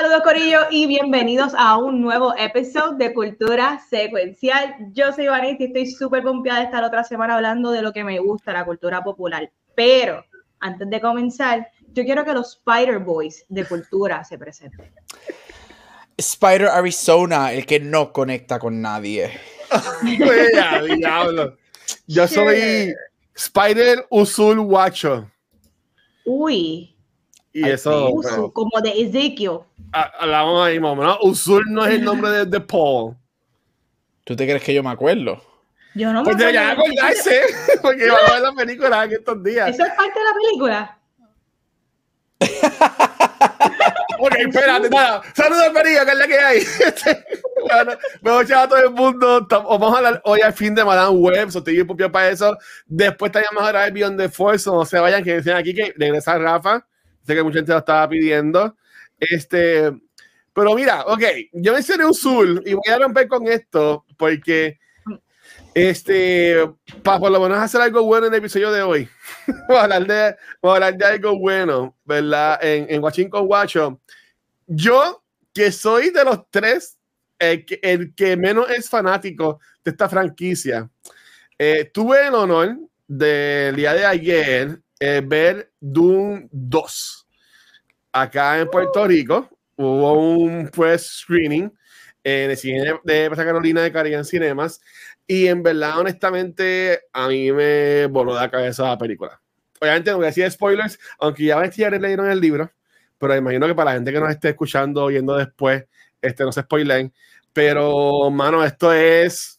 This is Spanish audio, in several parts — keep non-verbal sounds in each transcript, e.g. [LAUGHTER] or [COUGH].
Saludos Corillo y bienvenidos a un nuevo episodio de Cultura Secuencial. Yo soy Vanessa y estoy súper confiada de estar otra semana hablando de lo que me gusta, la cultura popular. Pero antes de comenzar, yo quiero que los Spider Boys de cultura se presenten. Spider Arizona, el que no conecta con nadie. diablo. Yo soy Spider Usul Wacho. Uy. Y eso. Como de Ezekiel. Hablamos ahí, mamá, ¿no? Usul no es el nombre de, de, Paul. ¿Tú te crees que yo me acuerdo? Yo no me pues acuerdo. Pues acordarse, [LAUGHS] porque a ver la película en estos días. ¿Eso es parte de la película? [LAUGHS] ok, espérate, nada. Saludos, Perillo, que es la que hay. [LAUGHS] bueno, me voy a echar a todo el mundo. Vamos a hablar hoy al fin de Madame Web. So, estoy bien para eso. Después estaríamos a grabar Beyond the Force. No se vayan, que decían aquí que regresa Rafa. Sé que mucha gente lo estaba pidiendo. Este, pero mira, ok, yo mencioné un Zul y voy a romper con esto porque este, para por lo menos hacer algo bueno en el episodio de hoy. [LAUGHS] a hablar de, a hablar de algo bueno, ¿verdad? En, en Watching con Guacho. Yo, que soy de los tres, el que, el que menos es fanático de esta franquicia, eh, tuve el honor del día de ayer eh, ver Doom 2 acá en Puerto Rico. Hubo un press screening en el cine de Plaza Carolina de Caribbean Cinemas. Y en verdad, honestamente, a mí me voló la cabeza la película. Obviamente no voy a decir spoilers, aunque ya ya leyeron el libro, pero imagino que para la gente que nos esté escuchando o viendo después, este, no se spoilen. Pero, mano, esto es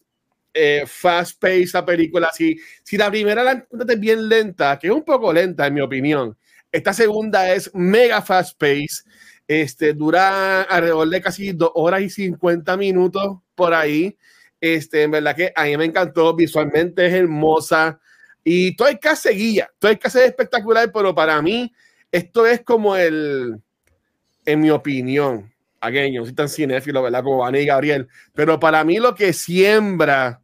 eh, fast pace la película. Si, si la primera la es bien lenta, que es un poco lenta en mi opinión, esta segunda es mega fast pace. Este, dura alrededor de casi dos horas y 50 minutos por ahí. Este, en verdad que a mí me encantó, visualmente es hermosa y todo el que seguía, todo el que es espectacular, pero para mí esto es como el, en mi opinión, aquello, no soy tan cinéfilo, ¿verdad? Como Vani y Gabriel, pero para mí lo que siembra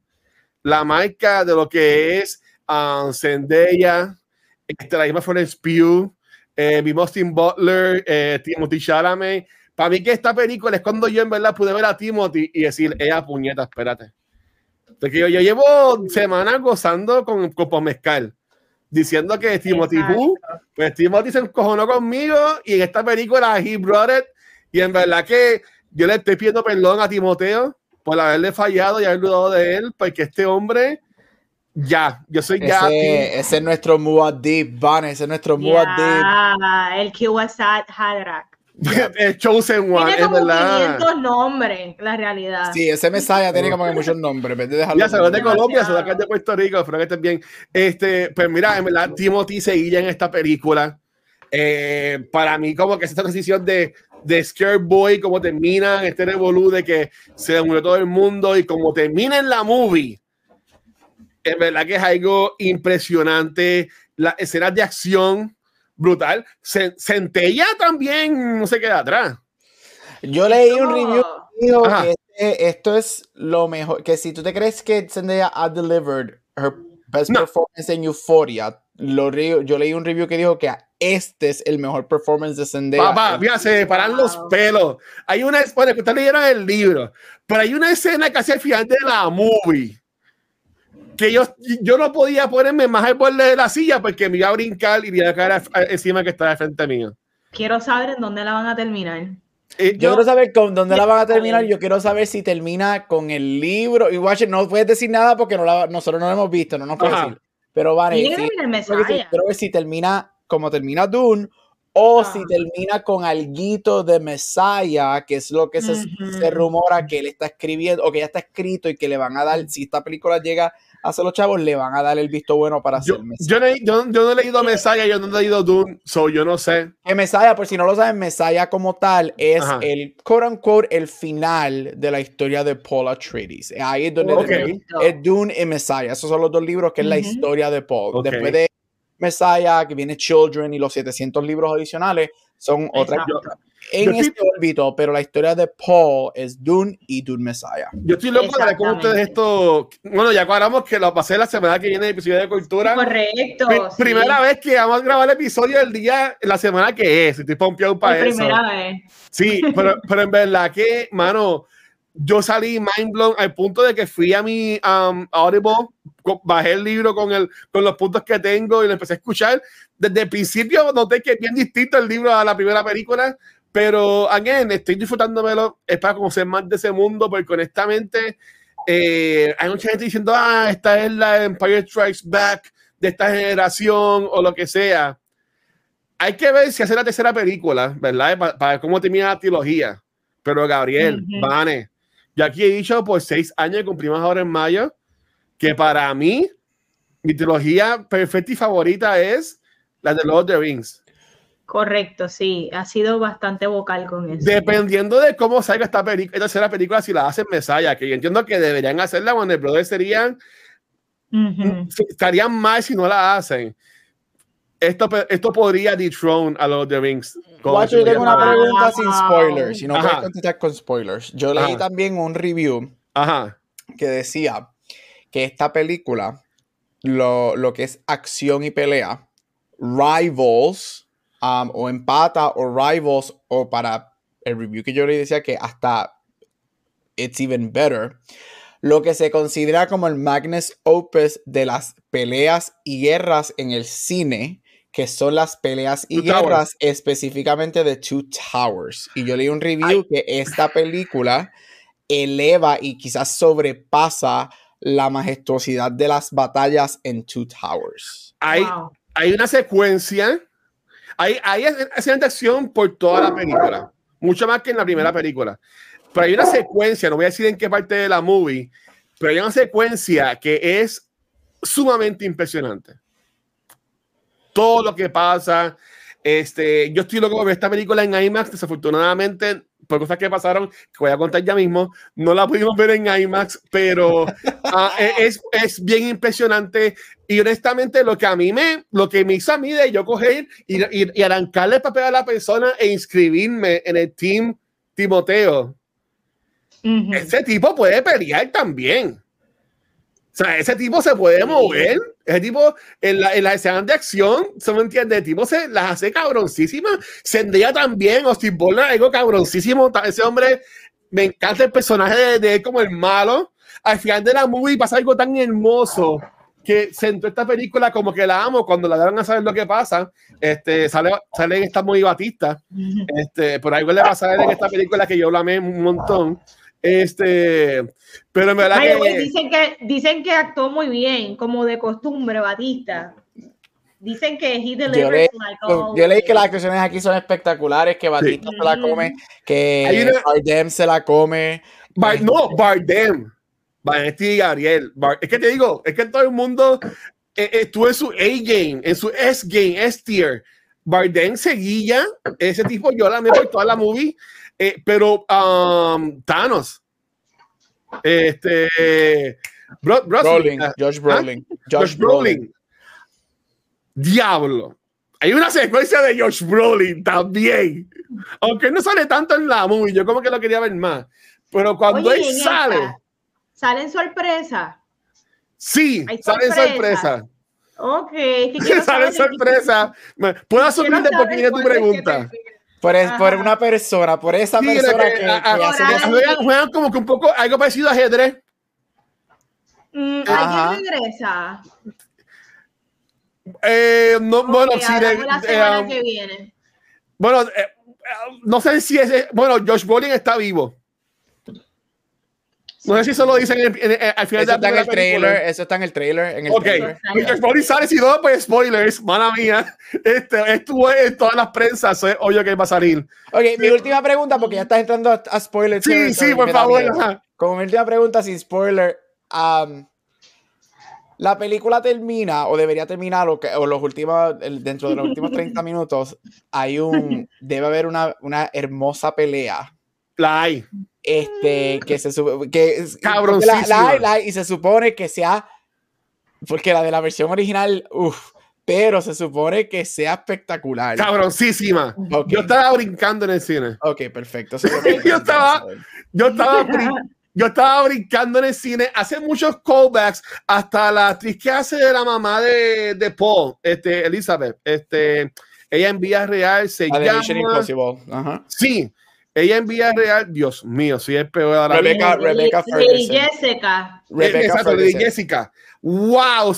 la marca de lo que es um, Zendaya, este, la misma Florence Pugh, eh, vimos Tim Butler, eh, Timothy Chalamet, para mí que esta película es cuando yo en verdad pude ver a Timothy y decir, ella puñeta, espérate. Porque yo, yo llevo semanas gozando con, con mezcal, diciendo que Timothy Who, pues Timothy se encojonó conmigo y en esta película he brought it y en verdad que yo le estoy pidiendo perdón a Timoteo por haberle fallado y haber dudado de él, porque este hombre ya, yo soy ya. Ese, es nuestro Muad'Dib, Van, ese es nuestro Muad'Dib. el Kiwasat Hadrak. [LAUGHS] el Chosen One, tiene como 500 nombres, la realidad. Sí, ese Messiah tiene como muchos nombres. En de ya, se de Colombia, se acá de Puerto Rico, espero que estén bien. Este, pues mira, en verdad, Timothy seguía en esta película. Eh, para mí, como que esta transición de, de Scare Boy, como termina este revolú de que se murió todo el mundo y como termina en la movie, en verdad que es algo impresionante. Las escenas de acción brutal. Centella también no se queda atrás. Yo leí un review dijo que este, esto es lo mejor, que si tú te crees que Zendaya ha delivered her best performance en Euphoria, lo, yo leí un review que dijo que este es el mejor performance de Zendaya. Papá, mira, se paran los pelos. Hay una, bueno, que ustedes leyeron el libro, pero hay una escena casi al final de la movie que yo, yo no podía ponerme más al borde de la silla porque me iba a brincar y iba a caer encima que está de frente mío. Quiero saber en dónde la van a terminar. Eh, yo, quiero saber con dónde la van a terminar. Yo quiero saber si termina con el libro. Y watch, no puedes decir nada porque no la, nosotros no lo hemos visto, no nos puedes decir. Pero vale, sí, quiero ver si termina como termina Dune o si termina con alguito de Messiah, que es lo que se, se, rumora que él está escribiendo o que ya está escrito y que le van a dar, si esta película llega a los chavos, le van a dar el visto bueno para hacer yo, yo, no, he leído Messiah, yo no he leído Dune, so yo no sé. Que Messiah, por si no lo saben, Messiah como tal es el quote unquote el final de la historia de Paul Atreides. Ahí es donde es Dune y Messiah. Esos son los dos libros que es la historia de Paul. Después de Messiah, que viene Children y los 700 libros adicionales son otras en este órbito, pero la historia de Paul es Dune y Dune Messiah. Yo estoy loco de ver cómo ustedes esto. Bueno, ya aclaramos que lo pasé la semana que viene el episodio de cultura. Correcto. Primera vez que vamos a grabar el episodio del día, la semana que es. Estoy pompeado para eso. Primera vez. Sí, [LAUGHS] pero, pero en verdad que, mano, yo salí mind blown al punto de que fui a mi um, Audible, bajé el libro con, el, con los puntos que tengo y lo empecé a escuchar. Desde el principio noté que es bien distinto el libro a la primera película, pero, again, estoy disfrutándomelo, es para conocer más de ese mundo, porque honestamente eh, hay mucha gente diciendo, ah, esta es la Empire Strikes Back de esta generación o lo que sea. Hay que ver si hace la tercera película, ¿verdad? Para, ver cómo termina la trilogía. Pero Gabriel, Vane, yo aquí he dicho por seis años, cumplimos ahora en mayo, que para mí, mi trilogía perfecta y favorita es la de Lord of the Rings. Correcto, sí, ha sido bastante vocal con eso. Dependiendo de cómo salga esta, película, esta tercera película, si la hacen Mesaya, que yo entiendo que deberían hacerla cuando el brother serían, estarían mal si no la hacen. Esto, esto podría dethrone a los The Rings. yo tengo una pregunta sin spoilers, si no puedes contestar con spoilers. Yo leí también un review que decía que esta película, lo, lo que es acción y pelea, Rivals, Um, o empata o rivals o para el review que yo le decía que hasta it's even better. Lo que se considera como el Magnus Opus de las peleas y guerras en el cine, que son las peleas y guerras específicamente de Two Towers. Y yo leí un review que esta película eleva y quizás sobrepasa la majestuosidad de las batallas en Two Towers. Hay, hay una secuencia hay, hay excelente acción por toda la película, mucho más que en la primera película. Pero hay una secuencia, no voy a decir en qué parte de la movie, pero hay una secuencia que es sumamente impresionante. Todo lo que pasa, este, yo estoy loco de ver esta película en IMAX, desafortunadamente por cosas que pasaron, que voy a contar ya mismo, no la pudimos ver en IMAX, pero [LAUGHS] ah, e, es, es, bien impresionante y honestamente lo que a mí me, lo que me hizo a mí de yo coger y, y, y arrancarle el papel a la persona e inscribirme en el team Timoteo, ese tipo puede pelear también. O sea, ese tipo se puede mover. Ese tipo, en la, en la escena de acción, ¿se me entiende? El tipo se las hace cabroncísimas. Zendaya también, Austin Butler, algo cabroncísimo. Ese hombre, me encanta el personaje de, él como el malo. Al final de la movie pasa algo tan hermoso que sentó esta película como que la amo cuando la dan a saber lo que pasa. Este, sale, sale en esta muy batista. Este, por algo le va a salir en esta película que yo la amé un montón. Este, pero en verdad que... Dicen que dicen que actuó muy bien, como de costumbre, Batista. Dicen que he yo, leí, yo leí que las actuaciones aquí son espectaculares, que Batista se la come, que Bardem se la come. no, Bardem. Vanesti y Ariel. es que te digo, es que todo el mundo eh, estuvo en su A-game, en su S-game, S-tier. Bardem seguía, ese tipo yo la me por toda la movie eh, pero um, Thanos. Este. Bro, Brolin, ah, Josh Brolin. [LAUGHS] Josh, Brolin. Diablo. Hay una secuencia de Josh Brolin también. Aunque no sale tanto en la movie, yo como que lo quería ver más. Pero cuando él sale. ¿Sale en sorpresa? Sí, sale en sorpresa. Ok. [LAUGHS] sale en sorpresa. [LAUGHS] ¿Puedo asumir de poquito tu pregunta? Por, por, una persona, por esa persona que, que, juegan, juegan, como que un poco algo parecido a ajedrez. Mm, ¿A quién regresa? Eh, no, bueno, sí, de, la semana um, que viene. Bueno, eh, no sé si es. Bueno, Josh Brolin está vivo. No sé si eso lo dicen en, en, en, al final eso de está en el trailer. Eso está en el trailer. En el ok. Trailer. Spoiler sale, si no, pues spoilers. Mala mía. Este, estuvo en todas las prensas. Eh, oye, que va a salir. Ok, mi última pregunta, porque ya estás entrando a, spoilers. Sí, sí, por favor. Como mi última pregunta, sin spoiler. Um, la película termina, o debería terminar, o, que, o los últimos, dentro de los últimos 30 [LAUGHS] minutos, hay un, debe haber una, una hermosa pelea. La hay este, que se que la, la, y se supone que sea porque la de la versión original, uff, pero se supone que sea espectacular. Cabroncísima. Yo estaba brincando en el cine. Ok, perfecto. [LAUGHS] yo, estaba, yo, estaba, yo estaba brincando en el cine. Hace muchos callbacks hasta la actriz que hace de la mamá de, de Paul, este, Elizabeth. Este, ella en Vía Real se llama. Ajá. Sí. Ella en Vía Real, Dios mío, si es peor de la Rebecca, Rebecca Jessica. Exacto, Jessica. Wow,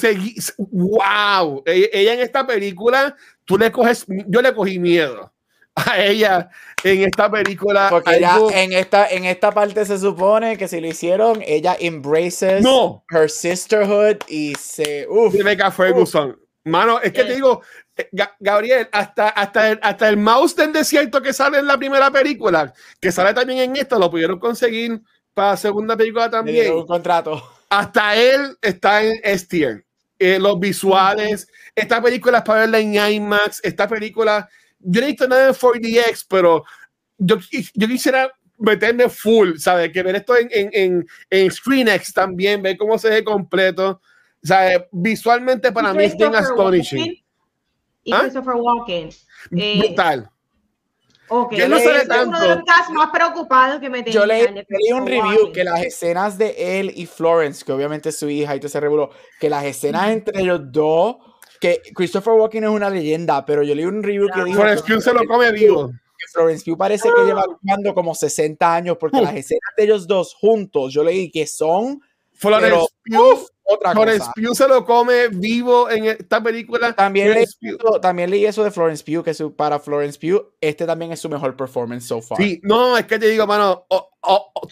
wow. Ella en esta película, tú le coges, yo le cogí miedo a ella en esta película. Porque ella en esta, en esta parte se supone que si lo hicieron, ella embraces no. her sisterhood y se. Uf, Rebecca Ferguson. Mano, es que te digo, eh, Gabriel, hasta, hasta, el, hasta el mouse del desierto que sale en la primera película, que sale también en esta, lo pudieron conseguir para la segunda película también. Un contrato hasta él está en S eh, los visuales, esta película es para verla en IMAX, esta película, yo no he visto nada en 4DX, pero yo, yo quisiera meterme full, ¿sabes? Que ver esto en, en, en, ScreenX también, ver cómo se ve completo. ¿sabes? Visualmente para mí es bien astonishing. Y ¿Ah? Christopher Walken. Eh, Brutal. Okay. Yo no sé tanto. uno de los casos más preocupados que me tenía. Yo leí, un review que las escenas de él y Florence, que obviamente es su hija y todo se reveló, que las escenas entre ellos dos, que Christopher Walken es una leyenda, pero yo leí un review que dijo. Florence Pugh se lo come vivo. Florence Pugh parece que lleva jugando como 60 años, porque las escenas de ellos dos juntos, yo leí que son. Florence Pugh otra Florence Pugh se lo come vivo en esta película. También leí, eso, también leí eso de Florence Pugh, que su, para Florence Pugh, este también es su mejor performance so far. Sí, no, es que te digo, mano,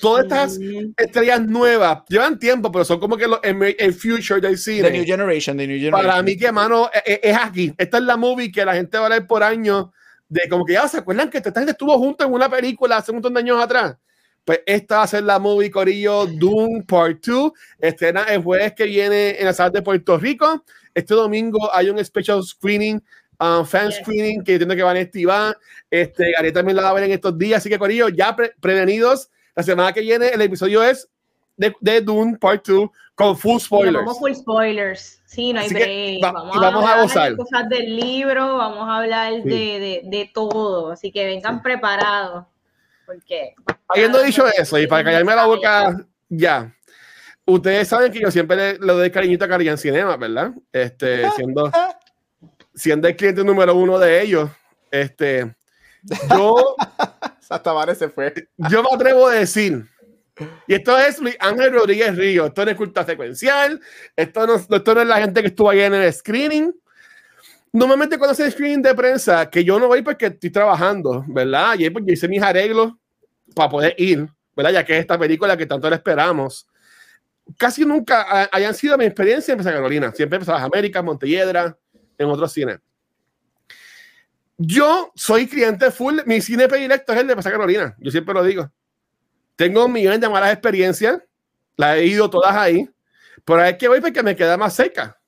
todas estas estrellas nuevas llevan tiempo, pero son como que los, en, future del cine. The New Generation, The New Generation. Para mí, que, mano, es, e, es, aquí. Esta es la movie que la gente va a ver por años de como que ya se acuerdan que esta gente estuvo junto en una película hace un montón de años atrás. Pues esta va a ser la movie Corillo Doom Part 2. Estrena el jueves que viene en la sala de Puerto Rico. Este domingo hay un special screening, um, fan screening que entiendo que van a activar. Este, Gary también la va a ver en estos días. Así que Corillo, ya prevenidos. La semana que viene el episodio es de, de Doom Part 2 con full spoilers. Vamos full spoilers. Sí, no hay break. vamos, a, hablar a gozar. cosas del libro, vamos a hablar de, de, de, todo. Así que vengan preparados. Porque. Habiendo dicho eso, y para callarme la boca, ya. Ustedes saben que yo siempre le, doy cariñito a Carian Cinema, ¿verdad? Este, [LAUGHS] siendo, siendo el cliente número uno de ellos. Este, yo. [LAUGHS] Hasta se fue. Yo me atrevo a decir. Y esto es Ángel Rodríguez Río. Esto no es culta secuencial. Esto no, esto no es la gente que estuvo ahí en el screening. Normalmente cuando hace screening de prensa, que yo no voy porque estoy trabajando, ¿verdad? Y porque hice mis arreglos para poder ir, ¿verdad? Ya que es esta película que tanto la esperamos. Casi nunca hayan sido mi experiencia en Carolina. Siempre empezaba América, Montelledra, en otros cines. Yo soy cliente full, mi cine predilecto es el de Pesa Carolina. Yo siempre lo digo. Tengo millones de malas experiencias, las he ido todas ahí, pero es que voy porque me queda más cerca.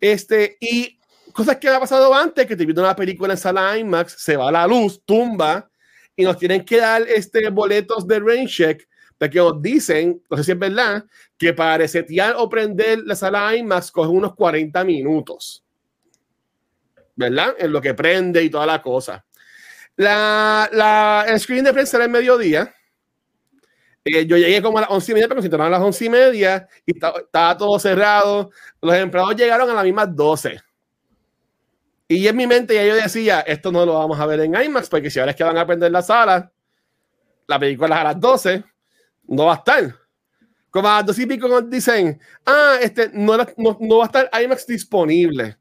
Este, y cosas que ha pasado antes, que te viendo una película en sala IMAX, se va la luz, tumba, y nos tienen que dar este boletos de rain check, porque nos dicen, no sé si es verdad, que para resetear o prender la sala IMAX coge unos 40 minutos. ¿Verdad? En lo que prende y toda la cosa. La, la, el screen de prensa era el mediodía. Eh, yo llegué como a las once y media, pero se a las once y media y estaba, todo cerrado. Los empleados llegaron a las mismas 12. Y en mi mente ya yo decía, esto no lo vamos a ver en IMAX, porque si ahora es que van a prender la sala, la película a las 12, no va a estar. Como a las 12 y pico dicen, ah, este, no, no, no, va a estar IMAX disponible.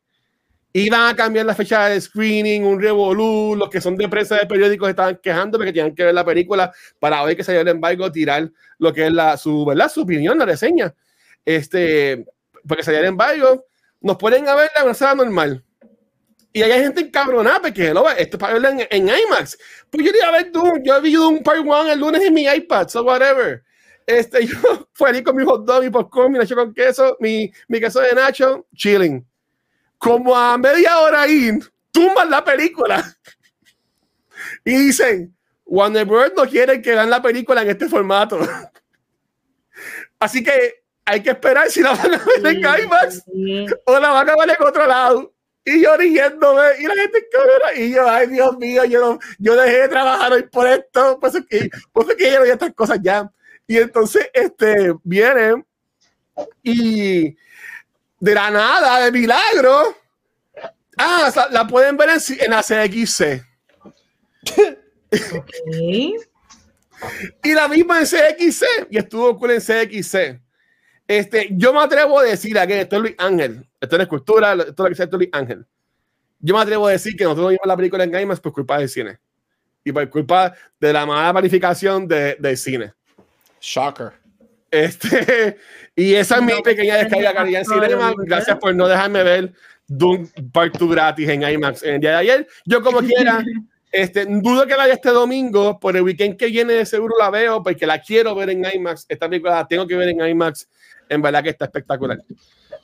Y van a cambiar la fecha de screening, un revolú, los que son de prensa de periódicos estaban quejando porque tenían que ver la película para hoy que salió el embargo, tirar lo que es la, su, ¿verdad? su opinión, la reseña. Este, porque salió el embargo, nos pueden a ver la una normal y hay gente encabronada porque lo esto para verlo en, en, IMAX. Pues yo iba a ver Doom, yo he visto un Part 1 el lunes en mi iPad, so whatever. Este, [LAUGHS] yo fui ahí con mi hot dog, mi popcorn, mi nacho con queso, mi, mi queso de nacho, chilling. Como a media hora ahí, tumban la película. [LAUGHS] y dicen, Warner Bros. no quiere que vean la película en este formato. [LAUGHS] Así que hay que esperar si la van a ver en IMAX o la van a ver en otro lado. Y yo riéndome, y la gente y yo, ay Dios mío, yo, yo dejé de trabajar hoy por esto, pues es que, pues es que yo veía estas cosas ya. Y entonces, este, vienen y de la nada, de milagro, ah, la pueden ver en, en la CXC. [LAUGHS] y la misma en CXC, y estuvo cool en CXC. Este, yo me atrevo a decir aquí, esto es Luis Ángel, esto es escultura, esto es lo que sea Luis Ángel. Yo me atrevo a decir que nosotros vimos la película en IMAX por culpa del cine y por culpa de la mala planificación de, del cine. Shocker. Este, [LAUGHS] y esa es mi pequeña descarga calidad en cinema. Gracias por no dejarme ver Doom Part 2 gratis en IMAX en el día de ayer. Yo, como [LAUGHS] quiera, este, dudo que la vaya este domingo. Por el weekend que viene, de seguro la veo, porque la quiero ver en IMAX. Esta película la tengo que ver en IMAX en verdad que está espectacular.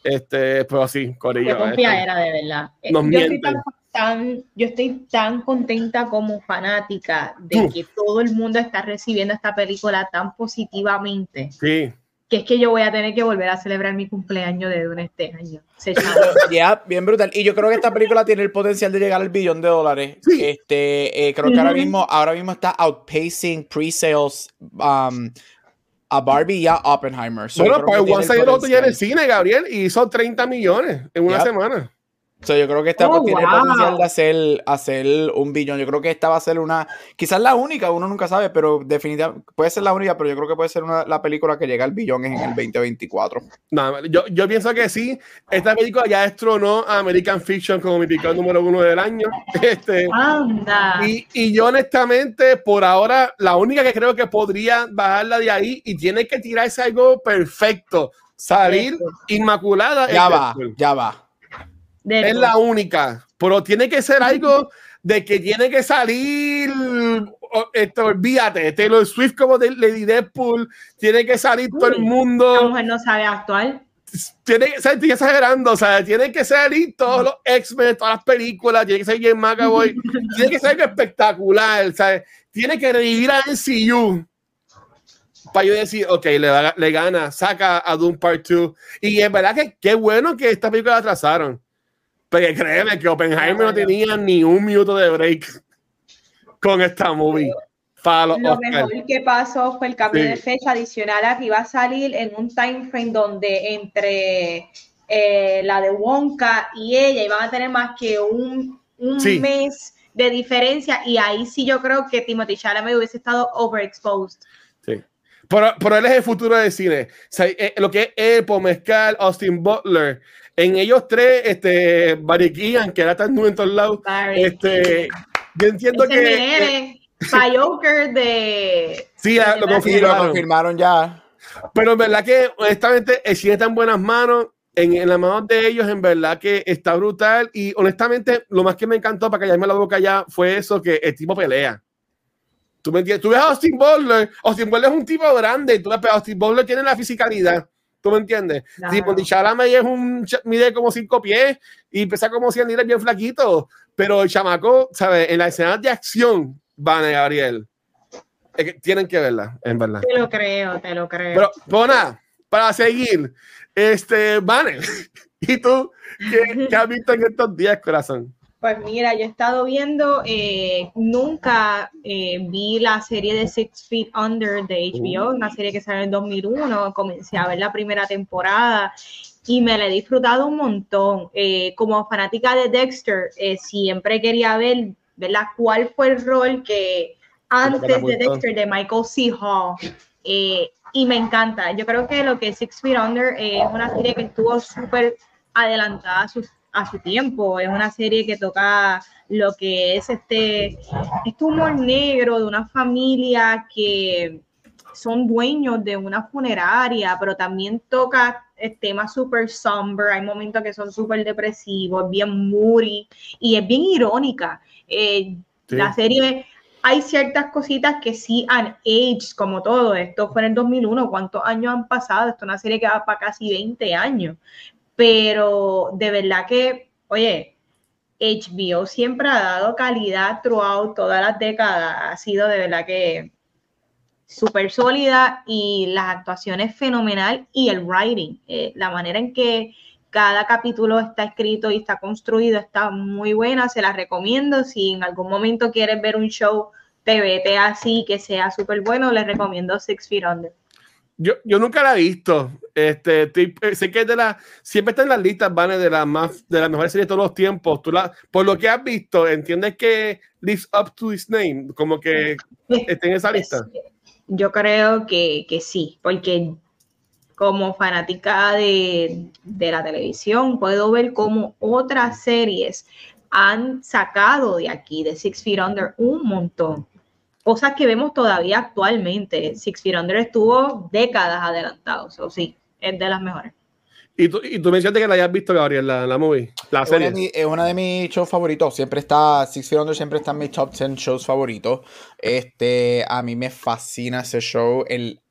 Este, pero sí, Corillo. Qué este, era de verdad. Eh, yo estoy, tan, yo estoy, tan, contenta como fanática de que todo el mundo está recibiendo esta película tan positivamente. Sí. Que es que yo voy a tener que volver a celebrar mi cumpleaños de Dune este año. [LAUGHS] Ya, bien brutal. Y yo creo que esta película tiene el potencial de llegar al billón de dólares. Este, eh, creo que ahora mismo, ahora mismo está outpacing pre-sales. Um, a Barbie y a Oppenheimer. bueno, pues One Side otro ya en el cine, Gabriel, y hizo 30 millones en una semana. So, yo creo que esta oh, tiene el potencial de hacer, hacer un billón. Yo creo que esta va a ser una, quizás la única, uno nunca sabe, pero definitivamente puede ser la única, pero yo creo que puede ser una, la película que llega al billón en el 2024. No, yo, yo pienso que sí. Esta película ya destronó a American Fiction como mi picado número uno del año. [LAUGHS] Este, Anda. Y, y yo honestamente, por ahora, la única que creo que podría bajarla de ahí y tiene que tirarse algo perfecto, salir inmaculada. Ya va, ya va es la única, pero tiene que ser algo de que tiene que salir, esto, olvídate, Taylor Swift como de Lady Deadpool, tiene que salir todo el mundo. La mujer no sabe actuar. Tiene que ser, exagerando, o sea, tiene que salir todos los X-Men, todas las películas, tiene que ser James McAvoy, [LAUGHS] tiene que ser algo espectacular, ¿sabes? Tiene que revivir a MCU para yo decir, ok, le, le gana, saca a Doom Part 2. Y es verdad que qué bueno que esta película la atrasaron pero créeme que Oppenheimer no tenía ni un minuto de break con esta movie. Lo mejor que pasó fue el cambio de fecha adicional a que iba a salir en un time frame donde entre eh, la de Wonka y ella iban a tener más que un, un mes de diferencia y ahí sí yo creo que Timothy Chalamet hubiese estado overexposed. Sí. Pero, él es el futuro del cine. Eh, lo que es Epo, Mezcal, Austin Butler, en ellos tres, este, Barikian, que era tan en todos lados, este, yo entiendo que... Joker de... Sí, lo, confirmaron. ya. Pero en verdad que, honestamente, el cine está en buenas manos. En, en las manos de ellos, en verdad que está brutal. Y honestamente, lo más que me encantó para callarme la boca ya fue eso: que el tipo pelea. ¿Tú me entiendes? Tú ves a Austin Butler. Austin Butler es un tipo grande. Tú ves, Austin Butler tiene la fisicalidad ¿Tú me entiendes? Claro. Tipo, es un, mide como cinco pies y pesa como 100 libras bien flaquito. Pero el chamaco, ¿sabes? En la escena de acción, van a Gabriel. tienen que verla, en verdad. Te lo creo, te lo creo. Pero, Bona, para seguir, este, Vane, [LAUGHS] ¿y tú qué, qué has visto en estos días, corazón? Pues mira, yo he estado viendo, eh, nunca eh, vi la serie de Six Feet Under de HBO, uh. una serie que salió en 2001, comencé a ver la primera temporada y me la he disfrutado un montón. Eh, como fanática de Dexter, siempre quería ver, ¿verdad? ¿Cuál fue el rol que antes de Dexter de Michael C. Hall? y me encanta. Yo creo que lo que es Six Feet Under es una serie que estuvo súper adelantada a a su tiempo. Es una serie que toca lo que es este, este humor negro de una familia que son dueños de una funeraria, pero también toca temas súper somber, hay momentos que son súper depresivos, bien moody y es bien irónica. Eh, la serie, hay ciertas cositas que sí han aged, como todo. Esto fue en el 2001, ¿cuántos años han pasado? Esto es una serie que va para casi 20 años pero de verdad que, oye, HBO siempre ha dado calidad throughout todas las décadas. Ha sido de verdad que súper sólida y las actuaciones fenomenal y el writing, eh, la manera en que cada capítulo está escrito y está construido está muy buena, se la recomiendo. Si en algún momento quieres ver un show TVT así que sea súper bueno, les recomiendo Six Feet Under. Yo, yo nunca la he visto. Este, eh, sé que es de la, siempre está en las listas, Van, de las más, de las mejores series de todos los tiempos. Tú la, por lo que has visto, ¿entiendes que lives up to his name? Como que esté en esa lista. Yo creo que, que sí, porque como fanática de, de, la televisión, puedo ver cómo otras series han sacado de aquí, de Six Feet Under, un montón cosas que vemos todavía actualmente. Six Feet Under estuvo décadas adelantado, o sí, es de las mejores. Y tú, y tú mencionaste que la hayas visto, Gabriel, la, la movie, la es serie. Una es una de mis shows favoritos. Siempre está, Six Feet Under siempre está en mis top 10 shows favoritos. Este, a mí me fascina ese show. El,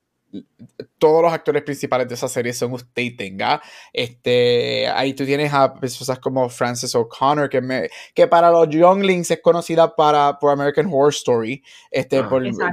todos los actores principales de esa serie son usted tenga. Este, ahí tú tienes a personas como Frances O'Connor, que, que para los Younglings es conocida para, por American Horror Story, este, ah,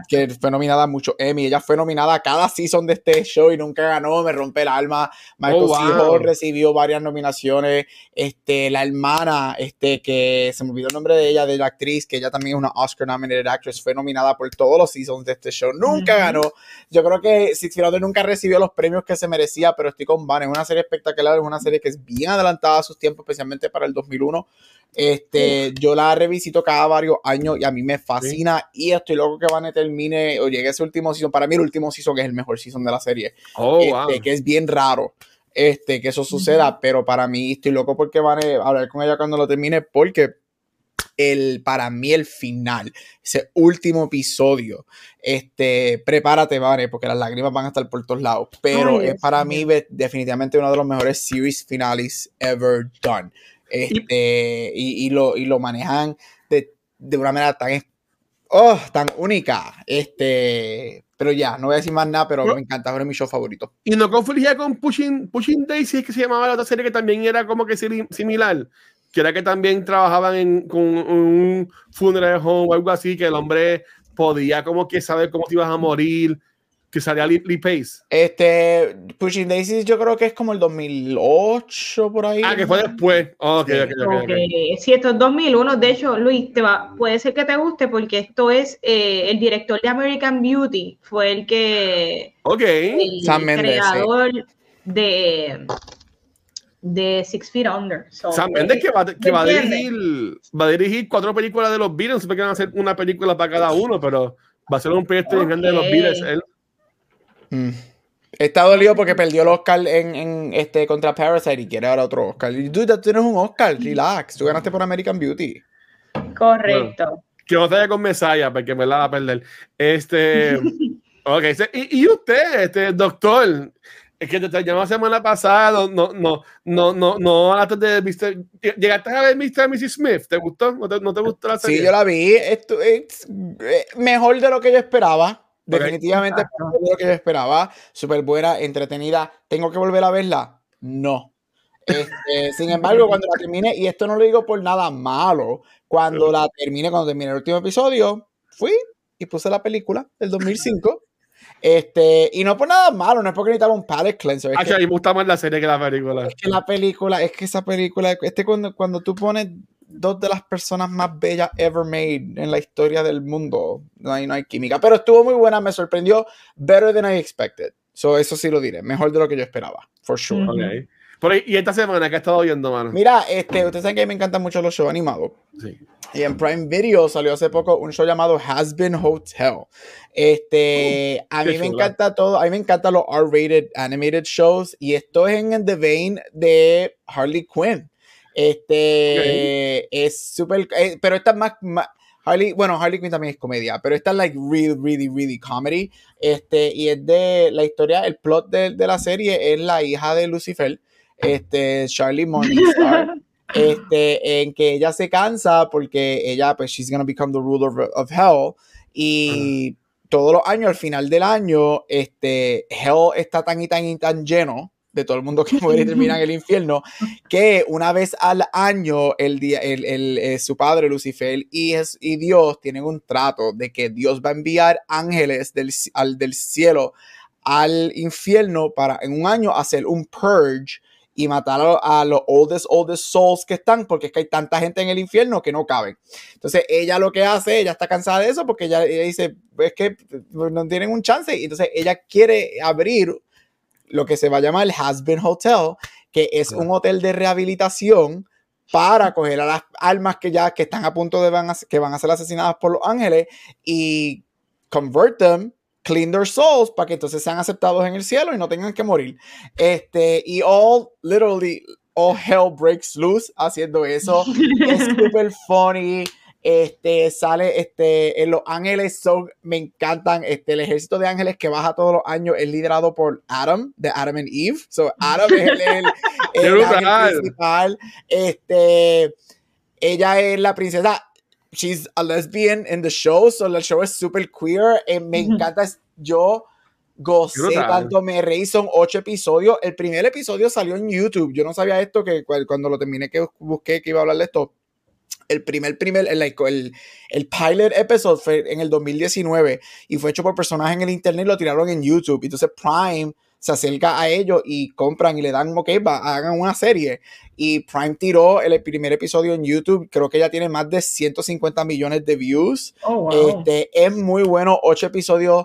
que fue nominada mucho Emmy. Ella fue nominada a cada season de este show y nunca ganó, me rompe el alma. Michael oh, recibió varias nominaciones. Este, la hermana, este, que se me olvidó el nombre de ella, de la actriz, que ella también es una Oscar nominated actress, fue nominada por todos los seasons de este show. Nunca ganó. Yo creo que Six Feet nunca recibió los premios que se merecía, pero estoy con Van. Es una serie espectacular, es una serie que es bien adelantada a sus tiempos, especialmente para el 2001. Este, yo la revisito cada varios años y a mí me fascina y estoy loco que Van termine o llegue ese último season. Para mí el último season es el mejor season de la serie. Oh, este, Que es bien raro este, que eso suceda, pero para mí estoy loco porque van a hablar con ella cuando lo termine porque el, para mí el final, ese último episodio, este, prepárate, vale, porque las lágrimas van a estar por todos lados, pero es para mí definitivamente uno de los mejores series finales ever done. Este, y, lo, y lo manejan de, de una manera tan, oh, tan única. Este, pero ya, no voy a decir más nada, pero me encanta, es mi show favorito. Y no confundía con Pushing, Pushing Daisy, que se llamaba la otra serie que también era como que similar que era que también trabajaban en, con un funeral home o algo así, que el hombre podía como que saber cómo te ibas a morir, que salía Lee, Pace. Este, Pushing Daisies yo creo que es como el 2008 por ahí. Ah, que fue después. Ok, sí. okay, Sí, esto es 2001. De hecho, Luis, te va, puede ser que te guste porque esto es el director de American Beauty, fue el que... Ok. El creador de de Six Feet Under. Sam Mendes que, va, que va, a dirigir, va a dirigir cuatro películas de los Beatles, que van a hacer una película para cada uno, pero va a ser un proyecto grande de los Beatles. Él. Mm. Está dolido porque perdió el Oscar en, en, este contra Parasite y quiere ahora otro Oscar. Y tú, tienes un Oscar, relax. Tú ganaste por American Beauty. Correcto. que no vaya con Messiah porque me la va a perder. Este. [LAUGHS] ok, y, y usted, este doctor, es que te llamó la semana pasada, no, no, no, no, no, antes de Mr. ¿Llegaste a ver Mr. y Mrs. Smith? ¿Te gustó? ¿No te, no te gustó la serie? Sí, yo la vi. Esto es eh, mejor de lo que yo esperaba. Definitivamente mejor de lo que yo esperaba. Súper buena, entretenida. ¿Tengo que volver a verla? No. Este, [LAUGHS] sin embargo, cuando la termine, y esto no lo digo por nada malo, cuando la termine, cuando termine el último episodio, fui y puse la película del 2005 este, y no por nada malo, no es porque necesitaba un palette cleanser. Es que, me gusta más la serie que la película. Es que la película, es que esa película, este cuando, cuando tú pones dos de las personas más bellas ever made en la historia del mundo, no hay, no hay química. Pero estuvo muy buena, me sorprendió. Better than I expected. So, eso sí lo diré, mejor de lo que yo esperaba, for sure. Okay. ¿Y esta semana qué ha estado viendo, mano? Mira, este, ustedes saben que a mí me encantan mucho los shows animados. Sí. Y en Prime Video salió hace poco un show llamado Has Been Hotel. Este, uh, a mí me encanta todo, a mí me encantan los R-rated animated shows y esto es en the vein de Harley Quinn. Este, es súper, eh, pero esta es más, Harley, bueno, Harley Quinn también es comedia, pero esta es like really, really, really comedy. Este, y es de la historia, el plot de, de la serie es la hija de Lucifer este, Charlie Morningstar, [LAUGHS] este, en que ella se cansa porque ella, pues, she's gonna become the ruler of, hell. Y todos los años, al final del año, este, hell está tan y tan y tan lleno de todo el mundo que muere y termina en el infierno, que una vez al año el día, el, el, eh, su padre Lucifer y, es, y Dios tienen un trato de que Dios va a enviar ángeles del, al, del cielo al infierno para en un año hacer un purge y matar a, los oldest, oldest souls que están, porque es que hay tanta gente en el infierno que no caben. Entonces, ella lo que hace, ella está cansada de eso, porque ella, dice, es que no tienen un chance. Y entonces, ella quiere abrir lo que se va a llamar el Has Been Hotel, que es un hotel de rehabilitación para coger a las almas que ya que están a punto de van que van a ser asesinadas por los ángeles y convert them clean their souls para que entonces sean aceptados en el cielo y no tengan que morir. Este, y all, literally, all hell breaks loose haciendo eso. [LAUGHS] es super funny. Este, sale, este, en Los Ángeles son, me encantan, este, el ejército de ángeles que baja todos los años es liderado por Adam, de Adam and Eve. So, Adam es el, el, [LAUGHS] principal. Este, ella es la princesa she's a lesbian in the show, so el show es super queer. Eh, me encanta, yo gocé tanto, me reí, son ocho episodios. El primer episodio salió en YouTube. Yo no sabía esto, que cuando lo terminé que busqué que iba a hablar de esto. El primer, primer, el, el, el pilot episode fue en el 2019 y fue hecho por personajes en el internet y lo tiraron en YouTube. Entonces Prime se acerca a ellos y compran y le dan, ok, va, hagan una serie. Y Prime tiró el primer episodio en YouTube, creo que ya tiene más de 150 millones de views. Oh, este, es muy bueno, ocho episodios,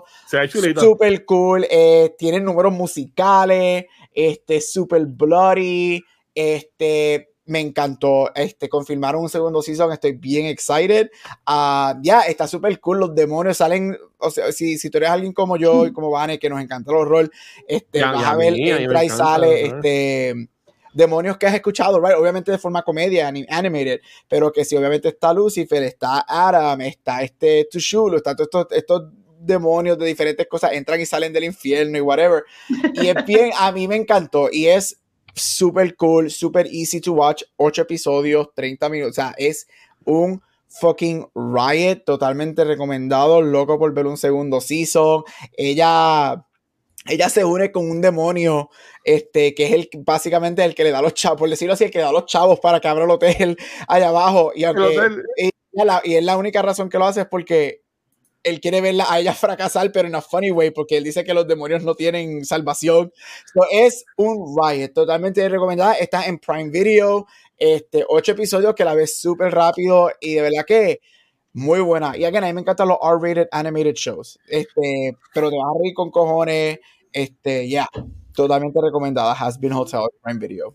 super cool, eh, tienen números musicales, este, super bloody, este, me encantó. Este, confirmaron un segundo season, estoy bien excited. Ah, ya, está súper cool. Los demonios salen. O sea, si, si tú eres alguien como yo y como Vane, que nos encanta el horror, este, vas a ver, entra y sale, este demonios que has escuchado, right? Obviamente de forma comedia, animated, pero que si obviamente está Lucifer, está Adam, está este Tushulu, está todos estos, estos demonios de diferentes cosas, entran y salen del infierno y whatever. Y es bien, a mí me encantó y es super cool, super easy to watch, 8 episodios, 30 minutos, o sea, es un fucking riot, totalmente recomendado, loco por ver un segundo season. Ella ella se une con un demonio, este, que es el básicamente el que le da los chavos, por decirlo así, el que da los chavos para que abra el hotel [LAUGHS] allá abajo. Y, y es la única razón que lo hace es porque él quiere verla a ella [LAUGHS] fracasar, pero en a funny way, porque él dice que los demonios no tienen salvación. es un riot, totalmente recomendada. Está en Prime Video, este, ocho episodios que la ves súper rápido y de verdad que muy buena. Y again, a mí me encantan los R-rated animated shows, este, pero te vas a reír con cojones, este, ya, totalmente recomendada. Has Been Hotel Prime Video.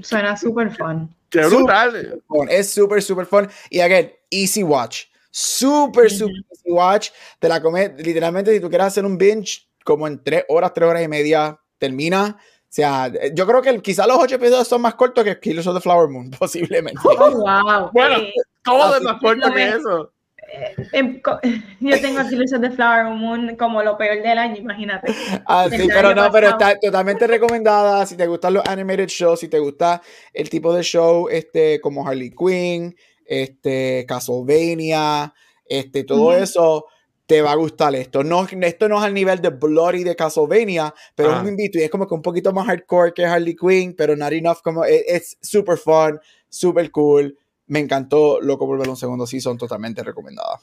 Suena súper fun. Qué brutal. Es súper, súper fun. Y again, easy watch Super, super easy watch. Te la comes, literalmente, si tú quieres hacer un binge, como en tres horas, tres horas y media, termina. O sea, yo creo que quizás los ocho episodios son más cortos que Killers of the Flower Moon, [LAUGHS] posiblemente. Oh, wow. Bueno, todo es más corto que eso. Eh, em, [LAUGHS] yo tengo a Killers of the Flower Moon como lo peor del año, imagínate. Ah, sí, pero no, pero está totalmente recomendada. Si te gustan los animated shows, si te gusta el tipo de show este, como Harley Quinn, este, Castlevania, este, todo eso, te va a gustar esto. No, esto no es al nivel de Bloody de Castlevania, pero es un invito y es como que un poquito más hardcore que Harley Quinn, pero not enough como e, es super fun, super cool. Me encantó, loco por ver un segundo season, totalmente recomendada.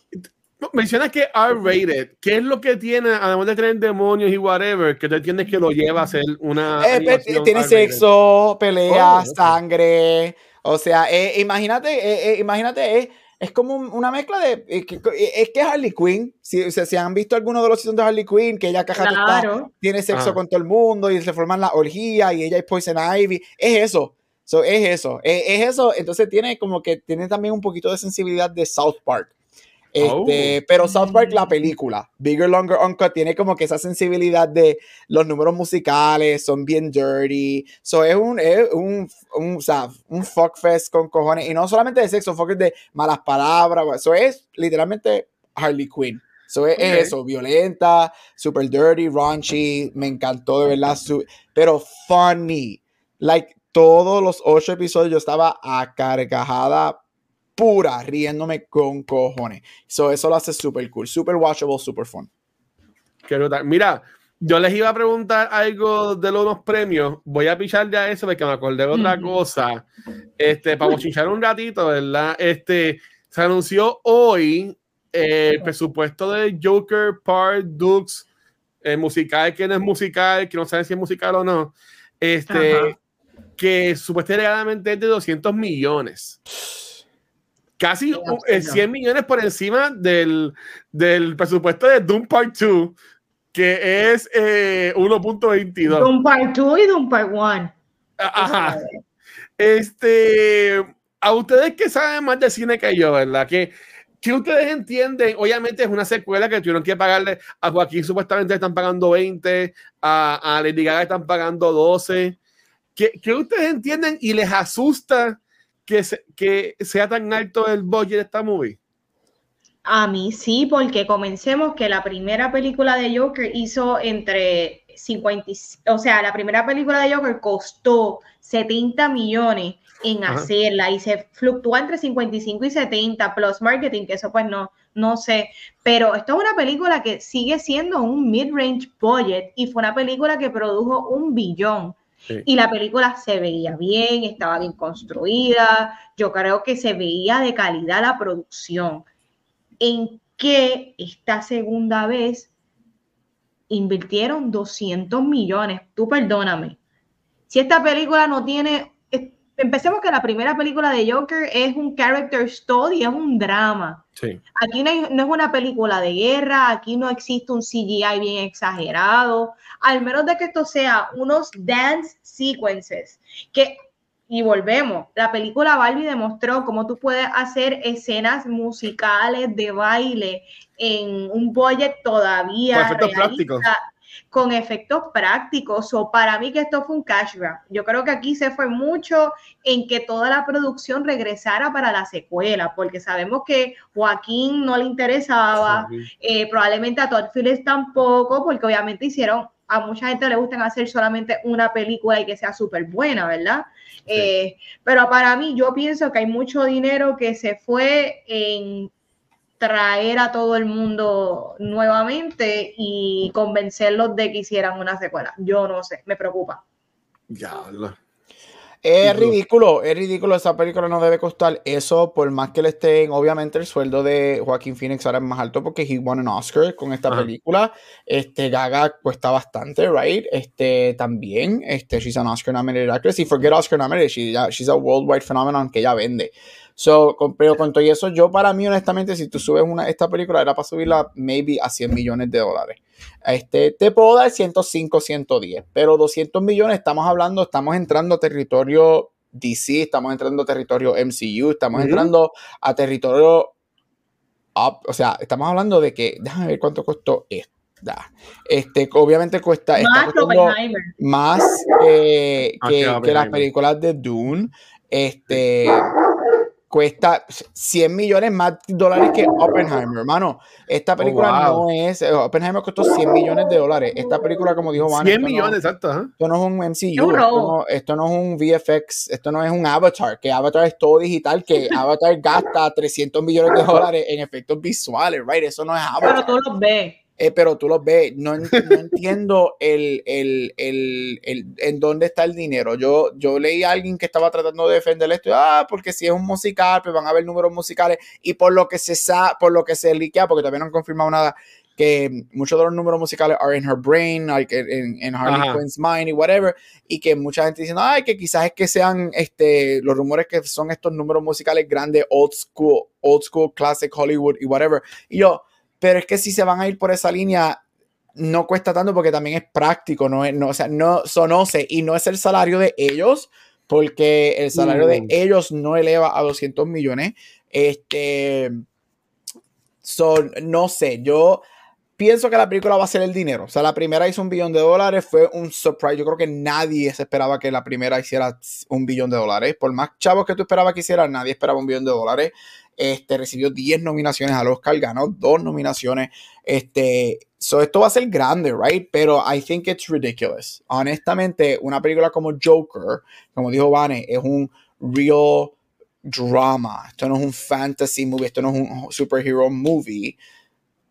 Mencionas que R-rated. ¿Qué es lo que tiene, además de tener demonios y whatever, que te entiendes que lo lleva a ser una. Eh, tiene sexo, pelea, oh, sangre. O sea, eh, imagínate, eh, eh, imagínate, es como una mezcla de. es que Harley Quinn, si, si, han visto alguno de los seasons de Harley Quinn, que ella caja tiene sexo ah. con todo el mundo y se forman la orgía y ella es Poison Ivy, es eso. es eso, es, es, eso. Entonces tiene como que tiene también un poquito de sensibilidad de South Park. Este, oh. Pero South Park, la película, Bigger, Longer, Uncut, tiene como que esa sensibilidad de los números musicales, son bien dirty. So es un, es un, un, o sea, un fuckfest con cojones. Y no solamente de sexo, fuck de malas palabras. Eso es literalmente Harley Quinn. So es, eso, violenta, super dirty, raunchy. Me encantó de verdad. pero funny. Like todos los ocho episodios yo estaba a carcajada pura, riéndome con cojones. So, eso lo hace súper cool, súper watchable, súper fun. Mira, yo les iba a preguntar algo de los premios. Voy a pichar ya eso porque me acordé de otra cosa. Este, para bochichar un ratito, ¿verdad? Este, se anunció hoy el presupuesto de Joker Part Dukes el musical que no es musical, que no sabe si es musical o no. Este, que supuestamente es de 200 millones. Casi 100 millones por encima del, del presupuesto de Doom Part 2 que es eh, 1.22. Doom Part 2 y Doom Part 1. Ajá. Este, a ustedes que saben más de cine que yo, ¿verdad? Que, que ustedes entienden, obviamente es una secuela que tuvieron que pagarle a Joaquín, supuestamente están pagando 20, a, a Lady Gaga están pagando 12. ¿Qué, ¿Qué, ustedes entienden y les asusta que, que sea tan alto el budget de esta movie? A mí sí, porque comencemos que la primera película de Joker hizo entre 50, o sea, la primera película de Joker costó 70 millones en hacerla y se fluctúa entre 55 y 70 plus marketing, que eso pues no, no sé, pero esto es una película que sigue siendo un mid-range budget y fue una película que produjo un billón. Y la película se veía bien, estaba bien construida, yo creo que se veía de calidad la producción en que esta segunda vez invirtieron 200 millones. Tú perdóname. Si esta película no tiene, empecemos que la primera película de Joker es un character story, es un drama. Aquí no, no, es una película de guerra, aquí no existe un CGI bien exagerado, al menos de que esto sea unos dance sequences, que y volvemos, la película Barbie demostró cómo tú puedes hacer escenas musicales de baile en un budget todavía efectos prácticos. Con efectos prácticos. O para mí que esto fue un cashback. Yo creo que aquí se fue mucho en que toda la producción regresara para la secuela, porque sabemos que Joaquín no le interesaba, eh, probablemente a Todd Phillips tampoco, porque obviamente hicieron a mucha gente le gustan hacer solamente una película y que sea súper buena, ¿verdad? Eh, pero para mí, yo pienso que hay mucho dinero que se fue en traer a todo el mundo nuevamente y convencerlos de que hicieran una secuela. Yo no sé, me preocupa. Ya, es ridículo, es ridículo. Esa película no debe costar eso, por más que le estén. Obviamente, el sueldo de Joaquín Phoenix ahora es más alto porque he won an Oscar con esta película. Este Gaga cuesta bastante, right? Este también, este, she's an Oscar nominated actress. Y forget Oscar nominated, she, she's a worldwide phenomenon que ella vende. So, pero con todo eso, yo para mí, honestamente, si tú subes una, esta película, era para subirla maybe a 100 millones de dólares. Este, te puedo dar 105, 110, pero 200 millones, estamos hablando, estamos entrando a territorio DC, estamos entrando a territorio MCU, estamos entrando a territorio o sea, estamos hablando de que, déjame ver cuánto costó esto. Este, obviamente cuesta más, más eh, que, que, las películas de Dune. Este, cuesta 100 millones más dólares que Oppenheimer, hermano. Esta película oh, no es. Eh, Oppenheimer costó 100 millones de dólares. Esta película, como dijo Van. 100 millones, exacto. Esto no es un MCU. Esto no, es un VFX. Esto no es un Avatar. Que Avatar es todo digital. Que [LAUGHS] Avatar gasta 300 millones de dólares en efectos visuales, right? Eso no es Avatar. Pero tú los ves. Eh, pero tú los ves, no, entiendo el, el, el, en dónde está el dinero. Yo, yo leí a alguien que estaba tratando de defender esto, ah, porque si es un musical, pues van a haber números musicales, y por lo que se sabe, por lo que se liquea, porque todavía no han confirmado nada, que muchos de los números musicales are in her brain, like en, Harley Quinn's mind y whatever, y que mucha gente diciendo, ay, que quizás es que sean este, los rumores que son estos números musicales grandes, old school, old school, classic Hollywood y whatever. Y yo, pero es que si se van a ir por esa línea, no cuesta tanto porque también es práctico, no es, no, o sea, no sonoce y no es el salario de ellos, porque el salario de mm. ellos no eleva a 200 millones. Este, son, no sé, yo pienso que la película va a ser el dinero. O sea, la primera hizo un billón de dólares, fue un surprise. Yo creo que nadie se esperaba que la primera hiciera un billón de dólares. Por más chavos que tú esperabas que hiciera, nadie esperaba un billón de dólares. Este, recibió 10 nominaciones al Oscar, ganó dos nominaciones. Este, so esto va a ser grande, right? Pero I think it's ridiculous. Honestamente, una película como Joker, como dijo Vane, es un real drama. Esto no es un fantasy movie, esto no es un superhero movie.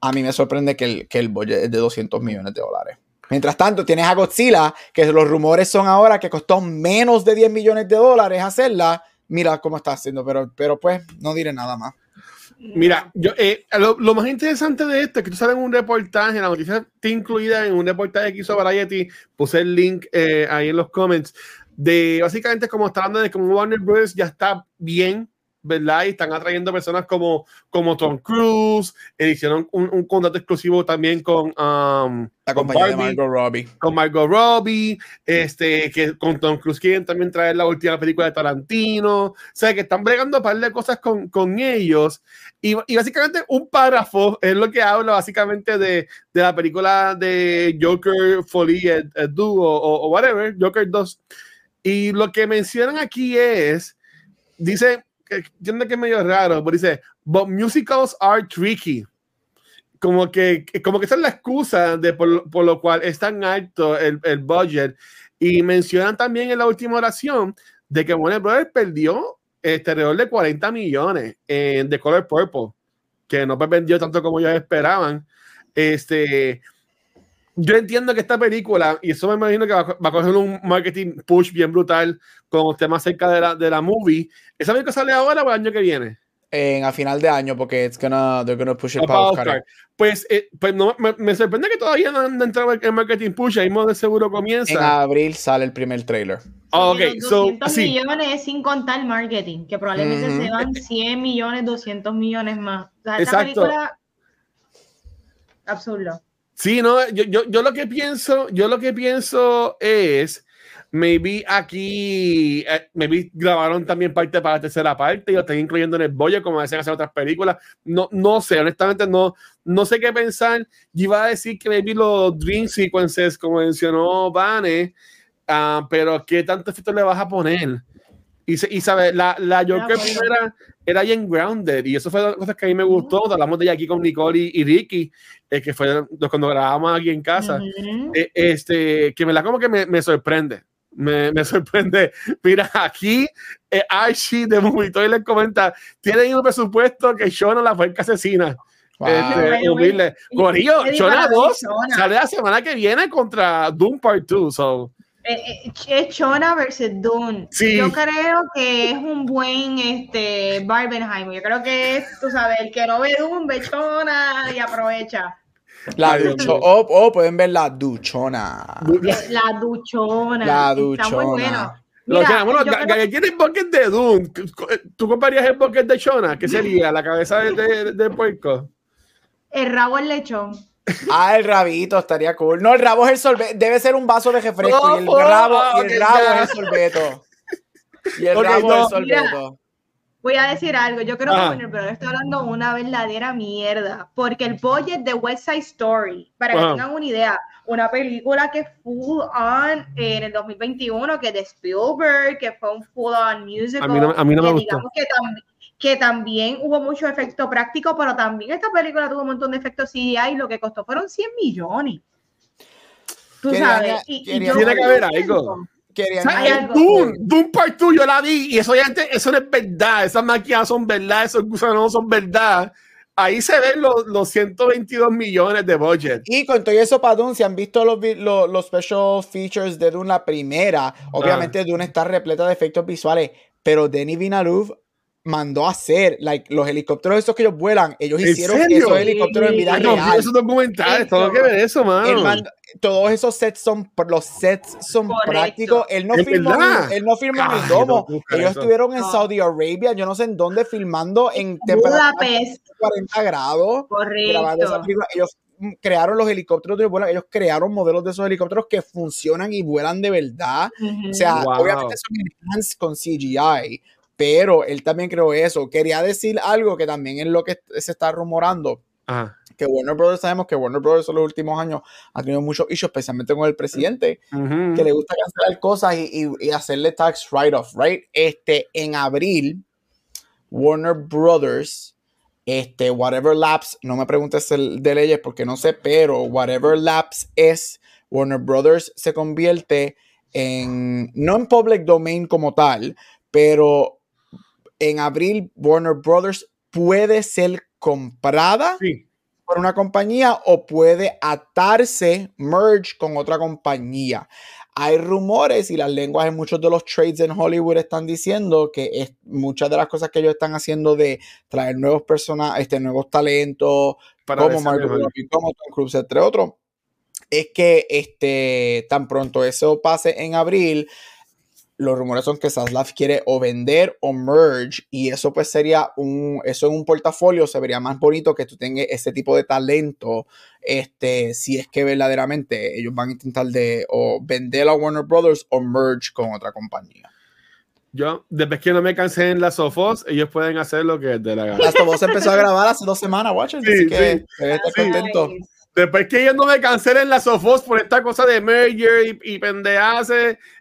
A mí me sorprende que el, que el budget es de 200 millones de dólares. Mientras tanto, tienes a Godzilla, que los rumores son ahora que costó menos de 10 millones de dólares hacerla. Mira cómo está haciendo, pero, pero pues no diré nada más. Mira, yo, eh, lo, más interesante de esto es que tú sabes un reportaje, la noticia está incluida en un reportaje que hizo Variety, puse el link eh, ahí en los comments, de básicamente como está hablando de cómo Warner Bros. ya está bien ¿verdad? Y están atrayendo personas como, como Tom Cruise, hicieron un, un contrato exclusivo también con, um, la compañía de Margot Robbie. Con Margot Robbie, este, que con Tom Cruise quieren también traer la última película de Tarantino, o sea, que están bregando un par de cosas con, con ellos, y, y, básicamente un párrafo es lo que habla básicamente de, de la película de Joker Folie Duo o, o whatever, Joker 2, y lo que mencionan aquí es, dice, entiendo que es medio raro, pero dice, but musicals are tricky. Como que, como que esa es la excusa de por, por lo cual es tan alto el, el, budget. Y mencionan también en la última oración de que Warner Brothers perdió este alrededor de 40 millones en The Color Purple, que no vendió tanto como ellos esperaban. Este, yo entiendo que esta película, y eso me imagino que va, a coger un marketing push bien brutal con temas cerca de la, de la movie. ¿Esa película sale ahora o el año que viene? En, a final de año, porque it's gonna, they're gonna push it para Oscar. Pues, eh, pues no, me, me, sorprende que todavía no han entrado en marketing push, ahí de seguro comienza. En abril sale el primer trailer. Oh, ok, 200 millones sin contar marketing, que probablemente se van 100 millones, 200 millones más. O sea, esta película absurdo. Sí, no, yo, yo, yo, lo que pienso, yo lo que pienso es, maybe aquí, eh, maybe grabaron también parte para la tercera parte y lo están incluyendo en el bollo como decían hacer otras películas. No, no sé, honestamente no, no sé qué pensar. Yo iba a decir que maybe los Dream Sequences, como mencionó Vane, uh, pero ¿qué tanto efecto le vas a poner? Y, y sabes, la, la Joker primera era bien grounded y eso fue una cosa que a mí me gustó. Hablamos de ella aquí con Nicole y, Ricky, eh, que fue cuando grabábamos aquí en casa. Eh, este, que me la como que me, me sorprende. Me, me, [LAUGHS] sorprende. Mira, aquí eh, Archie de Movie les comenta: tienen un presupuesto que Shona la fue asesina. Wow. Este, humilde. Corillo, Shona 2 sale la semana que viene contra Doom Part 2. So. Eh, eh, es Chona versus Dune. Yo creo que es un buen este Barbenheimer. Yo creo que es, tú sabes, el que no ve Dune ve Chona y aprovecha. La duchona. O, oh, pueden ver la duchona. La duchona. La duchona. Está muy bueno. Lo que bueno, ¿quién es bucket de Dune? ¿Tú comprarías el bucket de Chona? ¿Qué sería? ¿La cabeza de, de, de puerco? El rabo el lechón. Ah, el rabito estaría cool. No, el rabo es el sorbeto. Debe ser un vaso de refresco y el rabo, y el rabo es el sorbeto. Y el rabo es el sorbeto. voy a decir algo. Yo creo que ah. Warner Brothers está hablando una verdadera mierda. Porque el budget de West Side Story, para que tengan una idea, una película que full on en el 2021, que de Spielberg, que fue un full on musical. A mí no, a mí no me gustó. Que también, que también hubo mucho efecto práctico, pero también esta película tuvo un montón de efectos CGI y lo que costó fueron 100 millones. Tú sabes. Y, tiene que haber algo. Doom, Doom Part 2 yo la vi y eso, ya, eso no es verdad. Esas máquinas son verdad, esos gusanos son verdad. Ahí se ven los, los 122 millones de budget. Y con todo eso para Doom, si han visto los, los, los special features de Doom, la primera, obviamente ah. Doom está repleta de efectos visuales, pero Denis Villeneuve mandó a hacer, like, los helicópteros esos que ellos vuelan, ellos hicieron esos helicópteros en vida no, real. Esos documentales, todo que ver eso, mano. todos esos sets son, los sets son prácticos. Él no filmó, él no filmó en el domo. ellos estuvieron en Saudi Arabia, yo no sé en dónde filmando en temperatura 40 grados. Correcto. Ellos crearon los helicópteros de vuelo, ellos crearon modelos de esos helicópteros que funcionan y vuelan de verdad. O sea, obviamente son enhanced con CGI, pero él también creó eso. Quería decir algo que también es lo que se está rumorando. Que Warner Brothers, sabemos que Warner Brothers en los últimos años ha tenido muchos issues, especialmente con el presidente, que le gusta cancelar cosas y, hacerle tax write-off, right? Este, en abril, Warner Brothers, este, Whatever Labs, no me preguntes de leyes porque no sé, pero Whatever Labs es, Warner Brothers se convierte en, no en public domain como tal, pero en abril Warner Brothers puede ser comprada por una compañía o puede atarse, merge con otra compañía. Hay rumores y las lenguas en muchos de los trades en Hollywood están diciendo que es, muchas de las cosas que ellos están haciendo de traer nuevos personajes, este, nuevos talentos, como Margot Robbie, como Tom Cruise, entre otros, es que este, tan pronto eso pase en abril, los rumores son que Saslav quiere o vender o merge y eso pues sería un, eso en un portafolio se vería más bonito que tú tengas ese tipo de talento, este, si es que verdaderamente ellos van a intentar de o vender a Warner Brothers o merge con otra compañía. Yo, desde que no me cansé en las Sofos, ellos pueden hacer lo que es de la gana. Las Sofos empezó a grabar hace dos semanas, Watcher, así que sí. contento. Después que ellos no me cancelen la Sofos por esta cosa de merger y, y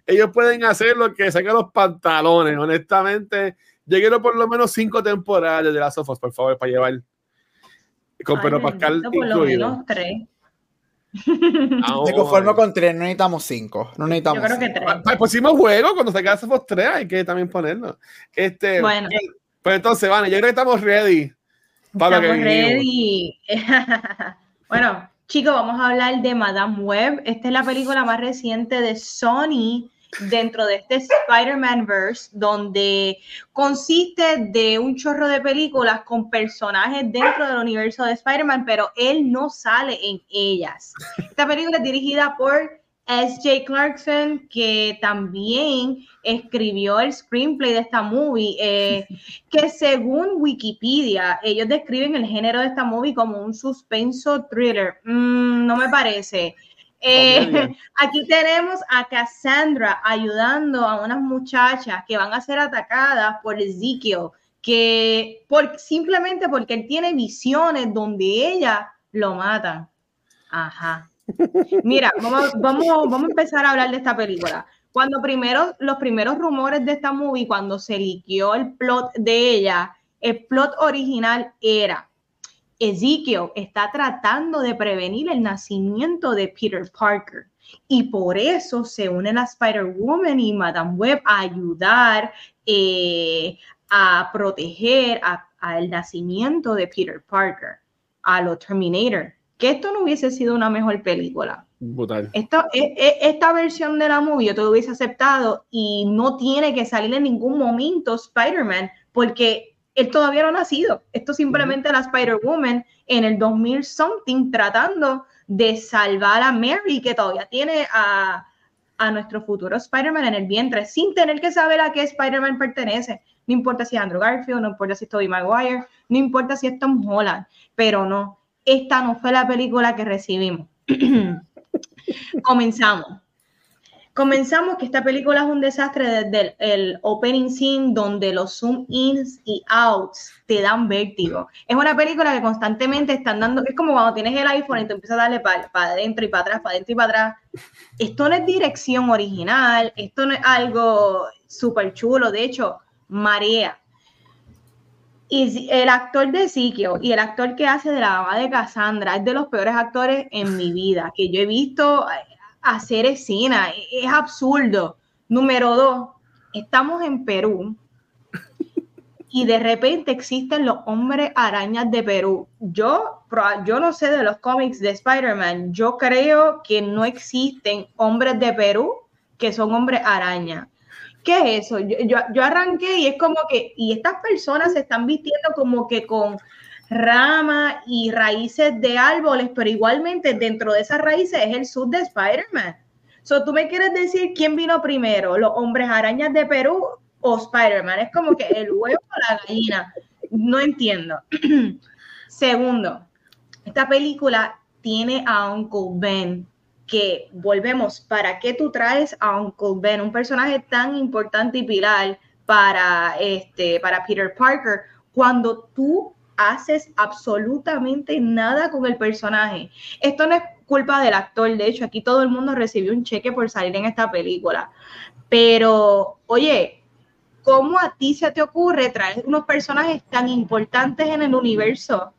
ellos pueden hacer lo que saquen los pantalones. Honestamente, yo quiero por lo menos cinco temporadas de la Sofos, por favor, para llevar. Con Pedro Pascal por lo menos tres. [LAUGHS] Me conformo con tres, no necesitamos cinco. No necesitamos. Yo creo que tres. Pues pusimos juego, cuando se queda Sofos tres, hay que también ponerlo. Este, bueno. Pues, pues entonces, vale, yo creo que estamos ready. Para estamos ready. [LAUGHS] Bueno, chicos, vamos a hablar de Madame Web. Esta es la película más reciente de Sony dentro de este Spider-Man verse, donde consiste de un chorro de películas con personajes dentro del universo de Spider-Man, pero él no sale en ellas. Esta película es dirigida por S.J. Clarkson, que también escribió el screenplay de esta movie, eh, [LAUGHS] que según Wikipedia, ellos describen el género de esta movie como un suspenso thriller. Mm, no me parece. Eh, [LAUGHS] aquí tenemos a Cassandra ayudando a unas muchachas que van a ser atacadas por Ezekiel, que por, simplemente porque él tiene visiones donde ella lo matan. Ajá. Mira, vamos, vamos, vamos a empezar a hablar de esta película. Cuando primero, los primeros rumores de esta movie, cuando se liquió el plot de ella, el plot original era Ezekiel está tratando de prevenir el nacimiento de Peter Parker. Y por eso se unen a Spider-Woman y Madame Web a ayudar eh, a proteger al nacimiento de Peter Parker, a los Terminator que esto no hubiese sido una mejor película. Esto, e, e, esta versión de la movie yo te lo hubiese aceptado y no tiene que salir en ningún momento Spider-Man porque él todavía no ha nacido. Esto simplemente la Spider-Woman en el 2000 something tratando de salvar a Mary que todavía tiene a, a nuestro futuro Spider-Man en el vientre sin tener que saber a qué Spider-Man pertenece. No importa si es Andrew Garfield, no importa si es Tobey Maguire, no importa si es Tom Holland, pero no, esta no fue la película que recibimos. [CLEARS THROAT] Comenzamos. Comenzamos que esta película es un desastre desde el, opening scene donde los zoom ins y outs te dan vértigo. Es una película que constantemente están dando, es como cuando tienes el iPhone y te empiezas a darle para adentro y para atrás, para adentro y para atrás. Esto no es dirección original, esto no es algo súper chulo, de hecho, marea. Y el actor de Ezekiel y el actor que hace de la mamá de Cassandra es de los peores actores en mi vida que yo he visto hacer escena. E, es absurdo. Número dos, estamos en Perú y de repente existen los hombres arañas de Perú. Yo, yo no sé de los cómics de Spider-Man. Yo creo que no existen hombres de Perú que son hombres araña. ¿Qué es eso? Yo, arranqué y es como que, y estas personas se están vistiendo como que con ramas y raíces de árboles, pero igualmente dentro de esas raíces es el sur de Spider-Man. So, ¿Tú me quieres decir quién vino primero, los hombres arañas de Perú o Spider-Man? Es como que el huevo o la gallina. No entiendo. [CLEARS THROAT] Segundo, esta película tiene a Uncle Ben que volvemos, ¿para qué tú traes a Uncle Ben, un personaje tan importante y pilar para, este, para Peter Parker, cuando tú haces absolutamente nada con el personaje? Esto no es culpa del actor, de hecho, aquí todo el mundo recibió un cheque por salir en esta película. Pero, oye, ¿cómo a ti se te ocurre traer unos personajes tan importantes en el universo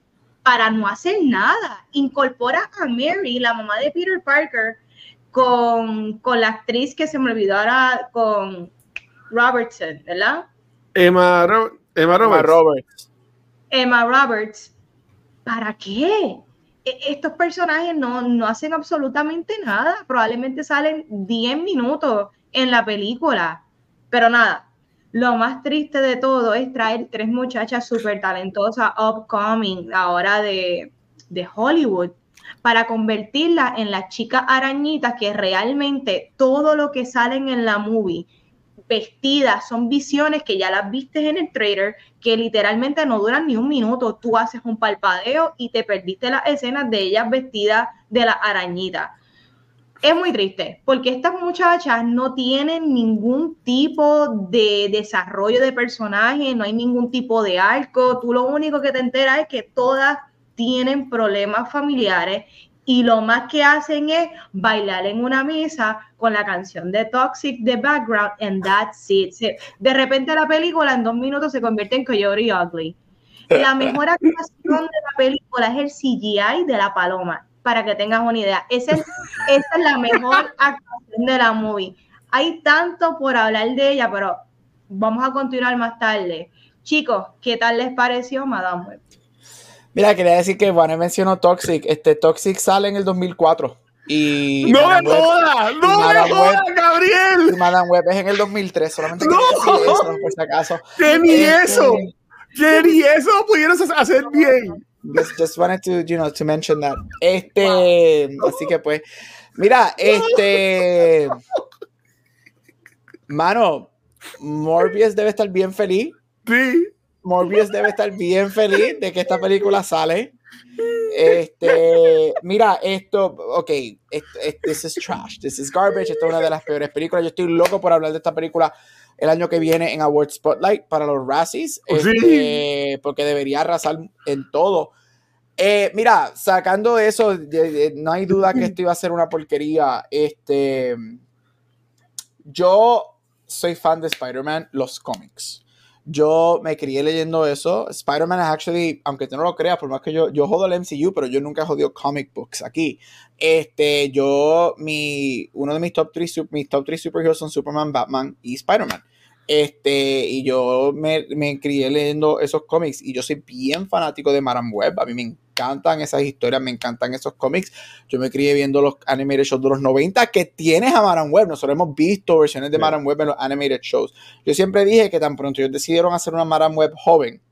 para no hacer nada. Incorpora a Mary, la mamá de Peter Parker, con, la actriz que se me olvidó ahora, con Robertson, ¿verdad? Emma, Emma Roberts. Emma Roberts. ¿Para qué? e, estos personajes no, no hacen absolutamente nada. Probablemente salen 10 minutos en la película. Pero nada, lo más triste de todo es traer tres muchachas súper talentosas, upcoming, ahora de, de Hollywood, para convertirlas en las chicas arañitas que realmente todo lo que salen en la movie vestidas, son visiones que ya las viste en el trailer, que literalmente no duran ni un minuto. Tú haces un palpadeo y te perdiste las escenas de ellas vestidas de la arañita. Es muy triste, porque estas muchachas no tienen ningún tipo de desarrollo de personaje, no hay ningún tipo de arco. Tú lo único que te enteras es que todas tienen problemas familiares y lo más que hacen es bailar en una mesa con la canción de Toxic de background and that's it. De repente la película en dos minutos se convierte en Coyote Ugly. La mejor actuación de la película es el CGI de la paloma, para que tengas una idea. Esa es, esa es la mejor [LAUGHS] actuación de la movie. Hay tanto por hablar de ella, pero vamos a continuar más tarde. Chicos, ¿qué tal les pareció Madame Web? Mira, quería decir que Juan mencionó Toxic. Este Toxic sale en el 2004. Y ¡No me jodas! ¡No me jodas, Gabriel! Y Madame Web es en el 2003. Solamente ¡No! eso, por si acaso. ¿Qué ni este, eso? ¿Qué ni eso pudieras hacer bien? Just, just, wanted to, you know, to mention that. Este, así que pues, mira, este, mano, Morbius debe estar bien feliz. Sí. Morbius debe estar bien feliz de que esta película sale. Este, mira, esto, ok, this is trash, this is garbage, esta es una de las peores películas. Yo estoy loco por hablar de esta película el año que viene en Award Spotlight para los Razzies, este, porque debería arrasar en todo. Eh, mira, sacando eso, no hay duda que esto iba a ser una porquería. Este, yo soy fan de Spider-Man, los cómics. Yo me crié leyendo eso. Spider-Man es actually, aunque tú no lo creas, por más que yo, yo jodo el MCU, pero yo nunca he jodido comic books aquí. Este, yo, mi, uno de mis top 3 mis top three superheroes son Superman, Batman y Spider-Man. Este, y yo me, me, crié leyendo esos cómics y yo soy bien fanático de Madame Web. A mí me encantan esas historias, me encantan esos cómics. Yo me crié viendo los animated shows de los 90 que tienes a Madame Web. Nosotros hemos visto versiones de. Madame Web en los animated shows. Yo siempre dije que tan pronto ellos decidieron hacer una Madame Web joven,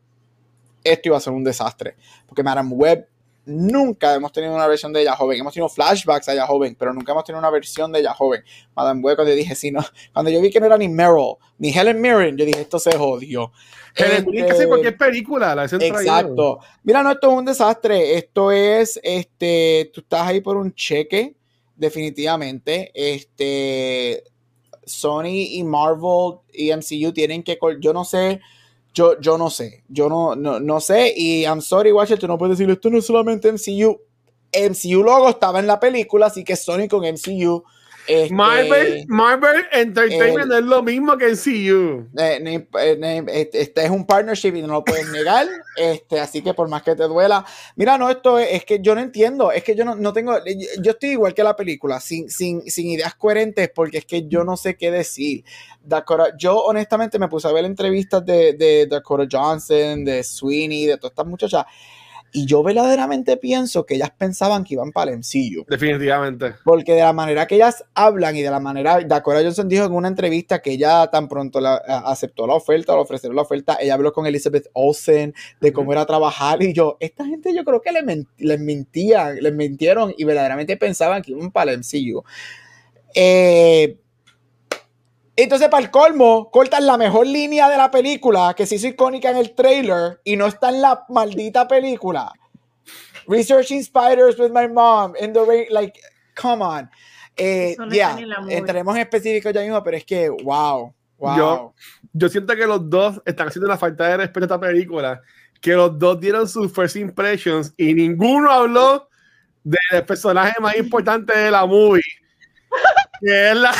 esto iba a ser un desastre. Porque Madame Web nunca hemos tenido una versión de ella joven. Hemos tenido flashbacks a ella joven, pero nunca hemos tenido una versión de ella joven. Madame Web, cuando yo dije, sí, no, cuando yo vi que no era ni Meryl, ni Helen Mirren, yo dije, esto se jodió. Helen Mirren, casi cualquier película, la Exacto. Mira, no, esto es un desastre. Esto es, este, tú estás ahí por un cheque, definitivamente. Este, Sony y Marvel y MCU tienen que, yo no sé yo, yo no sé, yo no, no, no sé, y I'm sorry, Watcher, tú no puedes decir, esto no es solamente MCU. MCU logo estaba en la película, así que Sony con MCU este, Marvel, Marvel Entertainment es lo mismo que CU. Eh, eh, este, este es un partnership y no lo puedes negar. [LAUGHS] Este, así que por más que te duela. Mira, no, esto es, que yo no entiendo. Es que yo no, tengo. Yo estoy igual que la película, sin, sin, sin ideas coherentes, porque es que yo no sé qué decir. Dakota, yo honestamente me puse a ver entrevistas de, de Dakota Johnson, de Sweeney, de todas estas muchachas. Y yo verdaderamente pienso que ellas pensaban que iban para el MCU. Definitivamente. Porque de la manera que ellas hablan y de la manera, Dakota Johnson dijo en una entrevista que ella tan pronto la, aceptó la oferta, le ofrecieron la oferta, ella habló con Elizabeth Olsen de cómo era trabajar y yo, esta gente yo creo que les, les mentían, les mintieron y verdaderamente pensaban que iban para el MCU. Eh, entonces, para el colmo, cortan la mejor línea de la película, que se hizo icónica en el trailer, y no está en la maldita película. Researching spiders with my mom in the rain, like, come on. Eh, ya, entraremos en específico ya mismo, pero es que, wow, wow. Yo, yo siento que los dos están haciendo una falta de respeto a esta película, que los dos dieron sus first impressions y ninguno habló del personaje más importante de la movie, que es la...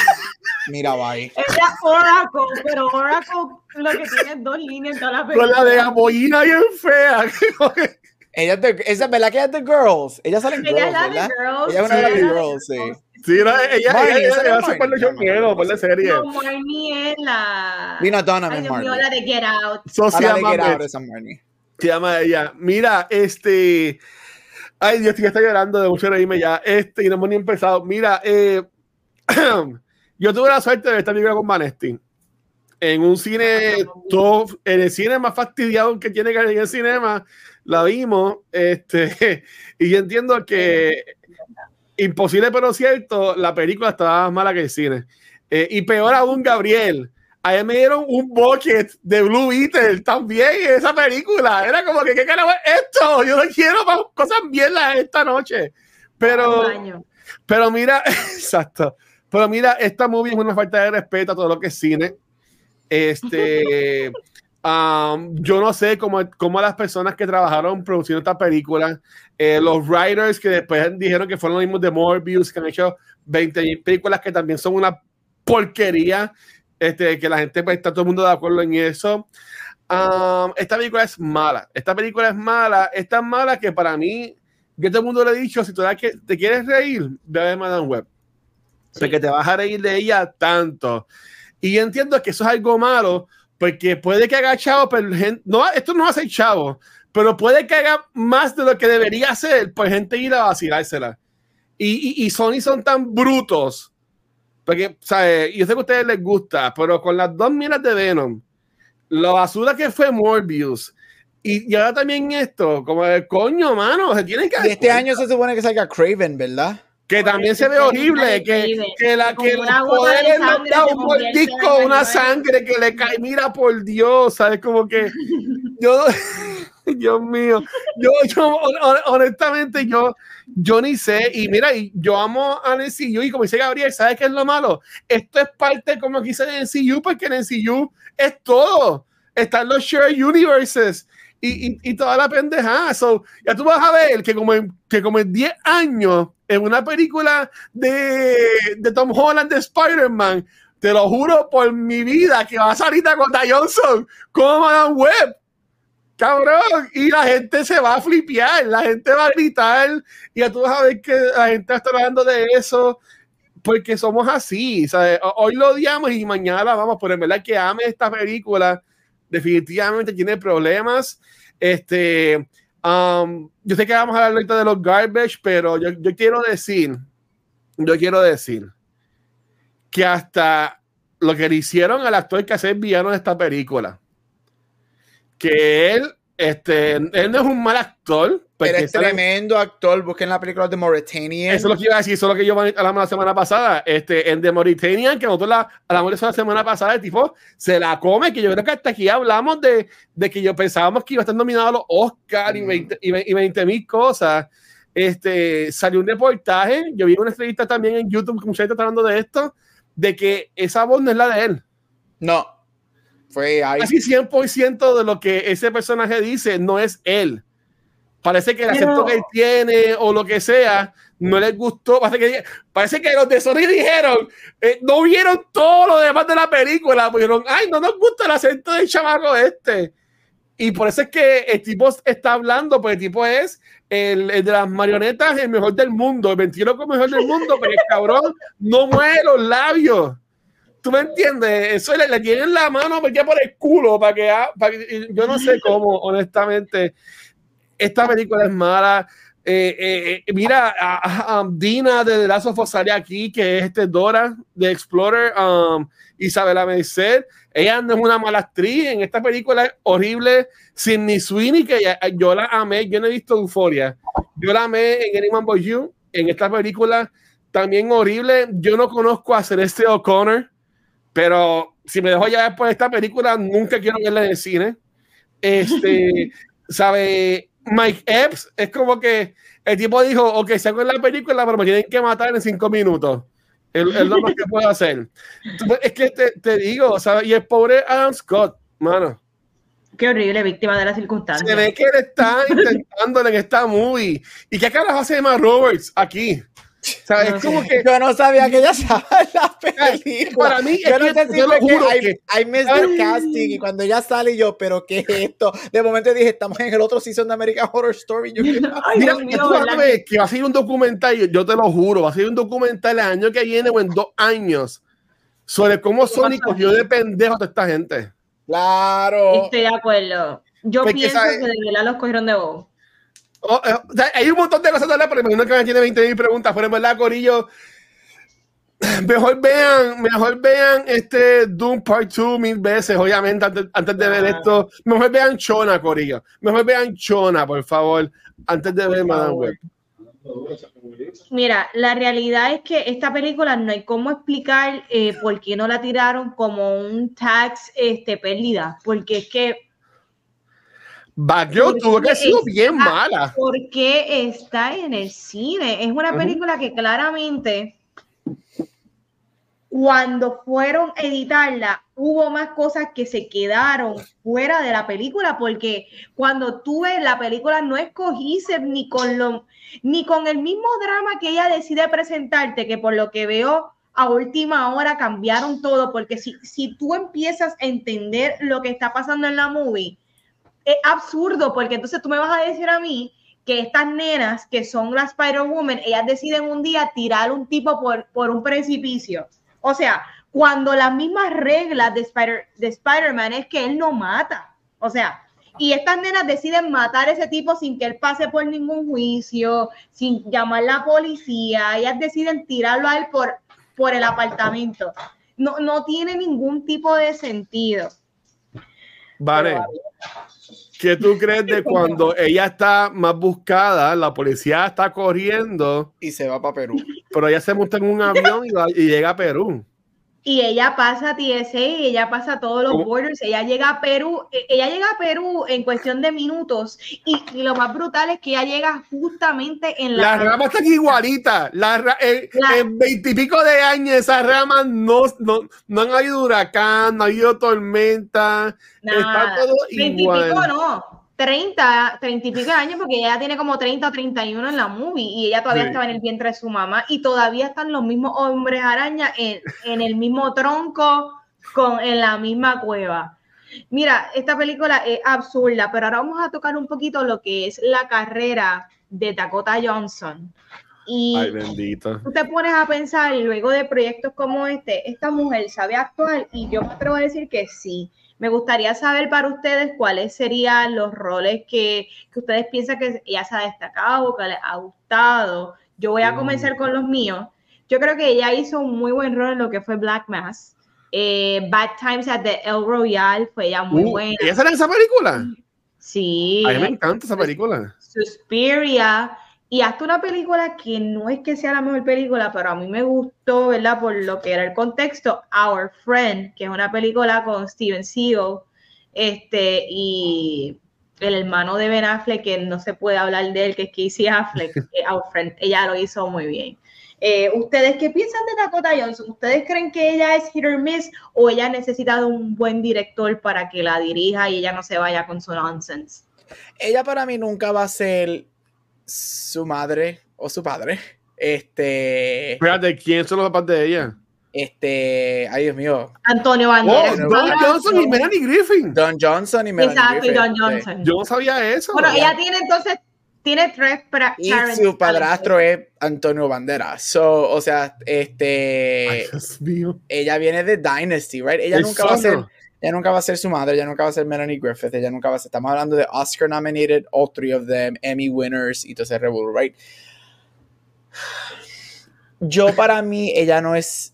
Mira, bye. Ella Oracle, pero Oracle lo que tiene es dos líneas en toda la película. Con la de Amoyina bien fea. [LAUGHS] ella es de, esa verdad que es de Girls. Ella sale en Girls, ella ¿verdad? Girls, ella es una de las Girls, sí. Sí, no, ella, Marnie, ella, ella, ella hace cuando yo quiero, por la serie. No, Marnie es la... Vino Donovan, Ay, Marnie. la de Get Out. So, se llama Get Out esa Marnie. Se llama ella. Mira, este... Ay, Dios, que está llorando de mucho reírme ya. Este, y no hemos ni empezado. Mira, eh, [CLEARS THROAT] [CLEARS THROAT] yo tuve la suerte de ver esta película con Vanesti. En un cine, todo, en el cine más fastidiado que tiene que en el cinema, la vimos. Este, [LAUGHS] y yo entiendo que imposible pero cierto, la película estaba más mala que el cine. Eh, y peor aún, Gabriel, a me dieron un bucket de Blue Beetle también en esa película. Era como que, ¿qué carajo es esto? Yo no quiero cosas bien esta noche. Pero, pero mira, [LAUGHS] exacto. Pero mira, esta movie es una falta de respeto a todo lo que es cine. Este, [LAUGHS] um, yo no sé cómo, cómo las personas que trabajaron produciendo esta película, eh, los writers que después dijeron que fueron los mismos de Morbius, que han hecho 20 películas que también son una porquería este, que la gente pues, está todo el mundo de acuerdo en eso. Um, esta película es mala. Esta película es mala. Es tan mala que para mí, yo todo el mundo le he dicho, si tú que te quieres reír, ve a Madame Web. Porque te vas a reír de ella tanto. Y yo entiendo que eso es algo malo, porque puede que haga chavo, pero no, esto no hace chavo, pero puede que haga más de lo que debería hacer, por gente ir a vacilársela. Y, y, y Sony son tan brutos porque, ¿sabes? Yo sé que a ustedes les gusta, pero con las dos miras de Venom, la basura que fue Morbius, y, ahora también esto, como el coño, mano, se tienen que. Y este año se supone que salga Craven, ¿verdad? Que también se ve horrible, que, que, la que los poderes nos da un mordisco, una sangre que le cae, mira por Dios, ¿sabes? Como que yo, [LAUGHS] Dios mío, yo, yo honestamente, yo, yo ni sé, y mira, yo amo a NCU, y como dice Gabriel, ¿sabes qué es lo malo? Esto es parte, como quise de NCU, porque NCU es todo, están los shared universes, y, y, toda la pendejada. Ya tú vas a ver que como en, que como en 10 años, en una película de, de Tom Holland de Spider-Man, te lo juro por mi vida que va a salir Dakota Johnson como Madame Web. Cabrón, y la gente se va a flipear, la gente va a gritar, y ya tú vas a ver que la gente está hablando de eso, porque somos así. Hoy lo odiamos y mañana la vamos, pero en verdad que ame esta película, definitivamente tiene problemas. Este, um, yo sé que vamos a hablar ahorita de los garbage, pero yo, yo quiero decir, yo quiero decir que hasta lo que le hicieron al actor que hace villano de esta película, que él, este, él no es un mal actor. Pero es tremendo actor. Busquen la película de Mauritania. Eso es lo que iba a decir, eso es lo que yo hablamos la semana pasada. Este, en The Mauritania, que nosotros la hablamos la semana pasada, el tipo se la come, que yo creo que hasta aquí hablamos de, de que yo pensábamos que iba a estar nominado a los Oscar y 20 y mil cosas. Este, salió un reportaje, yo vi una entrevista también en YouTube, que mucha gente está hablando de esto, de que esa voz no es la de él. No, fue ahí. Casi 100% de lo que ese personaje dice no es él. Parece que el acento que él tiene o lo que sea no les gustó. Parece que, parece que los de Sony dijeron, eh, no vieron todo lo demás de la película. Pues dijeron, ay, no nos gusta el acento del chamaco este. Y por eso es que el tipo está hablando, porque el tipo es el, de las marionetas, el mejor del mundo, el ventríloco mejor del mundo, pero el cabrón no mueve los labios. ¿Tú me entiendes? Eso le, le tienen la mano porque por el culo para que, para que, yo no sé cómo, honestamente. Esta película es mala. Eh, eh, eh mira, a, a, Dina de The Last of Us sale aquí, que es este Dora de Explorer, um, Isabela Merced. Ella no es una mala actriz. En esta película es horrible. Sidney Sweeney, que yo la amé. Yo no he visto Euforia. Yo la amé en Anyone But You. En esta película también horrible. Yo no conozco a Celeste O'Connor. Pero si me dejo ya por esta película, nunca quiero verla en el cine. Este, [LAUGHS] ¿sabe? Mike Epps es como que el tipo dijo, ok, saco en la película, pero me tienen que matar en cinco minutos. Es, lo más que puedo hacer. Es que te, te digo, ¿sabes? Y el pobre Adam Scott, mano. Qué horrible, víctima de las circunstancias. Se ve que él está intentándole en esta movie. ¿Y qué carajo hace Emma Roberts aquí? ¿Sabes? como que... Yo no sabía que ella estaba en la película. Para mí, yo no sé si fue que hay, que... hay el casting y cuando ella sale yo, pero ¿qué es esto? De momento dije, estamos en el otro season de American Horror Story. Yo, [LAUGHS] Ay, Mira, mío, que, que va a ser un documental, yo te lo juro, va a ser un documental el año que viene o en dos años sobre cómo Sony cogió de pendejo a toda esta gente. Claro. Estoy de acuerdo. Yo pienso que de verdad los cogieron de voz. Oh, eh, hay un montón de cosas de pero imagino que me tiene 20 mil preguntas. En verdad, Corillo, [SIGHS] mejor vean, mejor vean este Doom Part 2 mil veces, obviamente, antes, de ver esto. Mejor vean Chona, Corillo. Mejor vean Chona, por favor, antes de ver Madame Web. Mira, la realidad es que esta película no hay cómo explicar eh, por qué no la tiraron como un tax este, pérdida, porque es que Bagyo tuvo que ser bien mala. Porque está en el cine. Es una película que claramente cuando fueron a editarla, hubo más cosas que se quedaron fuera de la película, porque cuando tú ves la película no escogiste ni con lo, ni con el mismo drama que ella decide presentarte, que por lo que veo a última hora cambiaron todo, porque si, si tú empiezas a entender lo que está pasando en la movie, es absurdo, porque entonces tú me vas a decir a mí que estas nenas, que son las Spider-Woman, ellas deciden un día tirar un tipo por, por un precipicio. O sea, cuando las mismas reglas de, Spider, de Spider-Man es que él no mata. O sea, y estas nenas deciden matar a ese tipo sin que él pase por ningún juicio, sin llamar a la policía. Ellas deciden tirarlo a él por, por el apartamento. No, no tiene ningún tipo de sentido. Vale. ¿Qué tú crees de [LAUGHS] cuando ella está más buscada, la policía está corriendo y se va para Perú? Pero ella se monta en un avión y, llega a Perú. Y ella pasa a TSA ella pasa todos los borders. Ella llega a Perú, e, ella llega a Perú en cuestión de minutos. Y, lo más brutal es que ella llega justamente en la. La rama está igualita. La, en veintipico de años, esas ramas no, no, no han habido huracán, no ha habido tormenta. Está todo igual. no. 30, 30 y pico de años, porque ella tiene como 30 o 31 en la movie y ella todavía estaba en el vientre de su mamá y todavía están los mismos hombres araña en, en el mismo tronco, con, en la misma cueva. Mira, esta película es absurda, pero ahora vamos a tocar un poquito lo que es la carrera de Dakota Johnson. Y Ay, bendito. tú te pones a pensar, luego de proyectos como este, esta mujer sabe actuar y yo me atrevo a decir que sí. Me gustaría saber para ustedes cuáles serían los roles que, ustedes piensan que ella se ha destacado, que les ha gustado. Yo voy a mm. comenzar con los míos. Yo creo que ella hizo un muy buen rol en lo que fue Black Mass. Eh, Bad Times at the El Royale fue ella muy uh, buena. ¿Ella sale en esa película? Sí. A mí me encanta esa película. Suspiria y hasta una película que no es que sea la mejor película, pero a mí me gustó, ¿verdad? Por lo que era el contexto, Our Friend, que es una película con Steven Seagal, este, y el hermano de Ben Affleck, que no se puede hablar de él, que es Casey Affleck, [LAUGHS] Our Friend, ella lo hizo muy bien. Eh, ¿Ustedes qué piensan de Dakota Johnson? ¿Ustedes creen que ella es hit or miss o ella necesita de un buen director para que la dirija y ella no se vaya con su nonsense? Ella para mí nunca va a ser su madre o su padre. Este. Espérate, ¿quién son los papás de ella? Este, ay Dios mío. Antonio Banderas. Oh, Don Johnson y Melanie Griffin. Don Johnson y Melanie Exacto, y Don Johnson. Yo no sabía eso. Bueno, ella tiene entonces, tiene tres para Y su padrastro es Antonio Banderas. So, o sea, este. Ay, Dios mío. Ella viene de Dynasty, right? Ella nunca va a ser ella nunca va a ser su madre, ella nunca va a ser Melanie Griffith, ella nunca va a ser. Estamos hablando de Oscar nominated, all three of them, Emmy winners y todo ese revuelo, right? Yo, para mí, ella no es.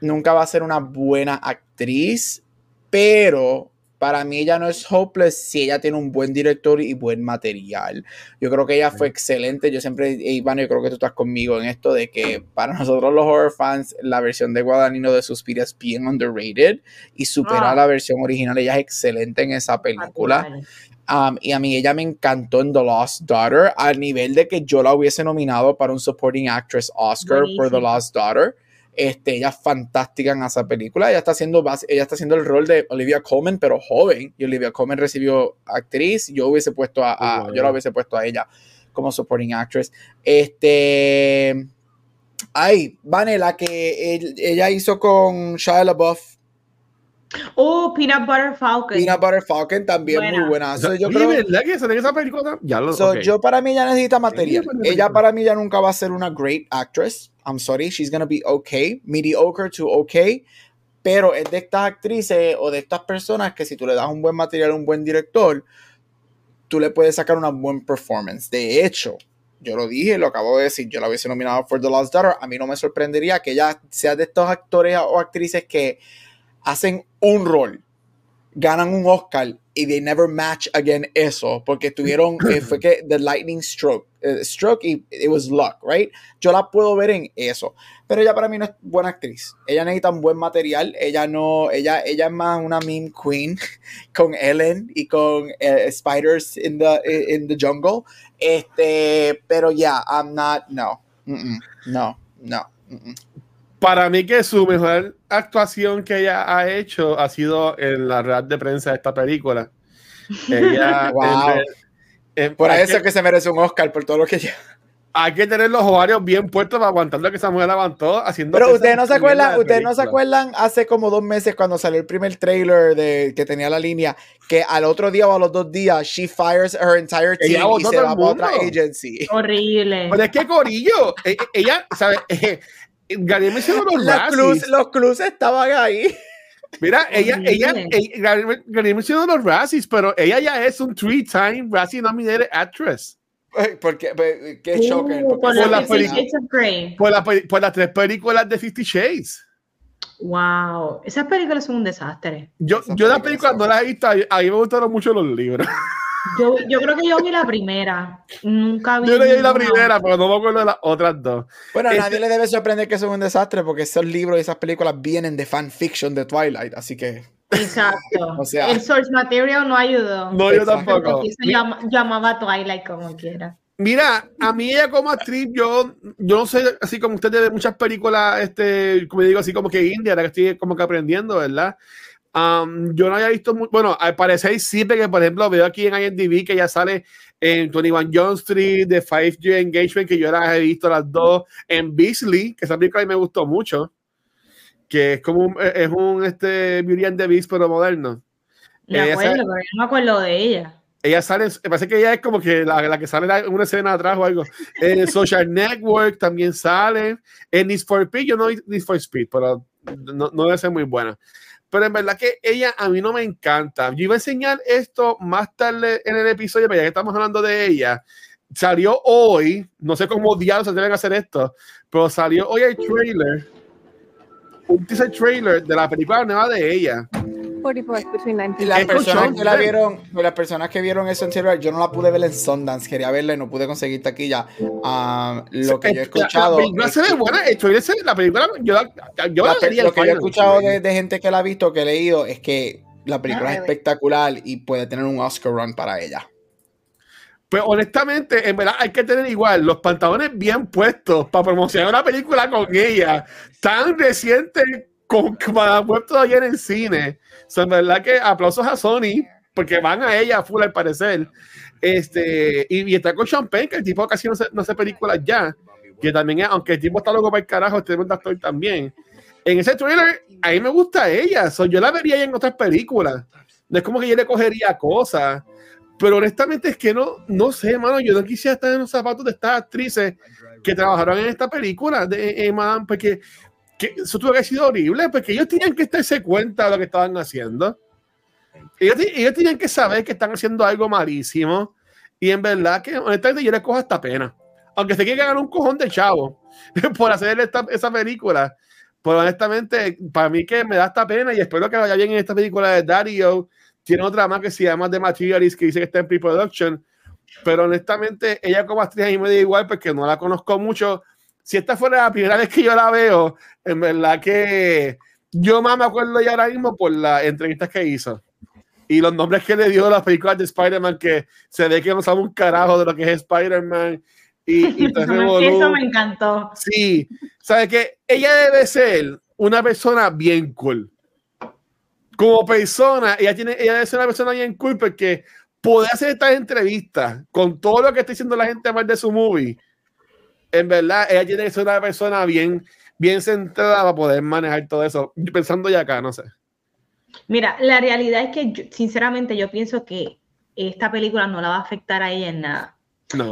Nunca va a ser una buena actriz, pero para mí ella no es hopeless si ella tiene un buen director y buen material. Yo creo que ella fue excelente. Yo siempre, Iván, yo creo que tú estás conmigo en esto de que para nosotros los horror fans, la versión de Guadagnino de Suspiria es bien underrated y supera ah. la versión original. Ella es excelente en esa película. Um, y a mí ella me encantó en The Lost Daughter, al nivel de que yo la hubiese nominado para un Supporting Actress Oscar por The Lost Daughter. Este, ella es fantástica en esa película. Ella está haciendo, ella está haciendo el rol de Olivia Colman, pero joven. Y Olivia Colman recibió actriz. Yo hubiese puesto a, yo la hubiese puesto a ella como supporting actress. Este, ay, Vanela que ella hizo con Shia LaBeouf. Oh, Peanut Butter Falcon. Peanut Butter Falcon también muy buena. yo creo, que esa película? Ya lo, Yo para mí ya necesita material. Ella para mí ya nunca va a ser una great actress. I'm sorry, she's gonna be okay, mediocre to okay, pero es de estas actrices o de estas personas que si tú le das un buen material, un buen director, tú le puedes sacar una buena performance. De hecho, yo lo dije, lo acabo de decir, yo la hubiese nominado for The Lost Daughter. A mí no me sorprendería que ella sea de estos actores o actrices que hacen un rol, ganan un Oscar y they never match again eso, porque tuvieron, eh, fue que The Lightning Stroke, uh, Stroke y it was luck, right? Yo la puedo ver en eso, pero ella para mí no es buena actriz. Ella necesita un buen material, ella no, ella, ella es más una meme queen [LAUGHS] con Ellen y con uh, Spiders in the, in the Jungle, este, pero ya, yeah, I'm not, no, mm -mm, no, no. Mm para mí que su mejor actuación que ella ha hecho ha sido en la red de prensa de esta película. Ella, [LAUGHS] por eso que, que se merece un Oscar por todo lo que ella hay que tener los ovarios bien puestos para aguantar lo que esa mujer levantó haciendo. Pero ustedes no se acuerdan, ustedes no se acuerdan hace como dos meses cuando salió el primer trailer de que tenía la línea que al otro día o a los dos días she fires her entire team y se va a otra agency. Horrible. Pero es que Corillo, e, e, ella, ¿sabes? [LAUGHS] [LAUGHS] Gary mencionó los Razzies. los clubs estaban ahí. Mira, [LAUGHS] ella, ella, ella Gary mencionó los Razzies, pero ella ya es un three-time Razzie nominated actress. Porque, qué uh, shocker. Por, por, la por, la, por, las tres películas de Fifty Shades. Wow, esas películas son un desastre. Yo, yo las películas no las he visto, a mí me gustaron mucho los libros. [LAUGHS] Yo, yo, creo que yo vi la primera. Nunca vi. Yo leí la primera, pero no me acuerdo de las otras dos. Bueno, a este nadie le debe sorprender que son un desastre porque esos libros y esas películas vienen de fanfiction de Twilight, así que. Exacto. [LAUGHS] o sea, el source material no ayudó. No, yo tampoco. Se llamaba Twilight como quiera. Mira, a mí ella como actriz, yo, yo no sé, así como usted de muchas películas, este, como digo, así como que India, la que estoy como que aprendiendo, ¿verdad? Yo no había visto, muy, bueno, al parecer sí, que por ejemplo veo aquí en IMDb que ya sale en 21 John Street, de 5G Engagement, que yo las he visto las dos, en Beasley, que esa película me gustó mucho, que es como un, es un este, Beauty and the Beast, pero moderno. Me acuerdo, pero yo no me acuerdo de ella. Ella sale, me parece que ella es como que la, la que sale en una escena atrás o algo. En Social Network también sale. En Need for Speed, yo no Need for Speed, pero no, no debe ser muy buena pero en verdad que ella a mí no me encanta. Yo iba a enseñar esto más tarde en el episodio, pero ya que estamos hablando de ella, salió hoy, no sé cómo diablos se deben hacer esto, pero salió hoy el trailer, un teaser trailer de la película nueva de ella. Y las personas que la vieron, las personas que vieron eso en Silver, yo no la pude ver en Sundance, quería verla y no pude conseguir taquilla. Uh, lo que yo he escuchado. La película se ve buena, la película, yo, yo la, lo que yo he escuchado de, de, gente que la ha visto, que he leído, es que la película es espectacular y puede tener un Oscar run para ella. Pues honestamente, en verdad hay que tener igual los pantalones bien puestos para promocionar una película con ella, tan reciente con, para puesto todavía en el cine. Son verdad que aplausos a Sony, porque van a ella full al parecer. Este, y, está con Champagne, que el tipo casi no hace, no películas ya. Que también, aunque el tipo está loco para el carajo, este actor también. En ese trailer, a mí me gusta ella. So, yo la vería en otras películas. No es como que yo le cogería cosas. Pero honestamente es que no, no sé, mano. Yo no quisiera estar en los zapatos de estas actrices que trabajaron en esta película de eh, Madame, porque que eso tuvo que haber sido horrible, porque ellos tenían que estarse cuenta de lo que estaban haciendo. Ellos, ellos tenían que saber que están haciendo algo malísimo. Y en verdad que, honestamente, yo les cojo esta pena. Aunque se quiere ganar un cojón de chavo [LAUGHS] por hacer esta, esa película. Pero honestamente, para mí que me da esta pena y espero que vaya bien en esta película de Dario. Tiene otra más que se llama The Materialist, que dice que está en pre-production. Pero honestamente, ella como actriz a mí me da igual porque no la conozco mucho si esta fuera la primera vez que yo la veo, en verdad que yo más me acuerdo ya ahora mismo por las entrevistas que hizo y los nombres que le dio a las películas de Spider-Man, que se ve que no sabe un carajo de lo que es Spider-Man. Y, [LAUGHS] eso me encantó. Sí, sabe que ella debe ser una persona bien cool. Como persona, ella, tiene, ella debe ser una persona bien cool porque puede hacer estas entrevistas con todo lo que está diciendo la gente más de su movie en verdad, ella tiene que ser una persona bien, bien centrada para poder manejar todo eso. Pensando ya acá, no sé. Mira, la realidad es que, sinceramente, yo pienso que esta película no la va a afectar a ella en nada.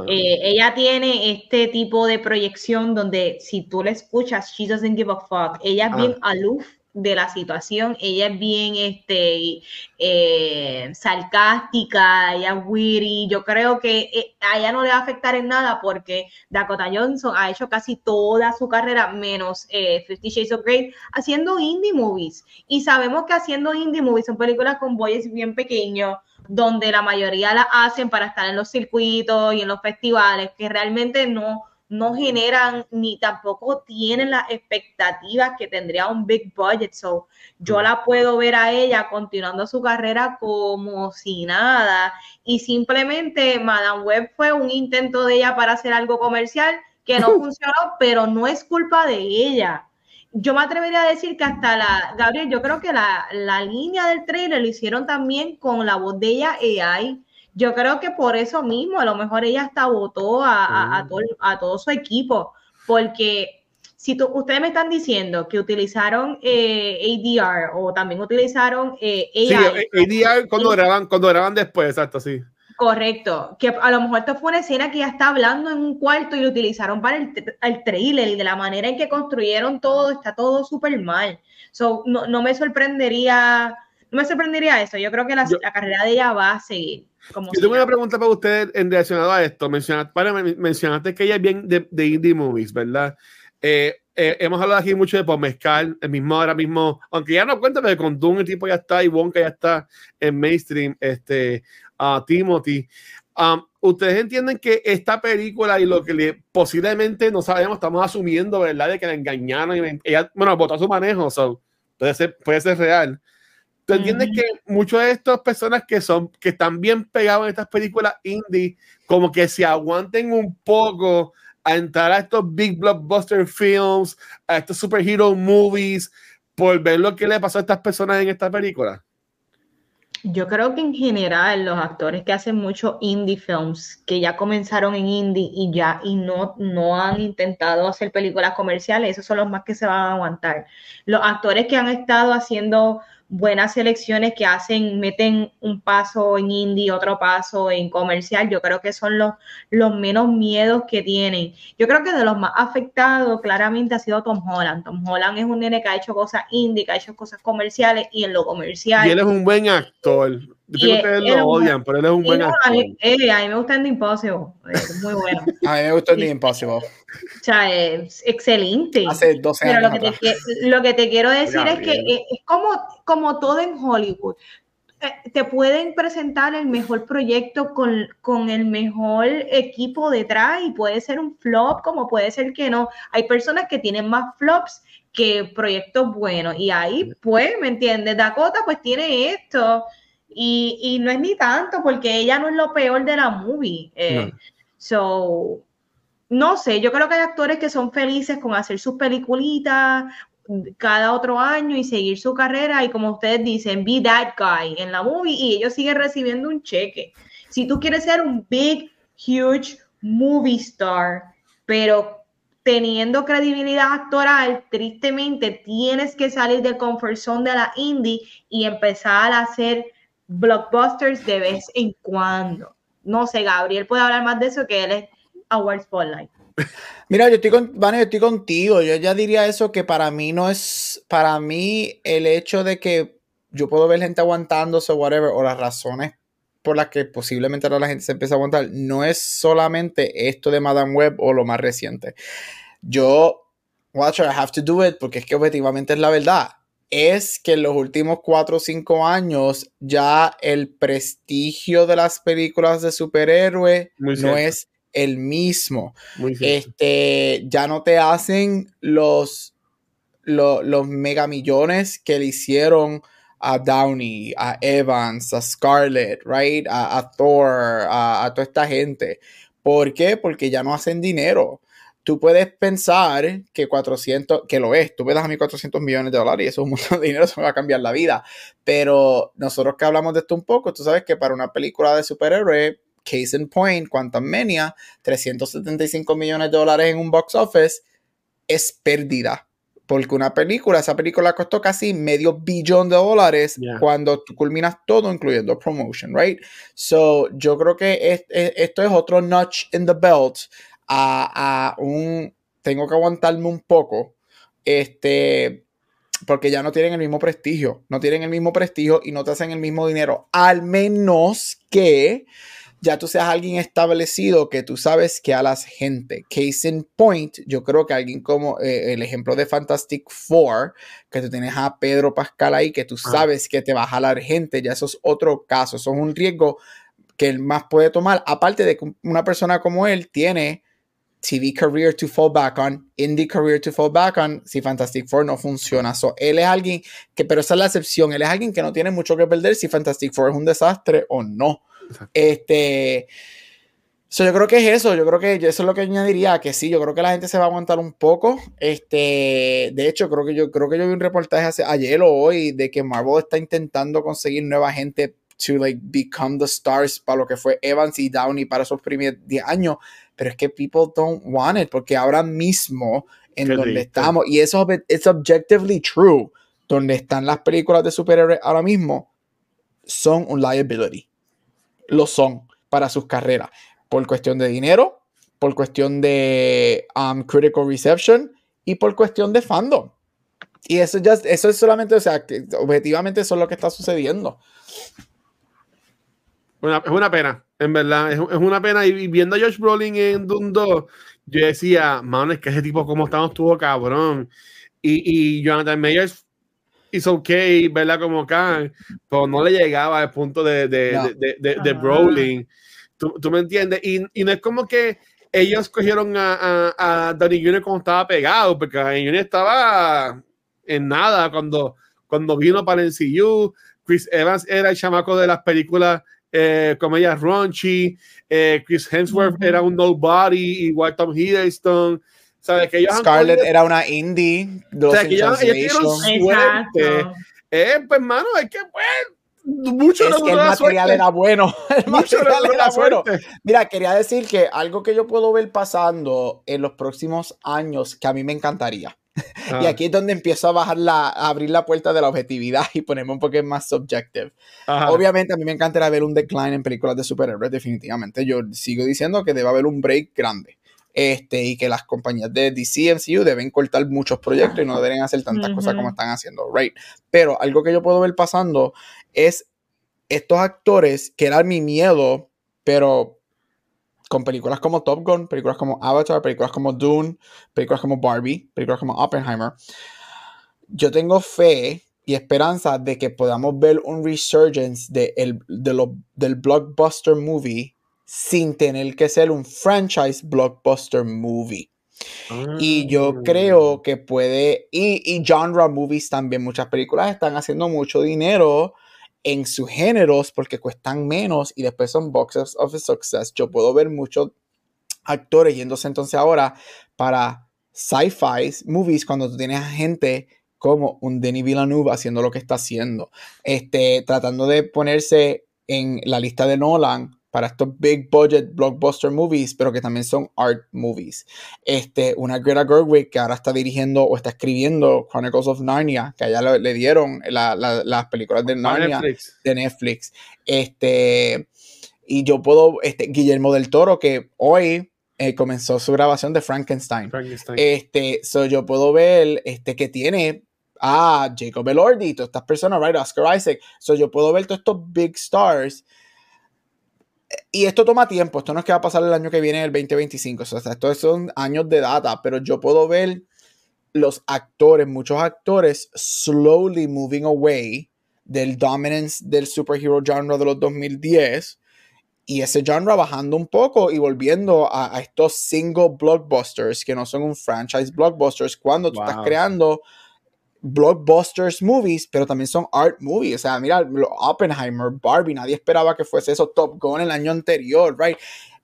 Eh, ella tiene este tipo de proyección donde si tú la escuchas, she doesn't give a fuck. Ella es bien aloof de la situación. Ella es bien este, eh, sarcástica, ella es witty. Yo creo que eh, a ella no le va a afectar en nada porque Dakota Johnson ha hecho casi toda su carrera, menos eh, Fifty Shades of Grey, haciendo indie movies. Y sabemos que haciendo indie movies son películas con boys bien pequeños, donde la mayoría las hacen para estar en los circuitos y en los festivales, que realmente no no generan ni tampoco tienen las expectativas que tendría un big budget. So, yo mm. la puedo ver a ella continuando su carrera como si nada. Y simplemente Madame Web fue un intento de ella para hacer algo comercial que no [LAUGHS] funcionó, pero no es culpa de ella. Yo me atrevería a decir que hasta la, Gabriel, yo creo que la, la línea del trailer lo hicieron también con la voz de ella AI yo creo que por eso mismo, a lo mejor ella hasta votó a, todo, su equipo, porque si ustedes me están diciendo que utilizaron eh, ADR o también utilizaron eh, AI. Sí, ADR cuando graban, cuando graban después, exacto, sí. Correcto, que a lo mejor esto fue una escena que ya está hablando en un cuarto y lo utilizaron para el, el trailer y de la manera en que construyeron todo, está todo súper mal. So, no, no, me sorprendería, no me sorprendería eso. Yo creo que la, la carrera de ella va a seguir. Yo tengo una pregunta para usted en relacionado a esto. Mencionaste, mencionaste que ella es bien de, indie movies, ¿verdad? Eh, eh, hemos hablado aquí mucho de Pomezcal, el mismo ahora mismo, aunque ya no cuenta, pero con Doom el tipo ya está y Wonka ya está en mainstream, este, uh, Timothy. Um, Ustedes entienden que esta película y lo que le, posiblemente no sabemos, estamos asumiendo, ¿verdad? De que la engañaron y ella, bueno, votó a su manejo, so, puede, ser, puede ser real. ¿Tú entiendes que muchas de estas personas que son, que están bien pegados en estas películas indie, como que se aguanten un poco a entrar a estos big blockbuster films, a estos superhero movies, por ver lo que le pasó a estas personas en esta película? Yo creo que en general los actores que hacen mucho indie films, que ya comenzaron en indie y ya y no, no han intentado hacer películas comerciales, esos son los más que se van a aguantar. Los actores que han estado haciendo buenas selecciones que hacen, meten un paso en indie, otro paso en comercial. Yo creo que son los, menos miedos que tienen. Yo creo que de los más afectados claramente ha sido Tom Holland. Tom Holland es un nene que ha hecho cosas indie, que ha hecho cosas comerciales y en lo comercial. Él es un buen actor. Yo que ustedes lo odian, pero él es un buen actor. A mí, eh, a mí, me gusta The Impossible. Es muy bueno. [LAUGHS] a mí me gusta The Impossible. O sea, es excelente. Hace 12 años. Pero lo que, te, lo que te quiero decir es que es como, como todo en Hollywood. Eh, te pueden presentar el mejor proyecto con, con, el mejor equipo detrás y puede ser un flop como puede ser que no. Hay personas que tienen más flops que proyectos buenos y ahí pues, ¿me entiendes? Dakota pues tiene esto y, y, no es ni tanto porque ella no es lo peor de la movie. Eh, no. So, no sé, yo creo que hay actores que son felices con hacer sus peliculitas cada otro año y seguir su carrera y como ustedes dicen, be that guy en la movie y ellos siguen recibiendo un cheque. Si tú quieres ser un big, huge movie star, pero teniendo credibilidad actoral, tristemente tienes que salir del comfort zone de la indie y empezar a hacer blockbusters de vez en cuando. No sé, Gabriel puede hablar más de eso que él es Award Spotlight. Mira, yo estoy, con, yo estoy contigo. Yo ya diría eso que para mí no es, para mí el hecho de que yo puedo ver gente aguantándose o whatever, o las razones por las que posiblemente ahora la gente se empieza a aguantar, no es solamente esto de Madame Web o lo más reciente. Yo, Watcher, I have to do it porque es que objetivamente es la verdad es que en los últimos cuatro o cinco años ya el prestigio de las películas de superhéroe no es el mismo. este, ya no te hacen los, los, los mega millones que le hicieron a Downey, a Evans, a Scarlett, right? A, Thor, a, a toda esta gente. ¿Por qué? Porque ya no hacen dinero tú puedes pensar que 400, que lo es, tú me das a mí 400 millones de dólares y eso es un montón de dinero, [LAUGHS] eso me va a cambiar la vida. Pero nosotros que hablamos de esto un poco, tú sabes que para una película de superhéroe, Case in Point, Quantum Mania, 375 millones de dólares en un box office es pérdida. Porque una película, esa película costó casi medio billón de dólares cuando tú culminas todo, incluyendo promotion, right? So, yo creo que esto es otro notch in the belt a, un, tengo que aguantarme un poco, este, porque ya no tienen el mismo prestigio, no tienen el mismo prestigio y no te hacen el mismo dinero, al menos que ya tú seas alguien establecido que tú sabes que a la gente. Case in point, yo creo que alguien como eh, el ejemplo de Fantastic Four, que tú tienes a Pedro Pascal ahí, que tú sabes que te va a jalar gente, ya eso es otro caso, eso es un riesgo que él más puede tomar, aparte de que una persona como él tiene TV career to fall back on, indie career to fall back on, si Fantastic Four no funciona. So, él es alguien que, pero esa es la excepción, él es alguien que no tiene mucho que perder si Fantastic Four es un desastre o no. Este. So, yo creo que es eso, yo creo que eso es lo que añadiría, que sí, yo creo que la gente se va a aguantar un poco. Este, de hecho, creo que yo creo que yo vi un reportaje hace, ayer o hoy de que Marvel está intentando conseguir nueva gente to like become the stars para lo que fue Evans y Downey para esos primeros 10 años, pero es que people don't want it porque ahora mismo en donde estamos y eso es objectively true, donde están las películas de superhéroes ahora mismo son un liability lo son para sus carreras, por cuestión de dinero, por cuestión de um, critical reception y por cuestión de fandom. Y eso, ya, eso es solamente, o sea, que objetivamente eso es lo que está sucediendo. es una pena, en verdad, es, una pena. Y viendo a Josh Brolin en Doom 2, yo decía, man, es que ese tipo como estamos estuvo cabrón. Y, y Jonathan Mayers hizo ok, ¿verdad? Como Khan, pero no le llegaba al punto de, de, de, de, de Brolin. ¿Tú, ¿Tú, me entiendes? Y, y, no es como que ellos cogieron a, a, a Danny Jr. cuando estaba pegado, porque Danny Jr. estaba en nada cuando, cuando vino para el MCU. Chris Evans era el chamaco de las películas eh, comedias raunchy. Eh, Chris Hemsworth era un nobody, igual Tom Hiddleston. Que Scarlett era una indie. O sea, que ellos, suerte. Eh, pues, mano, es que, pues, mucho es que el material era bueno. [LAUGHS] El material era bueno. Mira, quería decir que algo que yo puedo ver pasando en los próximos años que a mí me encantaría. [LAUGHS] Y ah. aquí es donde empiezo a bajar la, a abrir la puerta de la objetividad y ponerme un poco más subjective. Obviamente a mí me encantaría ver un decline en películas de superhéroes, definitivamente. Yo sigo diciendo que debe haber un break grande este, y que las compañías de DC MCU deben cortar muchos proyectos y no deben hacer tantas cosas como están haciendo, right? Pero algo que yo puedo ver pasando es estos actores que era mi miedo, pero con películas como Top Gun, películas como Avatar, películas como Dune, películas como Barbie, películas como Oppenheimer, yo tengo fe y esperanza de que podamos ver un resurgence de el, de del blockbuster movie sin tener que ser un franchise blockbuster movie. Y yo ah. creo que puede, y, y, genre movies también, muchas películas están haciendo mucho dinero en sus géneros porque cuestan menos y después son boxes of success. Yo puedo ver muchos actores yéndose entonces ahora para sci-fi movies cuando tú tienes a gente como un Denis Villeneuve haciendo lo que está haciendo, este, tratando de ponerse en la lista de Nolan para estos big budget blockbuster movies, pero que también son art movies. Este, una Greta Gerwig que ahora está dirigiendo o está escribiendo Chronicles of Narnia, que allá le, dieron las películas de Narnia de Netflix. Este, y yo puedo, este, Guillermo del Toro, que hoy eh, comenzó su grabación de Frankenstein. Este, so yo puedo ver este, que tiene a Jacob Elordi, todas estas personas, right? Oscar Isaac. So yo puedo ver todos estos big stars y esto toma tiempo, esto no es que va a pasar el año que viene, el 2025, o sea, estos son años de data, pero yo puedo ver los actores, muchos actores, slowly moving away del dominance del superhero genre de los 2010 y ese genre bajando un poco y volviendo a, estos single blockbusters que no son un franchise blockbusters cuando tú estás creando blockbusters movies, pero también son art movies. O sea, mira, Oppenheimer, Barbie, nadie esperaba que fuese eso. Top Gun el año anterior, right?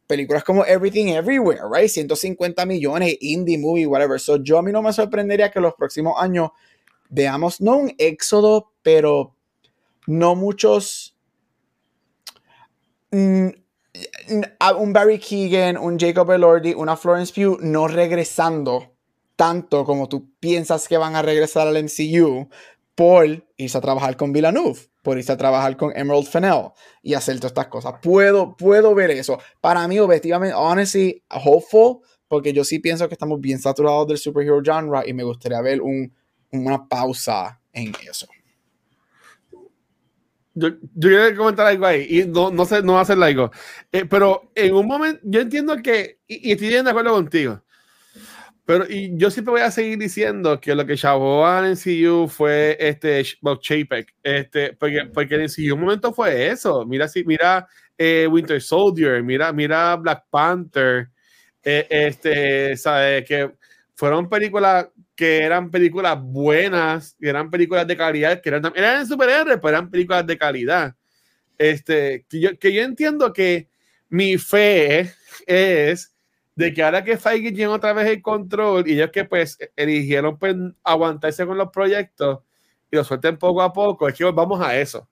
Películas como Everything Everywhere, right? 150 millones, indie movie, whatever. So, yo a mí no me sorprendería que los próximos años veamos, no un éxodo, pero no muchos. Mm, un Barry Keegan, un Jacob Elordi, una Florence Pugh no regresando tanto como tú piensas que van a regresar al MCU por irse a trabajar con Villeneuve, por irse a trabajar con Emerald Fennell y hacer todas estas cosas. Puedo, puedo ver eso. Para mí, objetivamente, honestly, hopeful, porque yo sí pienso que estamos bien saturados del superhero genre y me gustaría ver un, una pausa en eso. Yo, yo quiero comentar algo ahí y no, no sé, no va a ser algo. Eh, pero en un momento, yo entiendo que, y, estoy de acuerdo contigo, pero y yo siempre voy a seguir diciendo que lo que chavó en CU fue este Bob Chapek, este, porque, porque en CU un momento fue eso. Mira, si, mira eh, Winter Soldier, mira, mira Black Panther, eh, este, sabe que fueron películas que eran películas buenas, que eran películas de calidad, que eran, eran superhéroes, pero eran películas de calidad. Este, que yo, que yo entiendo que mi fe es de que ahora que Feige tiene otra vez el control y ellos que pues eligieron pues aguantarse con los proyectos y lo suelten poco a poco, es que vamos a eso.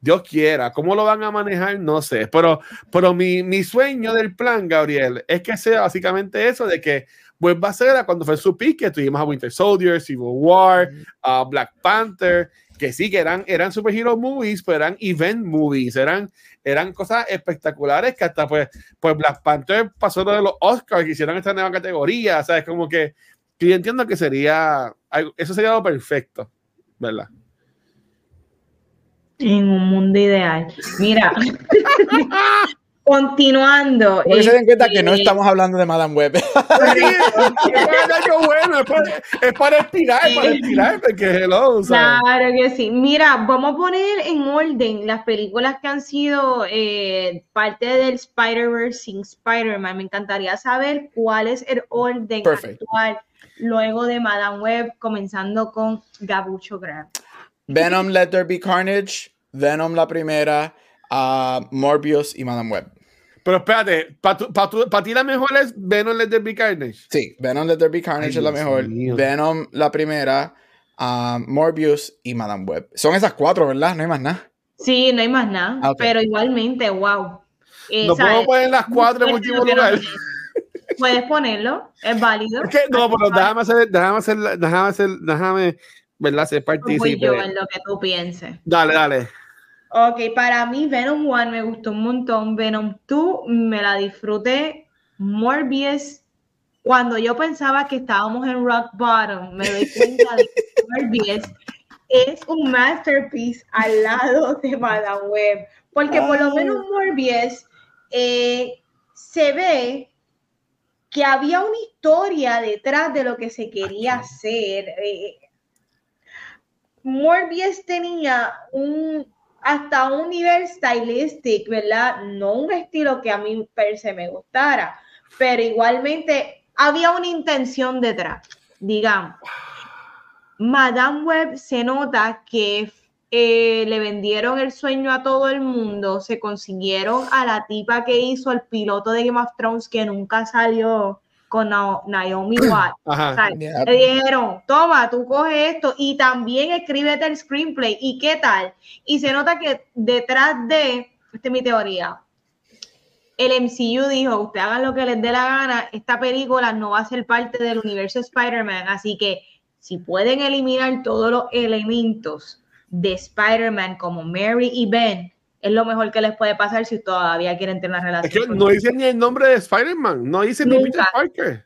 Dios quiera, ¿cómo lo van a manejar? No sé, pero, pero mi, mi sueño del plan, Gabriel, es que sea básicamente eso, de que pues va a ser cuando fue su pique, tuvimos a Winter Soldier, Civil War, a Black Panther, que sí que eran, eran superhero movies, pero eran event movies, eran, eran cosas espectaculares que hasta pues, pues Black Panther pasó lo de los Oscars, que hicieron esta nueva categoría, ¿sabes? Como que, que yo entiendo que sería, eso sería lo perfecto, ¿verdad? En un mundo ideal. Mira, [LAUGHS] Continuando. Porque se den cuenta que no este, estamos hablando de Madame Web. [LAUGHS] [LAUGHS] es, bueno, es, para, es para inspirar, para porque hello. Claro que sí. Mira, vamos a poner en orden las películas que han sido eh, parte del Spider-Verse sin Spider-Man. Me encantaría saber cuál es el orden actual luego de Madame Web, comenzando con Gabucho Grab. Venom Let There Be Carnage, Venom la primera, a Morbius y Madame Web. Pero espérate, ¿para ti la mejor es Venom Let There Be Carnage? Sí, Venom Let There Be Carnage es la mejor. Venom la primera, Morbius y Madame Web. Son esas cuatro, ¿verdad? No hay más nada. Sí, no hay más nada. Ah, pero igualmente, wow. Eh, no puedo poner las cuatro en último lugar. [LAUGHS] Puedes ponerlo, es válido. no, pero déjame hacer, déjame hacer, déjame hacer, déjame, ¿verdad? Ser partícipe. yo en lo que tú pienses. Dale, dale. Ok, para mí Venom 1 me gustó un montón. Venom 2 me la disfruté. Morbius, cuando yo pensaba que estábamos en rock bottom, me doy cuenta de que [LAUGHS] Morbius es un masterpiece al lado de Madame Web. Porque por lo menos Morbius eh, se ve que había una historia detrás de lo que se quería hacer. Eh, Morbius tenía un, hasta un nivel stylistic, ¿verdad? No un estilo que a mí per se me gustara, pero igualmente había una intención detrás, digamos. Madame Web se nota que eh, le vendieron el sueño a todo el mundo, se consiguieron a la tipa que hizo el piloto de Game of Thrones que nunca salió con Naomi [CLEARS THROAT] Watts. Le dijeron, toma, tú coges esto y también escríbete el screenplay. ¿Y qué tal? Y se nota que detrás de, esta es mi teoría, el MCU dijo, usted hagan lo que les dé la gana, esta película no va a ser parte del universo Spider-Man, así que si pueden eliminar todos los elementos de Spider-Man como Mary y Ben, es lo mejor que les puede pasar si todavía quieren tener una relación. Es que no dicen ni el nombre de Spider-Man, no dicen ni Peter Parker.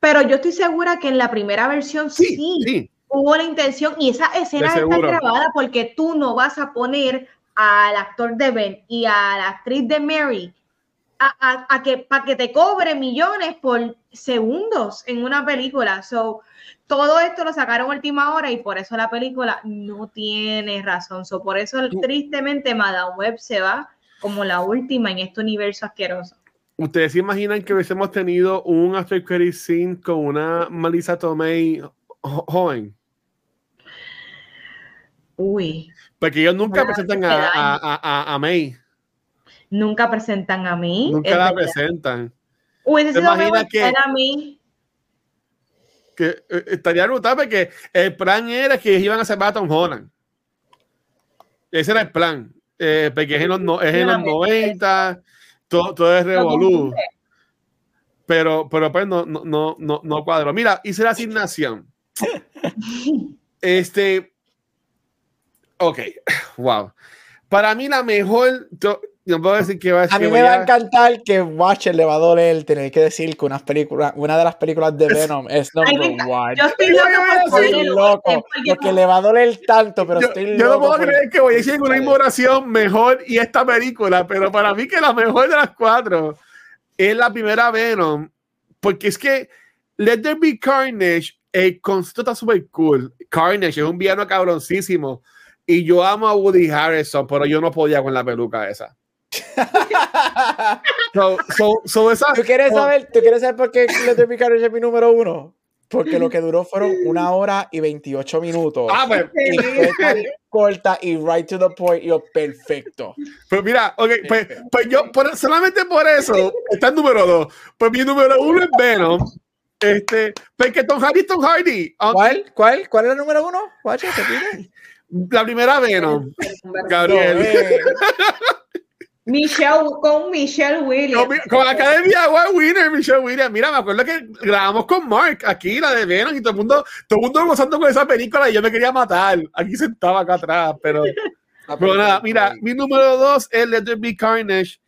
Pero yo estoy segura que en la primera versión sí, hubo la intención y esa escena está grabada porque tú no vas a poner al actor de Ben y a la actriz de Mary a, que para que te cobre millones por segundos en una película. So, todo esto lo sacaron última hora y por eso la película no tiene razón. So, por eso tristemente Madame Web se va como la última en este universo asqueroso. ¿Ustedes se imaginan que hubiésemos tenido un after credit scene con una Melissa Tomei joven? Uy. Porque ellos nunca presentan a, a, a, May. Nunca presentan a mí. Nunca la presentan. Uy, ¿Se imagina que a mí? Que eh, estaría notable que el plan era que iban a salvar a Tom Holland. Ese era el plan. Eh, porque es en los, no, es en los 90, todo, todo es revolú. Pero, pero pues no, no, no, no, no cuadro. Mira, hice la asignación. Este. Ok, [LAUGHS] wow. para mí la mejor, no puedo decir que va a mí me va a encantar que Watcher le va a doler tener que decir que unas películas, una de las películas de Venom es number one. Yo estoy loco, loco porque le va a doler tanto, pero yo, estoy loco. Yo no puedo creer que voy a decir una inmoración mejor y esta película, pero para mí que la mejor de las cuatro es la primera Venom, porque es que Let There Be Carnage, el concepto está súper cool. Carnage es un villano cabroncísimo. Y yo amo a Woody Harrison, pero yo no podía con la peluca esa. [LAUGHS] so, so, esa, ¿Tú, quieres saber, ¿Tú quieres saber por qué Let Be Carnage es mi número uno? Porque lo que duró fueron una hora y 28 minutos. Ah, pues. Y corta y right to the point y perfecto. Pues mira, ok, pues, pues yo solamente por eso está el número dos. Pues mi número uno es Venom. Este, pues que Tom Hardy, Tom Hardy. ¿Cuál? ¿Cuál? ¿Cuál es el número uno? La primera Venom. [LAUGHS] Gabriel. Eh. [LAUGHS] Michelle, con Michelle Williams. Con, la Academia Award Winner, Michelle Williams. Mira, me acuerdo que grabamos con Mark aquí, la de Venom, y todo el mundo, todo el mundo gozando con esa película y yo me quería matar. Aquí sentaba acá atrás, pero. pero nada, mira, mi número dos es Let There Be Carnage.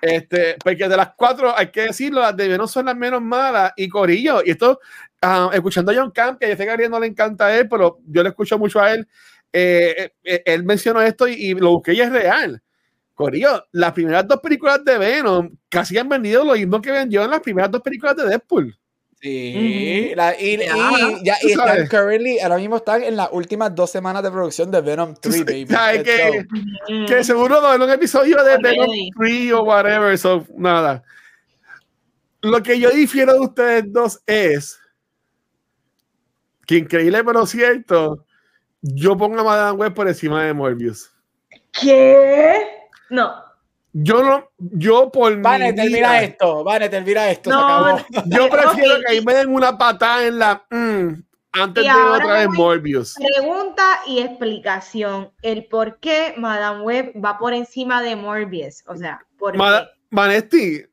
Este, porque de las cuatro, hay que decirlo, las de Venom son las menos malas. Y Corillo, y esto, ah, escuchando a John Camp, que yo sé que a Ariel no le encanta a él, pero yo le escucho mucho a él. Eh, eh, él mencionó esto y, y, lo busqué y es real. Corillo, las primeras dos películas de Venom casi han vendido lo mismo que vendió en las primeras dos películas de Deadpool. Sí, y, ya, están currently, ahora mismo están en las últimas dos semanas de producción de Venom 3, baby. que, que, seguro no, en un episodio de Venom 3 o whatever, so nada. Lo que yo difiero de ustedes dos es que increíble pero cierto, yo pongo a Madame Web por encima de Morbius. ¿Qué? No. Yo no, yo por Vale, termina esto, vale, termina esto, no, Yo prefiero que ahí me den una patada en la mm, antes de otra vez Morbius. Pregunta y explicación. El por qué Madame Web va por encima de Morbius. O sea, por Vanesti,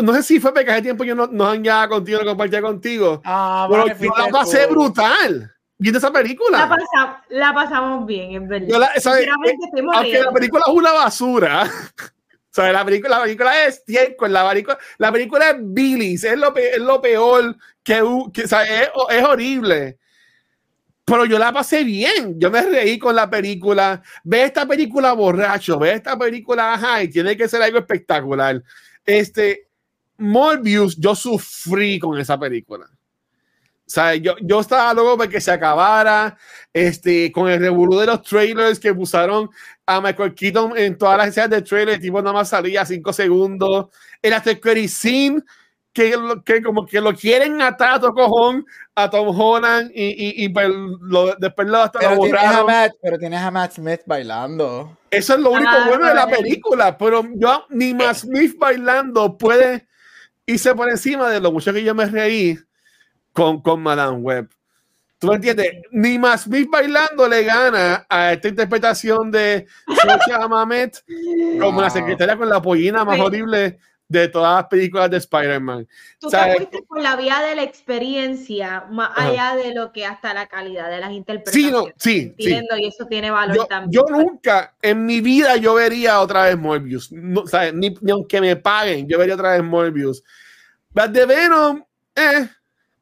no sé si fue porque hace tiempo yo no, no ya contigo, no compartía contigo. Ah, pero yo la pasé brutal viendo esa película. La, pasamos bien, es verdad. Eh, aunque la película es una basura. [LAUGHS] ¿sabes? La, película, la película es tiempo, la película, la película es bilis, es lo, es lo peor que, que es, es, horrible. Pero yo la pasé bien, yo me reí con la película. Ve esta película borracho, ve esta película, ajá, y tiene que ser algo espectacular. Este, Morbius, yo sufrí con esa película. O sea, yo, yo estaba luego de que se acabara, este, con el revolú de los trailers que usaron a Michael Keaton en todas las escenas de trailer, el tipo nada más salía cinco segundos. El after scene, que, que como que lo quieren atar a tu cojón a Tom Holland y, y, y pues lo, después lo hasta pero, tienes a Matt, pero tienes a Matt Smith bailando. Eso es lo único ah, bueno de la película, pero yo ni Matt Smith bailando puede irse por encima de lo mucho que yo me reí con, con Madame Web. ¿Tú me entiendes? Ni más bailando le gana a esta interpretación de Socha [LAUGHS] Mamet como la secretaria con la pollina más horrible de todas las películas de Spider-Man. Tú te fuiste por la vía de la experiencia, más allá de lo que hasta la calidad de las interpretaciones. Sí, sí, sí. Y eso tiene valor yo, también. Yo nunca en mi vida yo vería otra vez Morbius. No, Ni, ni, aunque me paguen, yo vería otra vez Morbius. Las de Venom, eh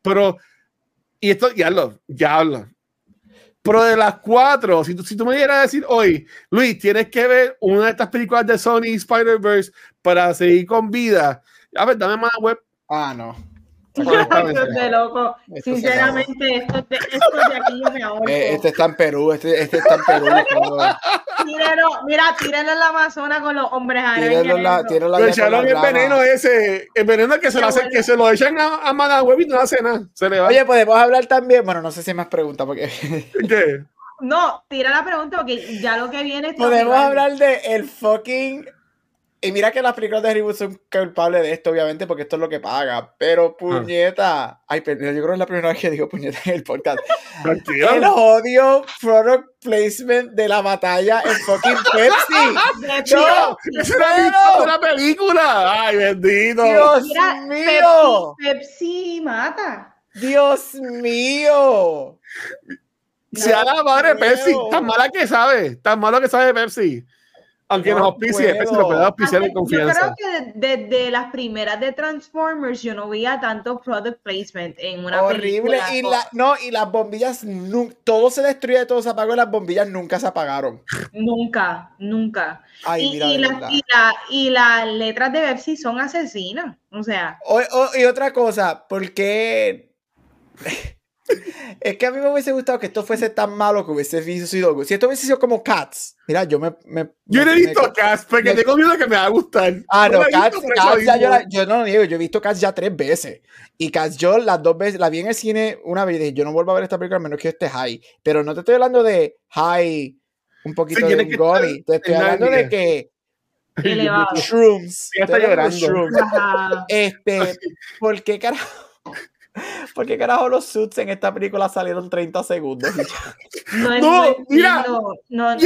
pero, y esto ya hablo, ya hablo. Pero de las cuatro, si tú, si tú me dieras a decir hoy, Luis, tienes que ver una de estas películas de Sony Spider-Verse para seguir con vida. A ver, dame más web. Ah, no. De loco. Sinceramente, esto, de, esto de aquí yo me ahorro. Eh, este está en Perú, este, este está en Perú. [LAUGHS] tírelo, mira, tírelo en la Amazona con los hombres arañas. Tírelo la, el veneno ese, el veneno que se, lo, hace, que se lo echan a, a Madame Web y no hace nada. Se le va. Oye, podemos hablar también. Bueno, no sé si hay más preguntas porque. ¿Qué? No, tira la pregunta porque ya lo que viene. Podemos hablar de el fucking y mira que las películas de Hollywood son culpables de esto, obviamente, porque esto es lo que paga. Pero puñeta. Ay, pero yo creo que es la primera vez que digo puñeta en el podcast. [LAUGHS] el odio product placement de la batalla en fucking Pepsi. [LAUGHS] no, es la la película. Ay, bendito. Dios mío. Pepsi, mata. Dios mío. Se ha la madre Pepsi. Tan mala que sabe. Tan malo que sabe Pepsi. Aunque no, nos auspicie, eso lo puede auspiciar en confianza. Yo creo que desde las primeras de Transformers yo no veía tanto product placement en una Horrible. Y, la, no, y las bombillas, todo se destruye, todo se apagó y las bombillas nunca se apagaron. Nunca, nunca. y, y, las letras de Pepsi son asesinas. O sea. y otra cosa, ¿por qué? Es que a mí me hubiese gustado que esto fuese tan malo que hubiese sido. Si esto hubiese sido como Cats, mira, yo me. me yo no he visto Cats porque tengo miedo que me va a gustar. Ah, no, Cats, ya yo, yo, no lo niego, yo he visto Cats ya tres veces. Y Cats yo las dos veces, la vi en el cine una vez y dije, yo no vuelvo a ver esta película a menos que yo esté high. Pero no te estoy hablando de high, un poquito de un Te estoy hablando de que. [LAUGHS] Shrooms. Ya está llorando. Shrooms. Este, ¿por qué carajo? [LAUGHS] Porque carajo los suits en esta película salieron 30 segundos. [LAUGHS] No, no, mira. No,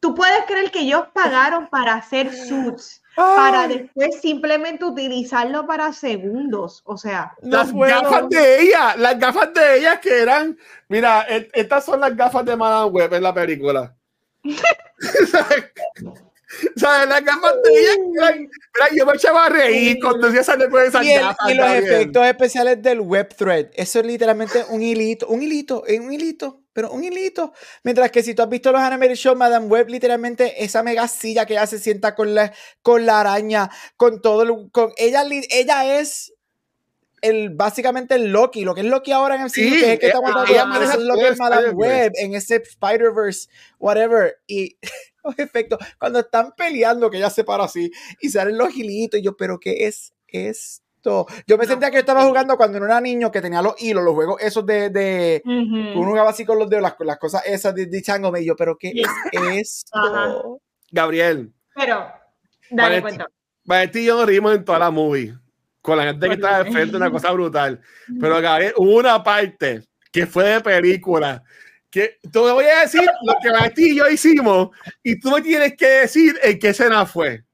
Tú puedes creer que ellos pagaron para hacer suits. Para después simplemente utilizarlo para segundos. O sea, las gafas de ella, las gafas de ella que eran. Mira, e, estas son las gafas de Madame Web en la película. [LAUGHS] [LAUGHS] O sea, las gafas de ella, yo me echaba a reír cuando decía salir con esas y gafas. Y los efectos especiales del web thread, eso es literalmente un hilito, un hilito, un hilito, pero un hilito. Mientras que si tú has visto los animated shows, Madame Web, literalmente esa mega silla que ella se sienta con la, con la araña, con todo, con ella, ella es el, básicamente el Loki, lo que es Loki ahora en el cine, que es que está aguantando es lo que es Madame Web en ese Spider-Verse, whatever. Y [LAUGHS] [LAUGHS] los efectos, cuando están peleando, que ella se para así y salen los hilitos, y yo, pero ¿qué es esto? Yo me sentía que estaba jugando cuando no era niño, que tenía los hilos, los juegos esos de. de Uno jugaba así con los dedos, las, las cosas esas de, de chango, y yo, pero ¿qué es esto? Gabriel. Pero, dale cuenta. Vanetti y yo nos reímos en toda la movie. Con la gente que estaba de frente, una cosa brutal. Pero Gabriel, hubo una parte que fue de película que te voy a decir lo que Vanetti y yo hicimos y tú me tienes que decir en qué escena fue.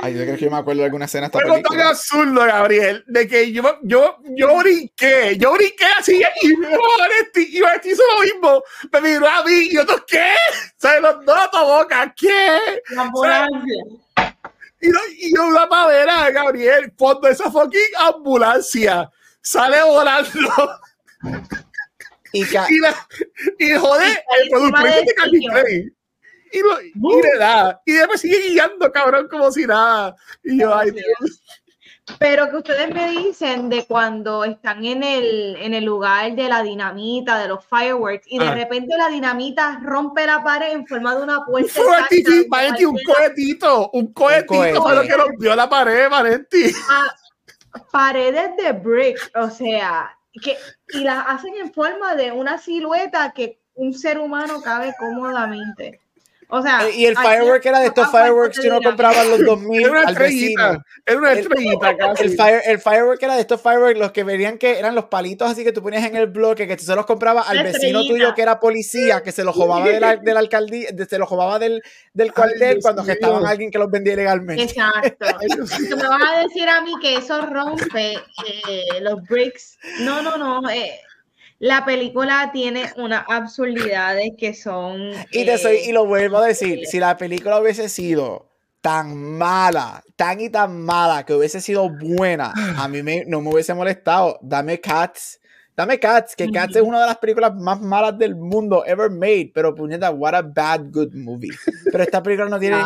Ay, yo creo que yo me acuerdo de alguna escena esta Fue tan absurdo, Gabriel, de que yo, yo, yo brinqué, yo brinqué así y Vanetti, y Vanetti hizo lo mismo. Me miró a mí y yo, ¿qué? ¿Sabes? Los dos a tu boca, ¿qué? La ambulancia. Y, y yo una madera, Gabriel, cuando esa fucking ambulancia sale volando. Y, y, la, y joder, el productor de Calvin Klein. Y, lo, y le da. Y después sigue guiando, cabrón, como si nada. Y yo, ay, Dios. Pero que ustedes me dicen de cuando están en el, en el lugar de la dinamita, de los fireworks, y de ah. repente la dinamita rompe la pared en forma de una puerta. Valenti, un cohetito, un cohetito fue lo que rompió la pared, Valenti. Ah, paredes de brick, o sea, que, y las hacen en forma de una silueta que un ser humano cabe cómodamente. O sea, eh, y el firework era de estos fireworks que uno compraba en los 2000 era una al vecino. Era una estrellita [LAUGHS] casi. El, fire, el, firework era de estos fireworks, los que venían que eran los palitos así que tú ponías en el bloque, que tú se los comprabas al vecino tuyo que era policía, que se los robaba de la, de la alcaldía, se los robaba del, del cuartel cuando gestaban a alguien que los vendía ilegalmente. Exacto. [LAUGHS] tú me vas a decir a mí que eso rompe eh, los bricks. No, no, no. Eh, la película tiene unas absurdidades que son. Y, te soy, y lo vuelvo a decir: si la película hubiese sido tan mala, tan y tan mala, que hubiese sido buena, a mí me, no me hubiese molestado. Dame Cats. Dame Cats, que Cats es una de las películas más malas del mundo ever made, pero puñeta, what a bad good movie. Pero esta película no tiene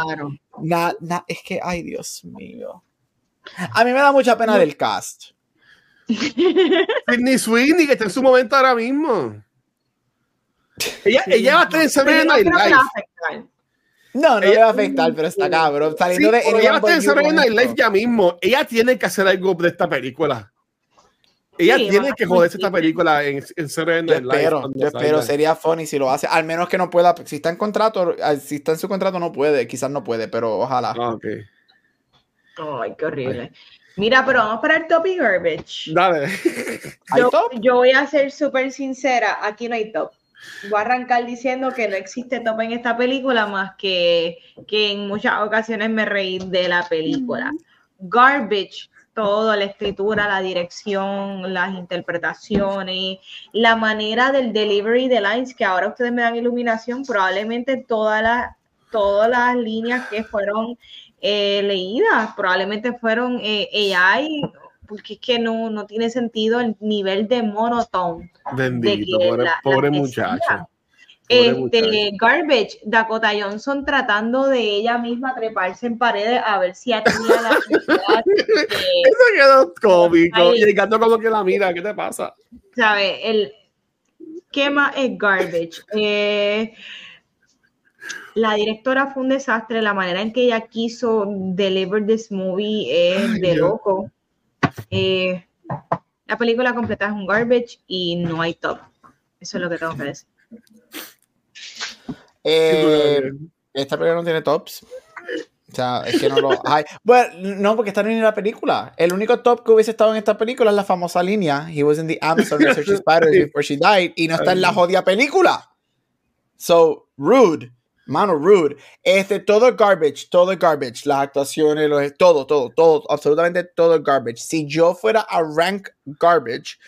nada, es que, ay Dios mío. A mí me da mucha pena del cast. [LAUGHS] Sidney Sweeney, que está en su momento ahora mismo. Ella, ella va a estar en Saturday Night Live. No, no le va a afectar, pero está cabrón. Saliendo de ella va a estar en Saturday Night Live ya mismo. Ella tiene que hacer algo de esta película. Ella tiene que joderse esta película en, en Saturday Night Live. Espero, yo espero, sería funny si lo hace. Al menos que no pueda, si está en contrato, si está en su contrato no puede, quizás no puede, pero ojalá. Ah, okay. Ay, qué horrible. Mira, pero vamos para el top y garbage. Dale. [LAUGHS] Yo, yo voy a ser súper sincera, aquí no hay top. Voy a arrancar diciendo que no existe top en esta película, más que, que en muchas ocasiones me reí de la película. Garbage, todo, la escritura, la dirección, las interpretaciones, la manera del delivery de lines, que ahora ustedes me dan iluminación, probablemente toda la todas las líneas que fueron eh, leídas, probablemente fueron eh, AI, porque es que no, no tiene sentido el nivel de monotone. Bendito, pobre, muchacho. Este, Garbage, Dakota Johnson tratando de ella misma treparse en paredes a ver si tenía la [LAUGHS] Eso quedó cómico. Y el gato como que la mira, ¿qué te pasa? ¿Sabes? El, ¿Qué más es Garbage? Eh, la directora fue un desastre, la manera en que ella quiso deliver this movie es de loco. Eh, la película completa es un garbage y no hay top. Eso es lo que tengo que decir. Eh, esta película no tiene tops. O sea, es que no lo [LAUGHS] hay. Bueno, no, porque está en la película. El único top que hubiese estado en esta película es la famosa línea. He was in the Amazon researching [LAUGHS] spiders before she died. Y no está en la jodida película. So, rude. Mano, rude. Este, todo garbage, todo garbage. Las actuaciones, todo, todo, todo, absolutamente todo garbage. Si yo fuera a rank garbage,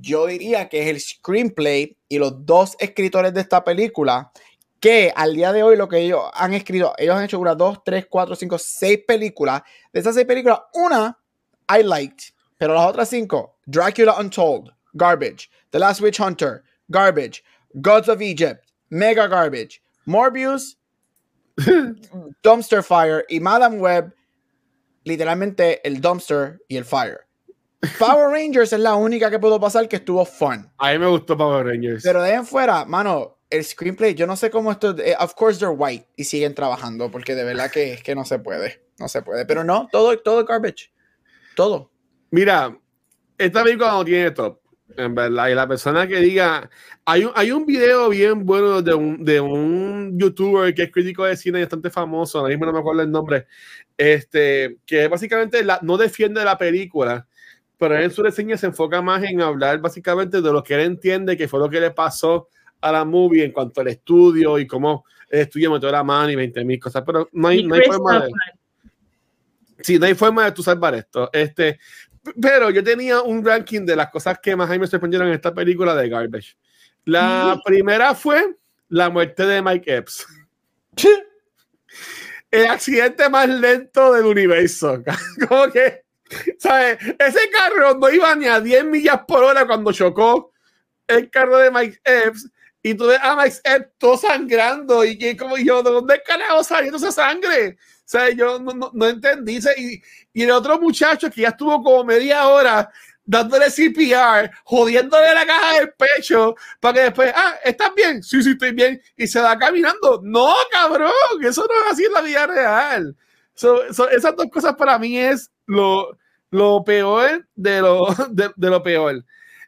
yo diría que es el screenplay y los dos escritores de esta película que al día de hoy lo que ellos han escrito, ellos han hecho una, dos, tres, cuatro, cinco, seis películas. De esas seis películas, una I liked, pero las otras cinco, Dracula Untold, garbage. The Last Witch Hunter, garbage. Gods of Egypt, mega garbage. Morbius, [LAUGHS] Dumpster Fire y Madame Web, literalmente el dumpster y el fire. Power Rangers es la única que puedo pasar que estuvo fun. A mí me gustó Power Rangers. Pero de ahí en fuera, mano, el screenplay, yo no sé cómo esto. Eh, of course they're white y siguen trabajando, porque de verdad que es que no se puede. No se puede. Pero no, todo, todo garbage. Todo. Mira, esta película no tiene top en verdad. Y la persona que diga, hay un, hay un video bien bueno de un, de un youtuber que es crítico de cine y bastante famoso, ahora mismo no me acuerdo el nombre, este, que básicamente la, no defiende la película, pero en su reseña se enfoca más en hablar básicamente de lo que él entiende que fue lo que le pasó a la movie en cuanto al estudio y cómo el estudio metió la mano y 20 mil cosas, pero no hay, no hay forma de... Sí, no hay forma de tú salvar esto. Este, pero yo tenía un ranking de las cosas que más me sorprendieron en esta película de Garbage. La primera fue la muerte de Mike Epps. El accidente más lento del universo. [LAUGHS] Como que, ¿sabes? Ese carro no iba ni a 10 millas por hora cuando chocó el carro de Mike Epps. Y tú ves a Mike Epps todo sangrando. Y que como yo, ¿de dónde carajo saliendo esa sangre? Sea, yo no, no, no entendí. Y, y, el otro muchacho que ya estuvo como media hora dándole CPR, jodiéndole la caja del pecho, para que después, ah, ¿estás bien? Sí, sí, estoy bien. Y se va caminando. No, cabrón, eso no es así en la vida real. esas dos cosas para mí es lo, lo peor de lo, [LAUGHS] de, de lo peor.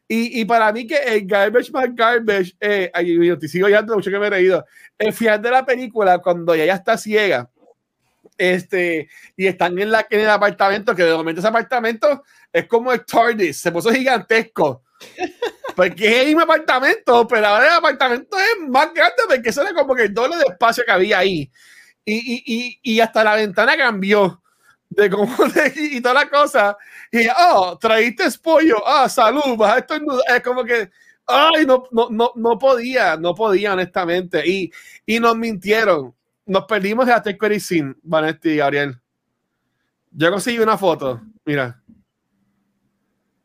Y, y, para mí que el Garbage Man Garbage, eh, ay, te sigo ya mucho que me he reído, el final de la película, cuando ella ya está ciega, este, y están en, la, en el apartamento, que de momento ese apartamento es como el TARDIS, se puso gigantesco. Porque es el mismo apartamento, pero ahora el apartamento es más grande porque eso era como que el doble de espacio que había ahí. Y, y, y, y hasta la ventana cambió de cómo [LAUGHS] y toda la cosa. Y oh, traíste pollo, ah, salud, vas esto es como que, ay, no, no, no, no podía, no podía, honestamente. Y, y nos mintieron nos perdimos de Take Very Sin, Vanetti y Gabriel. Yo conseguí una foto, mira.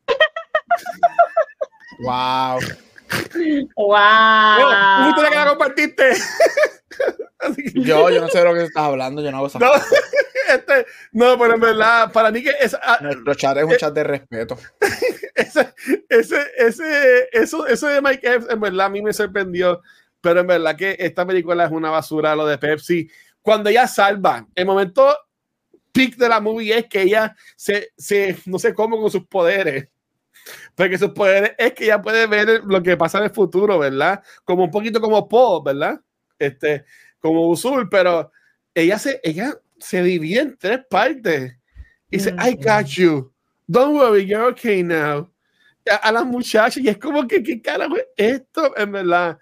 [LAUGHS] wow. Wow. ¿Tú que la compartiste? [LAUGHS] yo, yo no sé de lo que estás hablando, yo no hago esa no, [LAUGHS] este, no, pero en verdad, para mí que es. Ah, Nuestro chat es un chat de respeto. ese, ese, ese, eso, eso de Mike Epps, en verdad, a mí me sorprendió pero en verdad que esta película es una basura, lo de Pepsi. Cuando ella salva, el momento peak de la movie es que ella se, se no sé cómo con sus poderes. Porque sus poderes es que ella puede ver lo que pasa en el futuro, ¿verdad? Como un poquito como Paul, ¿verdad? Este, como Usul, pero ella se, ella se divide en tres partes. Y dice, I got you. Don't worry, you're okay now. A, a las muchachas, y es como que, ¿qué carajo esto? En verdad.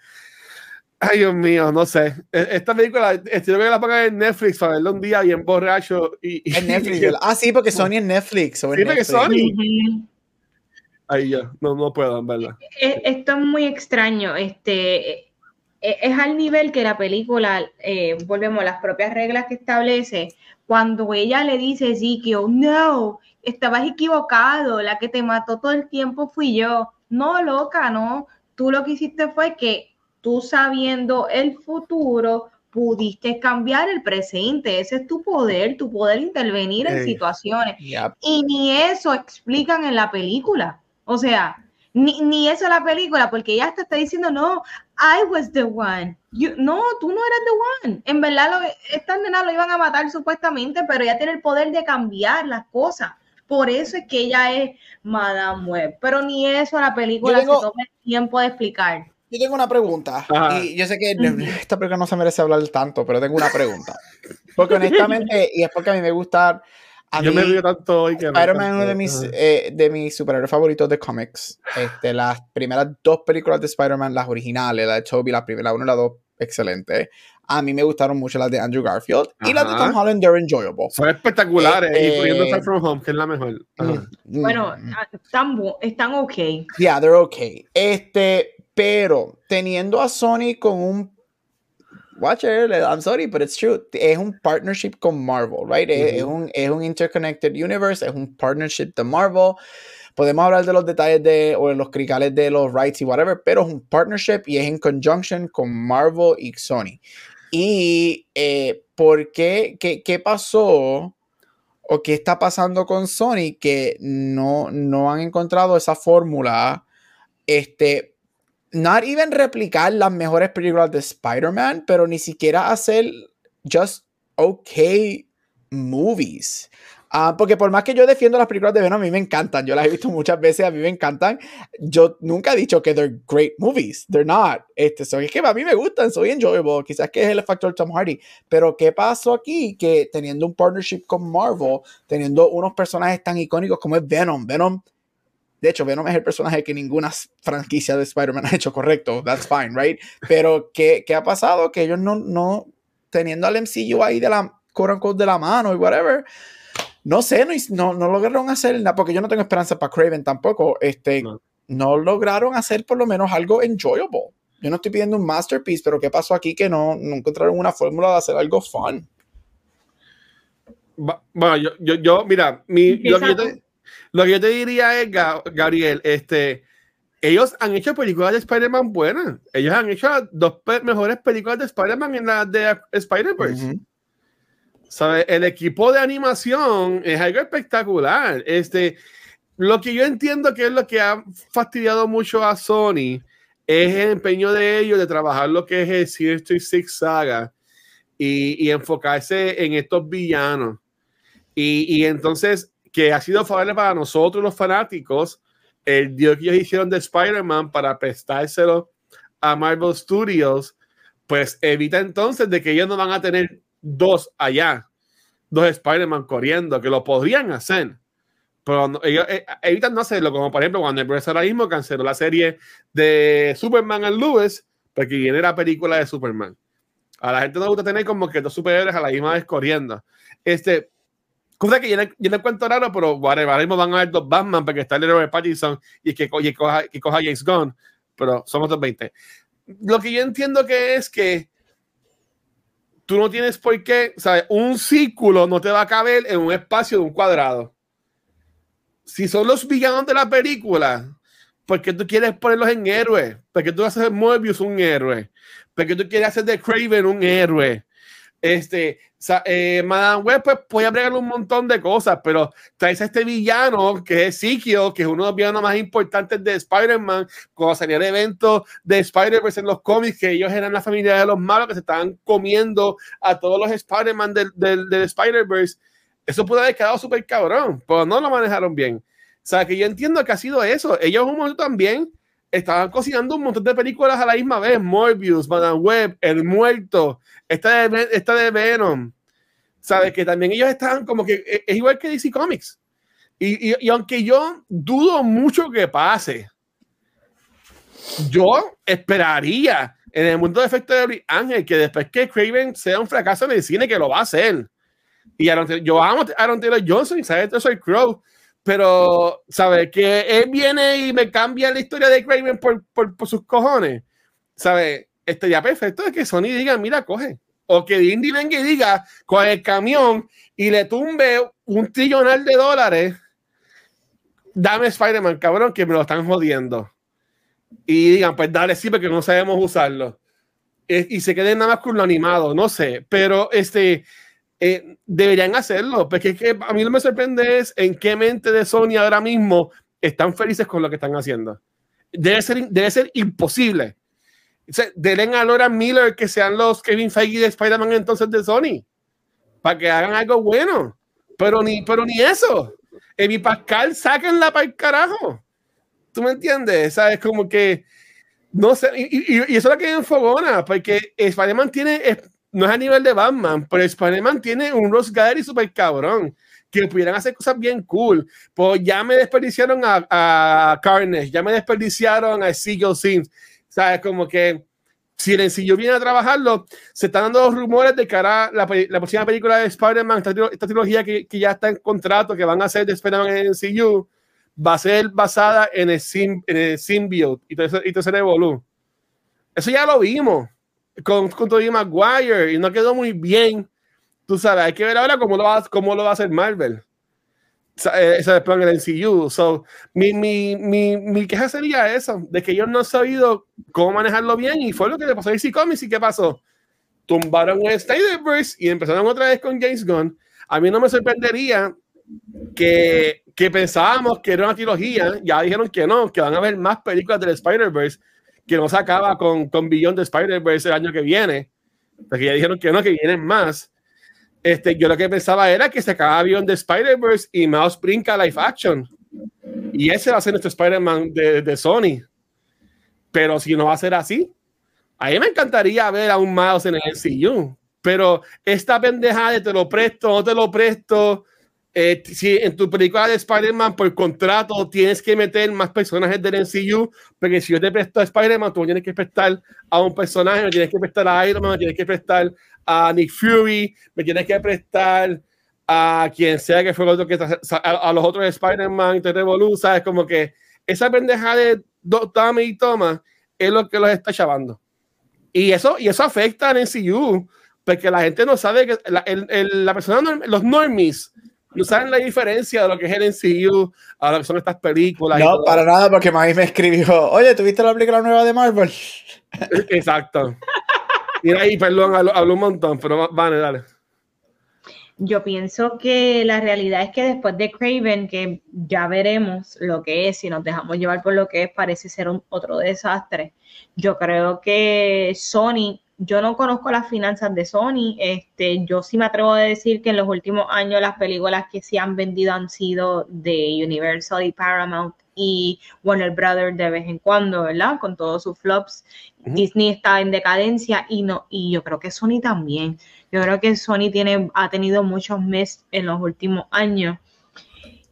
Ay, Dios mío, no sé. E, esta película, espero que la pongan en Netflix para verla un día bien borracho. Y, en Netflix. [LAUGHS] ah, sí, porque Sony en Netflix. Sí, porque Sony. Ahí ya, no, no puedo, en verdad. Esto es muy extraño. Este, e, es al nivel que la película, eh, volvemos a las propias reglas que establece, cuando ella le dice a no, estabas equivocado, la que te mató todo el tiempo fui yo. No, loca, no. Tú lo que hiciste fue que tú sabiendo el futuro, pudiste cambiar el presente. Ese es tu poder, tu poder intervenir en situaciones. Y ni eso explican en la película. O sea, ni, ni eso la película, porque ella te está diciendo, no, I was the one. no, tú no eras the one. En verdad, lo, esta nena lo iban a matar supuestamente, pero ella tiene el poder de cambiar las cosas. Por eso es que ella es Madame Web. Pero ni eso la película se toma el tiempo de explicar. Yo tengo una pregunta. Y yo sé que esta película no se merece hablar tanto, pero tengo una pregunta. Porque honestamente, y es porque a mí me gusta yo me río tanto hoy que Spider-Man es uno de mis, eh, de mis superhéroes favoritos de cómics. Este, las primeras dos películas de Spider-Man, las originales, la de Tobey, la primera, la uno y la dos, excelente. A mí me gustaron mucho las de Andrew Garfield y las de Tom Holland, they're enjoyable. Son espectaculares. y este, poniendo Far From Home, que es la mejor. Mm, bueno, están, están ok. Yeah, they're okay. Este, pero teniendo a Sony con un Watcher, I'm sorry, but it's true. Es un partnership con Marvel, right? es, un, es un interconnected universe, es un partnership de Marvel. Podemos hablar de los detalles de, o de los cricales de los rights y whatever, pero es un partnership y es en conjunction con Marvel y Sony. Y eh, ¿por qué, qué, qué pasó o qué está pasando con Sony que no, no han encontrado esa fórmula este, not even replicar las mejores películas de Spider-Man, pero ni siquiera hacer just okay movies. Uh, porque por más que yo defiendo las películas de Venom, a mí me encantan. Yo las he visto muchas veces, a mí me encantan. Yo nunca he dicho que they're great movies. They're not. Este, es que a mí me gustan, soy enjoyable. Quizás que es el factor Tom Hardy. Pero ¿qué pasó aquí? Que teniendo un partnership con Marvel, teniendo unos personajes tan icónicos como es Venom, Venom de hecho, Venom es el personaje que ninguna franquicia de Spider-Man ha hecho correcto. That's fine, right? Pero, ¿qué, qué ha pasado? Que ellos no, no, teniendo al MCU ahí de la, quote de la mano y whatever, no sé, no, no, lograron hacer nada, porque yo no tengo esperanza para Craven tampoco. Este, no. lograron hacer por lo menos algo enjoyable. Yo no estoy pidiendo un masterpiece, pero ¿qué pasó aquí que no, no encontraron una fórmula de hacer algo fun? Bueno, yo, yo, yo mira, mi, yo, lo que yo te diría es, Gabriel, este, ellos han hecho películas de Spider-Man buenas. Ellos han hecho las dos mejores películas de Spider-Man en la de Spider-Verse. El equipo de animación es algo espectacular. Este, lo que yo entiendo que es lo que ha fastidiado mucho a Sony es el empeño de ellos de trabajar lo que es el Sinister Six Saga y, y enfocarse en estos villanos. Y, y entonces que ha sido favorable para nosotros los fanáticos, el deal que ellos hicieron de Spider-Man para prestárselo a Marvel Studios, pues evita entonces de que ellos no van a tener dos allá, dos Spider-Man corriendo, que lo podrían hacer, pero ellos eh, evitan no hacerlo, como por ejemplo cuando el profesor ahora mismo canceló la serie de Superman and Lewis, porque viene la película de Superman. A la gente no gusta tener como que dos superhéroes a la misma vez corriendo. Este, Cosa que yo no, cuento raro, pero ahora mismo van a haber dos Batman porque está el héroe Pattinson y que, y coja, que coja James Gunn, pero somos dos 20. Lo que yo entiendo que es que tú no tienes por qué, ¿sabes? Un círculo no te va a caber en un espacio de un cuadrado. Si son los villanos de la película, ¿por qué tú quieres ponerlos en héroes? ¿Por qué tú haces de Moebius un héroe? ¿Por qué tú quieres hacer de Craven un héroe? Este, eh, Madame Web, pues puede agregarle un montón de cosas, pero traes a este villano que es Sikio, que es uno de los villanos más importantes de Spider-Man, cuando salía el evento de Spider-Verse en los cómics, que ellos eran la familia de los malos que se estaban comiendo a todos los Spider-Man del, del, del Spider-Verse. Eso puede haber quedado súper cabrón, pero no lo manejaron bien. O sea, que yo entiendo que ha sido eso. Ellos un momento también estaban cocinando un montón de películas a la misma vez. Morbius, Madame Web, El Muerto, esta de, esta de Venom. ¿Sabes? Que también ellos estaban como que e, es igual que DC Comics. Y, y, y aunque yo dudo mucho que pase, yo esperaría en el mundo de efecto de Ángel que después que Craven sea un fracaso en el cine, que lo va a hacer. Y yo amo a Aaron Taylor Johnson y sabes, yo soy Crow pero, ¿sabes? Que él viene y me cambia la historia de Craven por, por, sus cojones, ¿sabes? estaría perfecto de que Sony diga, mira, coge. O que Indy venga y diga, con el camión y le tumbe un trillonal de dólares, dame Spider-Man, cabrón, que me lo están jodiendo. Y digan, pues dale, sí, porque no sabemos usarlo. y se queden nada más con lo animado, no sé, pero este, eh, deberían hacerlo, porque es que a mí lo que me sorprende es en qué mente de Sony ahora mismo están felices con lo que están haciendo. Debe ser, debe ser imposible Delen a Laura Miller que sean los Kevin Feige de Spider-Man entonces de Sony. Para que hagan algo bueno. Pero ni, pero ni eso. Evi Pascal, sáquenla para el carajo. ¿Tú me entiendes? ¿Sabes? Como que. No sé. Y, y, eso es lo que enfogona. Porque Spider-Man tiene. No es a nivel de Batman, pero Spider-Man tiene un Ross Gallery super cabrón. Que pudieran hacer cosas bien cool. Pues ya me desperdiciaron a, a Carnage, ya me desperdiciaron a Seagull Sims ¿Sabes? Como que si el NCU viene a trabajarlo, se están dando los rumores de que hará la, la próxima película de Spider-Man, esta, trilogía que, que, ya está en contrato, que van a hacer de Spider-Man en el NCU, va a ser basada en el, sim, en el symbiote y todo, eso, y todo ese. Eso ya lo vimos con, con Tobey Maguire y no quedó muy bien. Tú sabes, hay que ver ahora cómo lo va, cómo lo va a hacer Marvel. Eh, ese plan en el MCU. So, mi, mi, mi, mi, queja sería eso, de que ellos no han sabido cómo manejarlo bien y fue lo que le pasó a DC Comics y qué pasó. Tumbaron el Snyderverse y empezaron otra vez con James Gunn. A mí no me sorprendería que, que pensábamos que era una trilogía, ya dijeron que no, que van a haber más películas del Spider-Verse, que no se acaba con, con Beyond the Spider-Verse el año que viene, porque ya dijeron que no, que vienen más. Este, yo lo que pensaba era que se acababa Beyond the Spider-Verse y Mouse brinca live action. Y ese va a ser nuestro Spider-Man de, de, Sony. Pero si no va a ser así, a mí me encantaría ver a un Mouse en el MCU. Pero esta pendeja de te lo presto, no te lo presto. Eh, si en tu película de Spider-Man por contrato tienes que meter más personajes del MCU, porque si yo te presto a Spider-Man, tú tienes que prestar a un personaje, me tienes que prestar a Iron Man, me tienes que prestar a Nick Fury, me tienes que prestar a quien sea que fue otro que a, los otros Spider-Man, te revoluza, es como que esa pendeja de toma y toma es lo que los está chavando. Y eso, y eso afecta al MCU, porque la gente no sabe que la, el, la persona, los normies, no saben la diferencia de lo que es el MCU a lo que son estas películas. No, para nada, porque Maggie me escribió, oye, ¿tuviste la película nueva de Marvel? [LAUGHS] Exacto. Mira ahí, perdón, hablo, un montón, pero vale, dale. Yo pienso que la realidad es que después de Craven, que ya veremos lo que es, si nos dejamos llevar por lo que es, parece ser un, otro desastre. Yo creo que Sony, yo no conozco las finanzas de Sony, este, yo sí me atrevo a decir que en los últimos años las películas que se han vendido han sido de Universal y Paramount y Warner Brothers de vez en cuando, ¿verdad? Con todos sus flops. Disney está en decadencia y no, y yo creo que Sony también. Yo creo que Sony tiene, ha tenido muchos meses en los últimos años.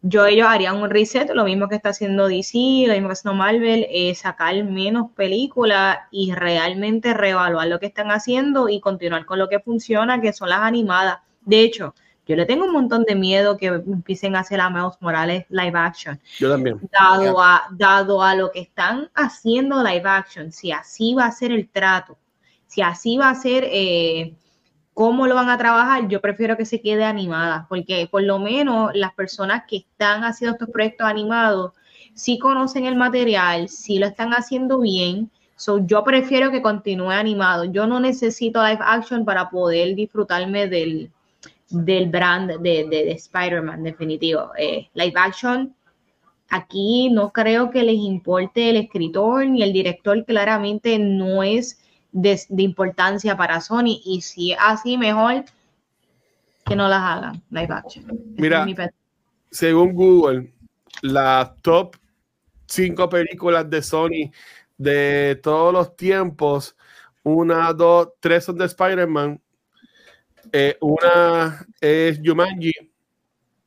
Yo ellos harían un reset, lo mismo que está haciendo DC, lo mismo que está haciendo Marvel, eh, sacar menos películas y realmente reevaluar lo que están haciendo y continuar con lo que funciona, que son las animadas. De hecho, yo le tengo un montón de miedo que empiecen a hacer a Miles Morales live action. Yo también. Dado a, dado a lo que están haciendo live action, si así va a ser el trato, si así va a ser eh, cómo lo van a trabajar, yo prefiero que se quede animada, porque por lo menos las personas que están haciendo estos proyectos animados sí conocen el material, sí lo están haciendo bien. So, yo prefiero que continúe animado. Yo no necesito live action para poder disfrutarme del, del brand de, de, Spider-Man, definitivo. Eh, live action, aquí no creo que les importe el escritor ni el director, claramente no es de, importancia para Sony. Y si es así, mejor que no las hagan live action. Mira, según Google, las top 5 películas de Sony de todos los tiempos, una, dos, tres son de Spider-Man eh, una es Jumanji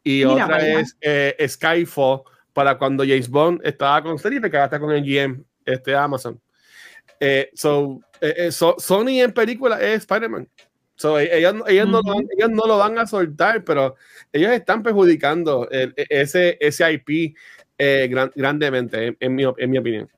y otra es eh, Skyfall para cuando James Bond estaba con serie que está con el GM, este Amazon. Eh, so, Sony en película es Spider-Man. So, ellos, ellos, no, ellos, no, lo van a soltar, pero ellos están perjudicando e, ese, ese IP grandemente, en, mi, en mi opinión.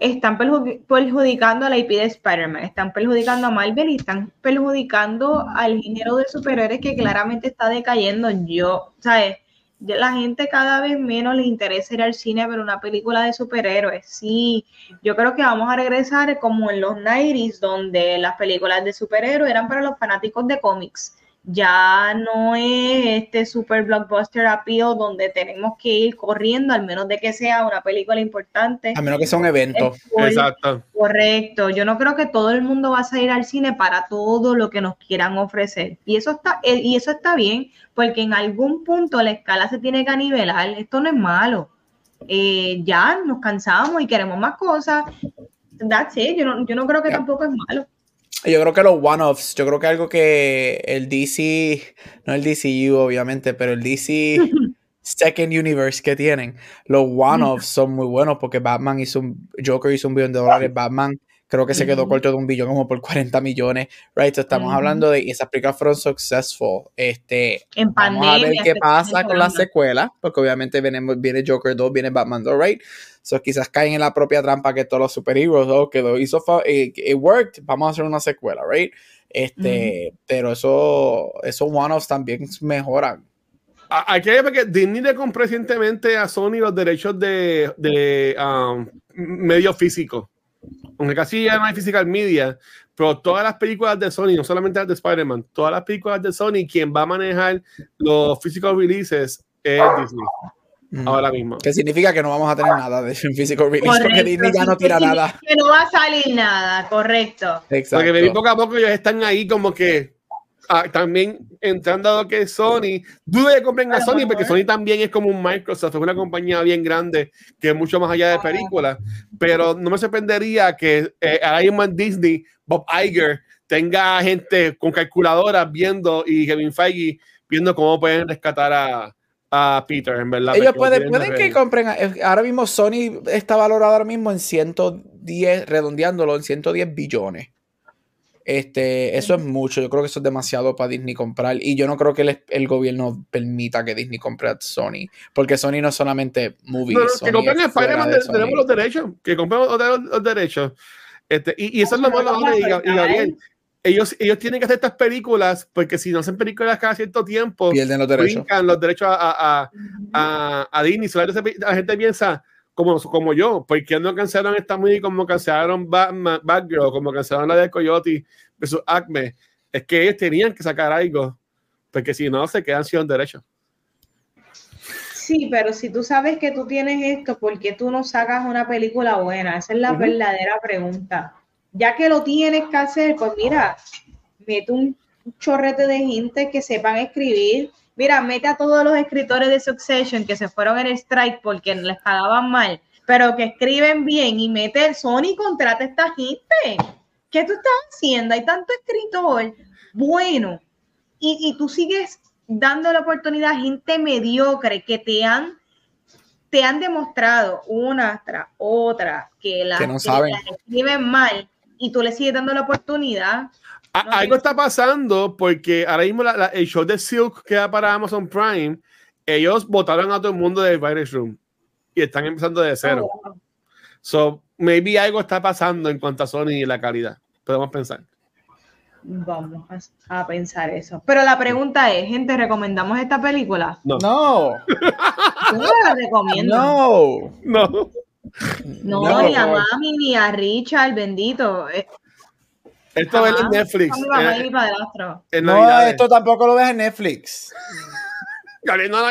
están perjudicando a la IP de Spider-Man, están perjudicando a Marvel y están perjudicando al género de superhéroes que claramente está decayendo. Yo, ¿sabes? La gente cada vez menos le interesa ir al cine ver una película de superhéroes. Sí, yo creo que vamos a regresar como en los 90s, donde las películas de superhéroes eran para los fanáticos de cómics ya no es este super blockbuster appeal donde tenemos que ir corriendo, al menos de que sea una película importante. A menos que sea un evento. Exacto. Correcto. Yo no creo que todo el mundo va a salir al cine para todo lo que nos quieran ofrecer. Y eso está, eh, y eso está bien, porque en algún punto la escala se tiene que nivelar. Esto no es malo. Eh, ya nos cansamos y queremos más cosas. That's it. Yo no, yo no creo que tampoco es malo. Yo creo que los one-offs, yo creo que algo que el DC, no el DCU obviamente, pero el DC [LAUGHS] Second Universe que tienen, los one-offs son muy buenos porque Batman hizo un, Joker hizo un billón de dólares, Batman creo que se quedó corto de un billón como por 40 millones, right? estamos hablando de, y esas películas fueron successful, este, en vamos a ver qué pasa con la secuela, porque obviamente viene, viene Joker 2, viene Batman 2, right? So, quizás caen en la propia trampa que todos los superhéroes, oh, quedó, hizo, it, it, worked, vamos a hacer una secuela, right? Este, pero eso, esos one-offs también mejoran. Hay que ver que Disney le compró recientemente a Sony los derechos de, de um, medio físico. Aunque casi ya no hay physical media, pero todas las películas de Sony, no solamente las de Spider-Man, todas las películas de Sony, quien va a manejar los physical releases es Disney ahora mismo. Que significa que no vamos a tener nada de [LAUGHS] físico release porque Disney ya no tira nada. Que no va a salir nada, correcto. Exacto. Porque poco a poco ellos están ahí como que ah, también entrando a lo que es Sony. Dudo de compren a Sony porque Sony también es como un Microsoft, es una compañía bien grande que es mucho más allá de películas. Pero no me sorprendería que eh, ahora mismo en Disney, Bob Iger tenga gente con calculadoras viendo y Kevin Feige viendo cómo pueden rescatar a, a Peter, en verdad. Ellos pueden, pueden que compren. Eh, ahora mismo Sony está valorado ahora mismo en 110, redondeándolo en 110 billones. Este, eso es mucho. Yo creo que eso es demasiado para Disney comprar. Y yo no creo que el, gobierno permita que Disney compre a Sony. Porque Sony no es solamente movies. que compren Spider-Man, tenemos los derechos. Que compren los, derechos. Este, y, y, eso es lo malo de Gabriel ellos, ellos tienen que hacer estas películas porque si no hacen películas cada cierto tiempo, pierden los derechos. los derechos a, a, a, Disney. la gente piensa, como, como yo, ¿por qué no cancelaron esta movie como cancelaron Batman, Batgirl, como cancelaron la de Coyote versus Acme? Es que ellos tenían que sacar algo, porque si no, se quedan sin derechos. Sí, pero si tú sabes que tú tienes esto, ¿por qué tú no sacas una película buena? Esa es la verdadera pregunta ya que lo tienes que hacer, pues mira, mete un chorrete de gente que sepan escribir. Mira, mete a todos los escritores de Succession que se fueron en el strike porque les pagaban mal, pero que escriben bien y mete el Sony contrata a esta gente. ¿Qué tú estás haciendo? Hay tanto escritor bueno y, y tú sigues dando la oportunidad a gente mediocre que te han te han demostrado una tras otra que, las escriben mal y tú le sigues dando la oportunidad. Algo está pasando porque ahora mismo el show de Silk que da para Amazon Prime, ellos votaron a todo el mundo del Virus Room y están empezando de cero. Oh, so, maybe algo está pasando en cuanto a Sony y la calidad. Podemos pensar. Vamos a, pensar eso. Pero la pregunta es, gente, ¿recomendamos esta película? No. No. la recomiendo? No. No. No, ni a mami ni a Richard, bendito. Eh, esto es en Netflix. Eh, no, esto tampoco lo ves en Netflix. [LAUGHS] no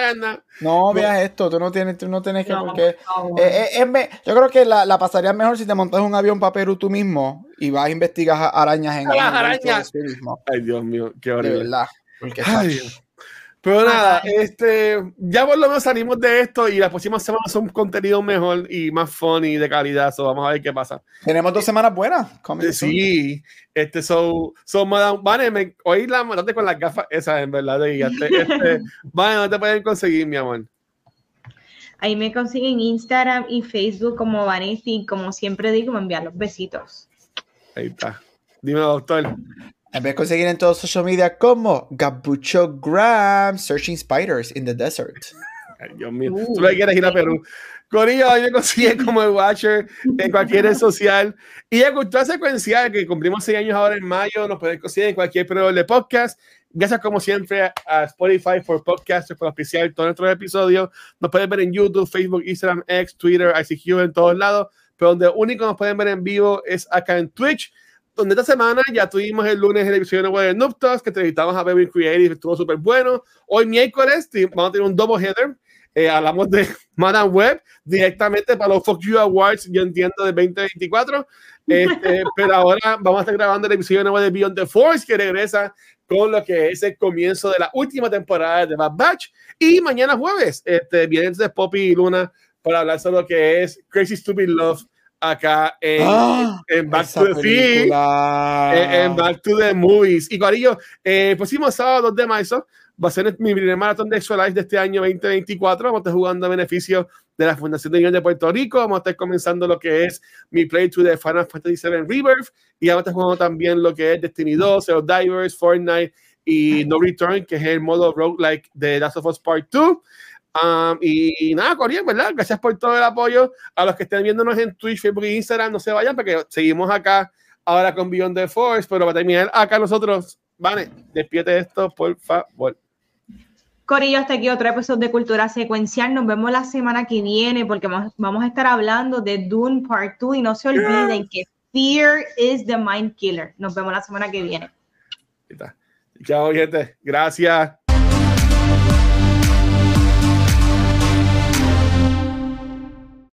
No veas esto, tú no tienes, tú no tienes que. porque, eh, yo creo que la, la pasaría mejor si te montas un avión para Perú tú mismo y vas a investigar arañas en el arañas. Ay, Dios mío, qué horrible. De verdad. Porque pero nada, este, ya por lo menos salimos de esto y las próximas semanas son contenido mejor y más funny de calidad. So vamos a ver qué pasa. Tenemos dos semanas buenas. Sí, este, so, so madame, vale, me, oí la mataste con las gafas esas, en verdad. De, este, este, [LAUGHS] vale, no te pueden conseguir, mi amor. Ahí me consiguen Instagram y Facebook como Vanessa y como siempre digo, me envían los besitos. Ahí está. Dime, doctor. Me puedes conseguir en todos social media como Gabucho Gram, Searching Spiders in the Desert. Dios mío, tú lo quieres ir a Perú. Corillo, hoy me consigue [LAUGHS] como el Watcher en cualquier red social. Y a Cultura Secuencial, que cumplimos seis años ahora en mayo, nos pueden conseguir en cualquier proveedor de podcast. Gracias, como siempre, a Spotify por podcast, por auspiciar todos nuestros episodios. Nos pueden ver en YouTube, Facebook, Instagram, X, Twitter, ICQ, en todos lados. Pero donde único nos pueden ver en vivo es acá en Twitch donde esta semana ya tuvimos el lunes el episodio nuevo de Noob que entrevistamos a Baby Creative, estuvo súper bueno. Hoy miércoles vamos a tener un double header. Eh, hablamos de [LAUGHS] Madame Web directamente para los Fuck You Awards, yo entiendo, de 2024. Este, [LAUGHS] pero ahora vamos a estar grabando el episodio nuevo de Beyond the Force, que regresa con lo que es el comienzo de la última temporada de Bad Batch. Y mañana jueves este, viene entonces Poppy y Luna para hablar sobre lo que es Crazy Stupid Love acá en, ah, en Back to the en, Back to the Movies. Y Corillo, eh, próximo sábado 2 de marzo va a ser mi primer maratón de Exo Life de este año 2024. Vamos a estar jugando a beneficio de la Fundación de Guión de Puerto Rico. Vamos a estar comenzando lo que es mi playthrough de Final Fantasy VII Rebirth. Y vamos a estar jugando también lo que es Destiny 2, Zero Divers, Fortnite y No Return, que es el modo roguelike de Last of Us Part 2. Um, y, nada, Corien, ¿verdad? Gracias por todo el apoyo. A los que estén viéndonos en Twitch, Facebook e Instagram, no se vayan porque seguimos acá ahora con Beyond the Force, pero para terminar acá nosotros, vale, despierte esto, por favor. Corillo, hasta aquí otro episodio de Cultura Secuencial. Nos vemos la semana que viene porque vamos a estar hablando de Dune Part 2 y no se olviden que Fear is the Mind Killer. Nos vemos la semana que viene. Chao, gente. Gracias.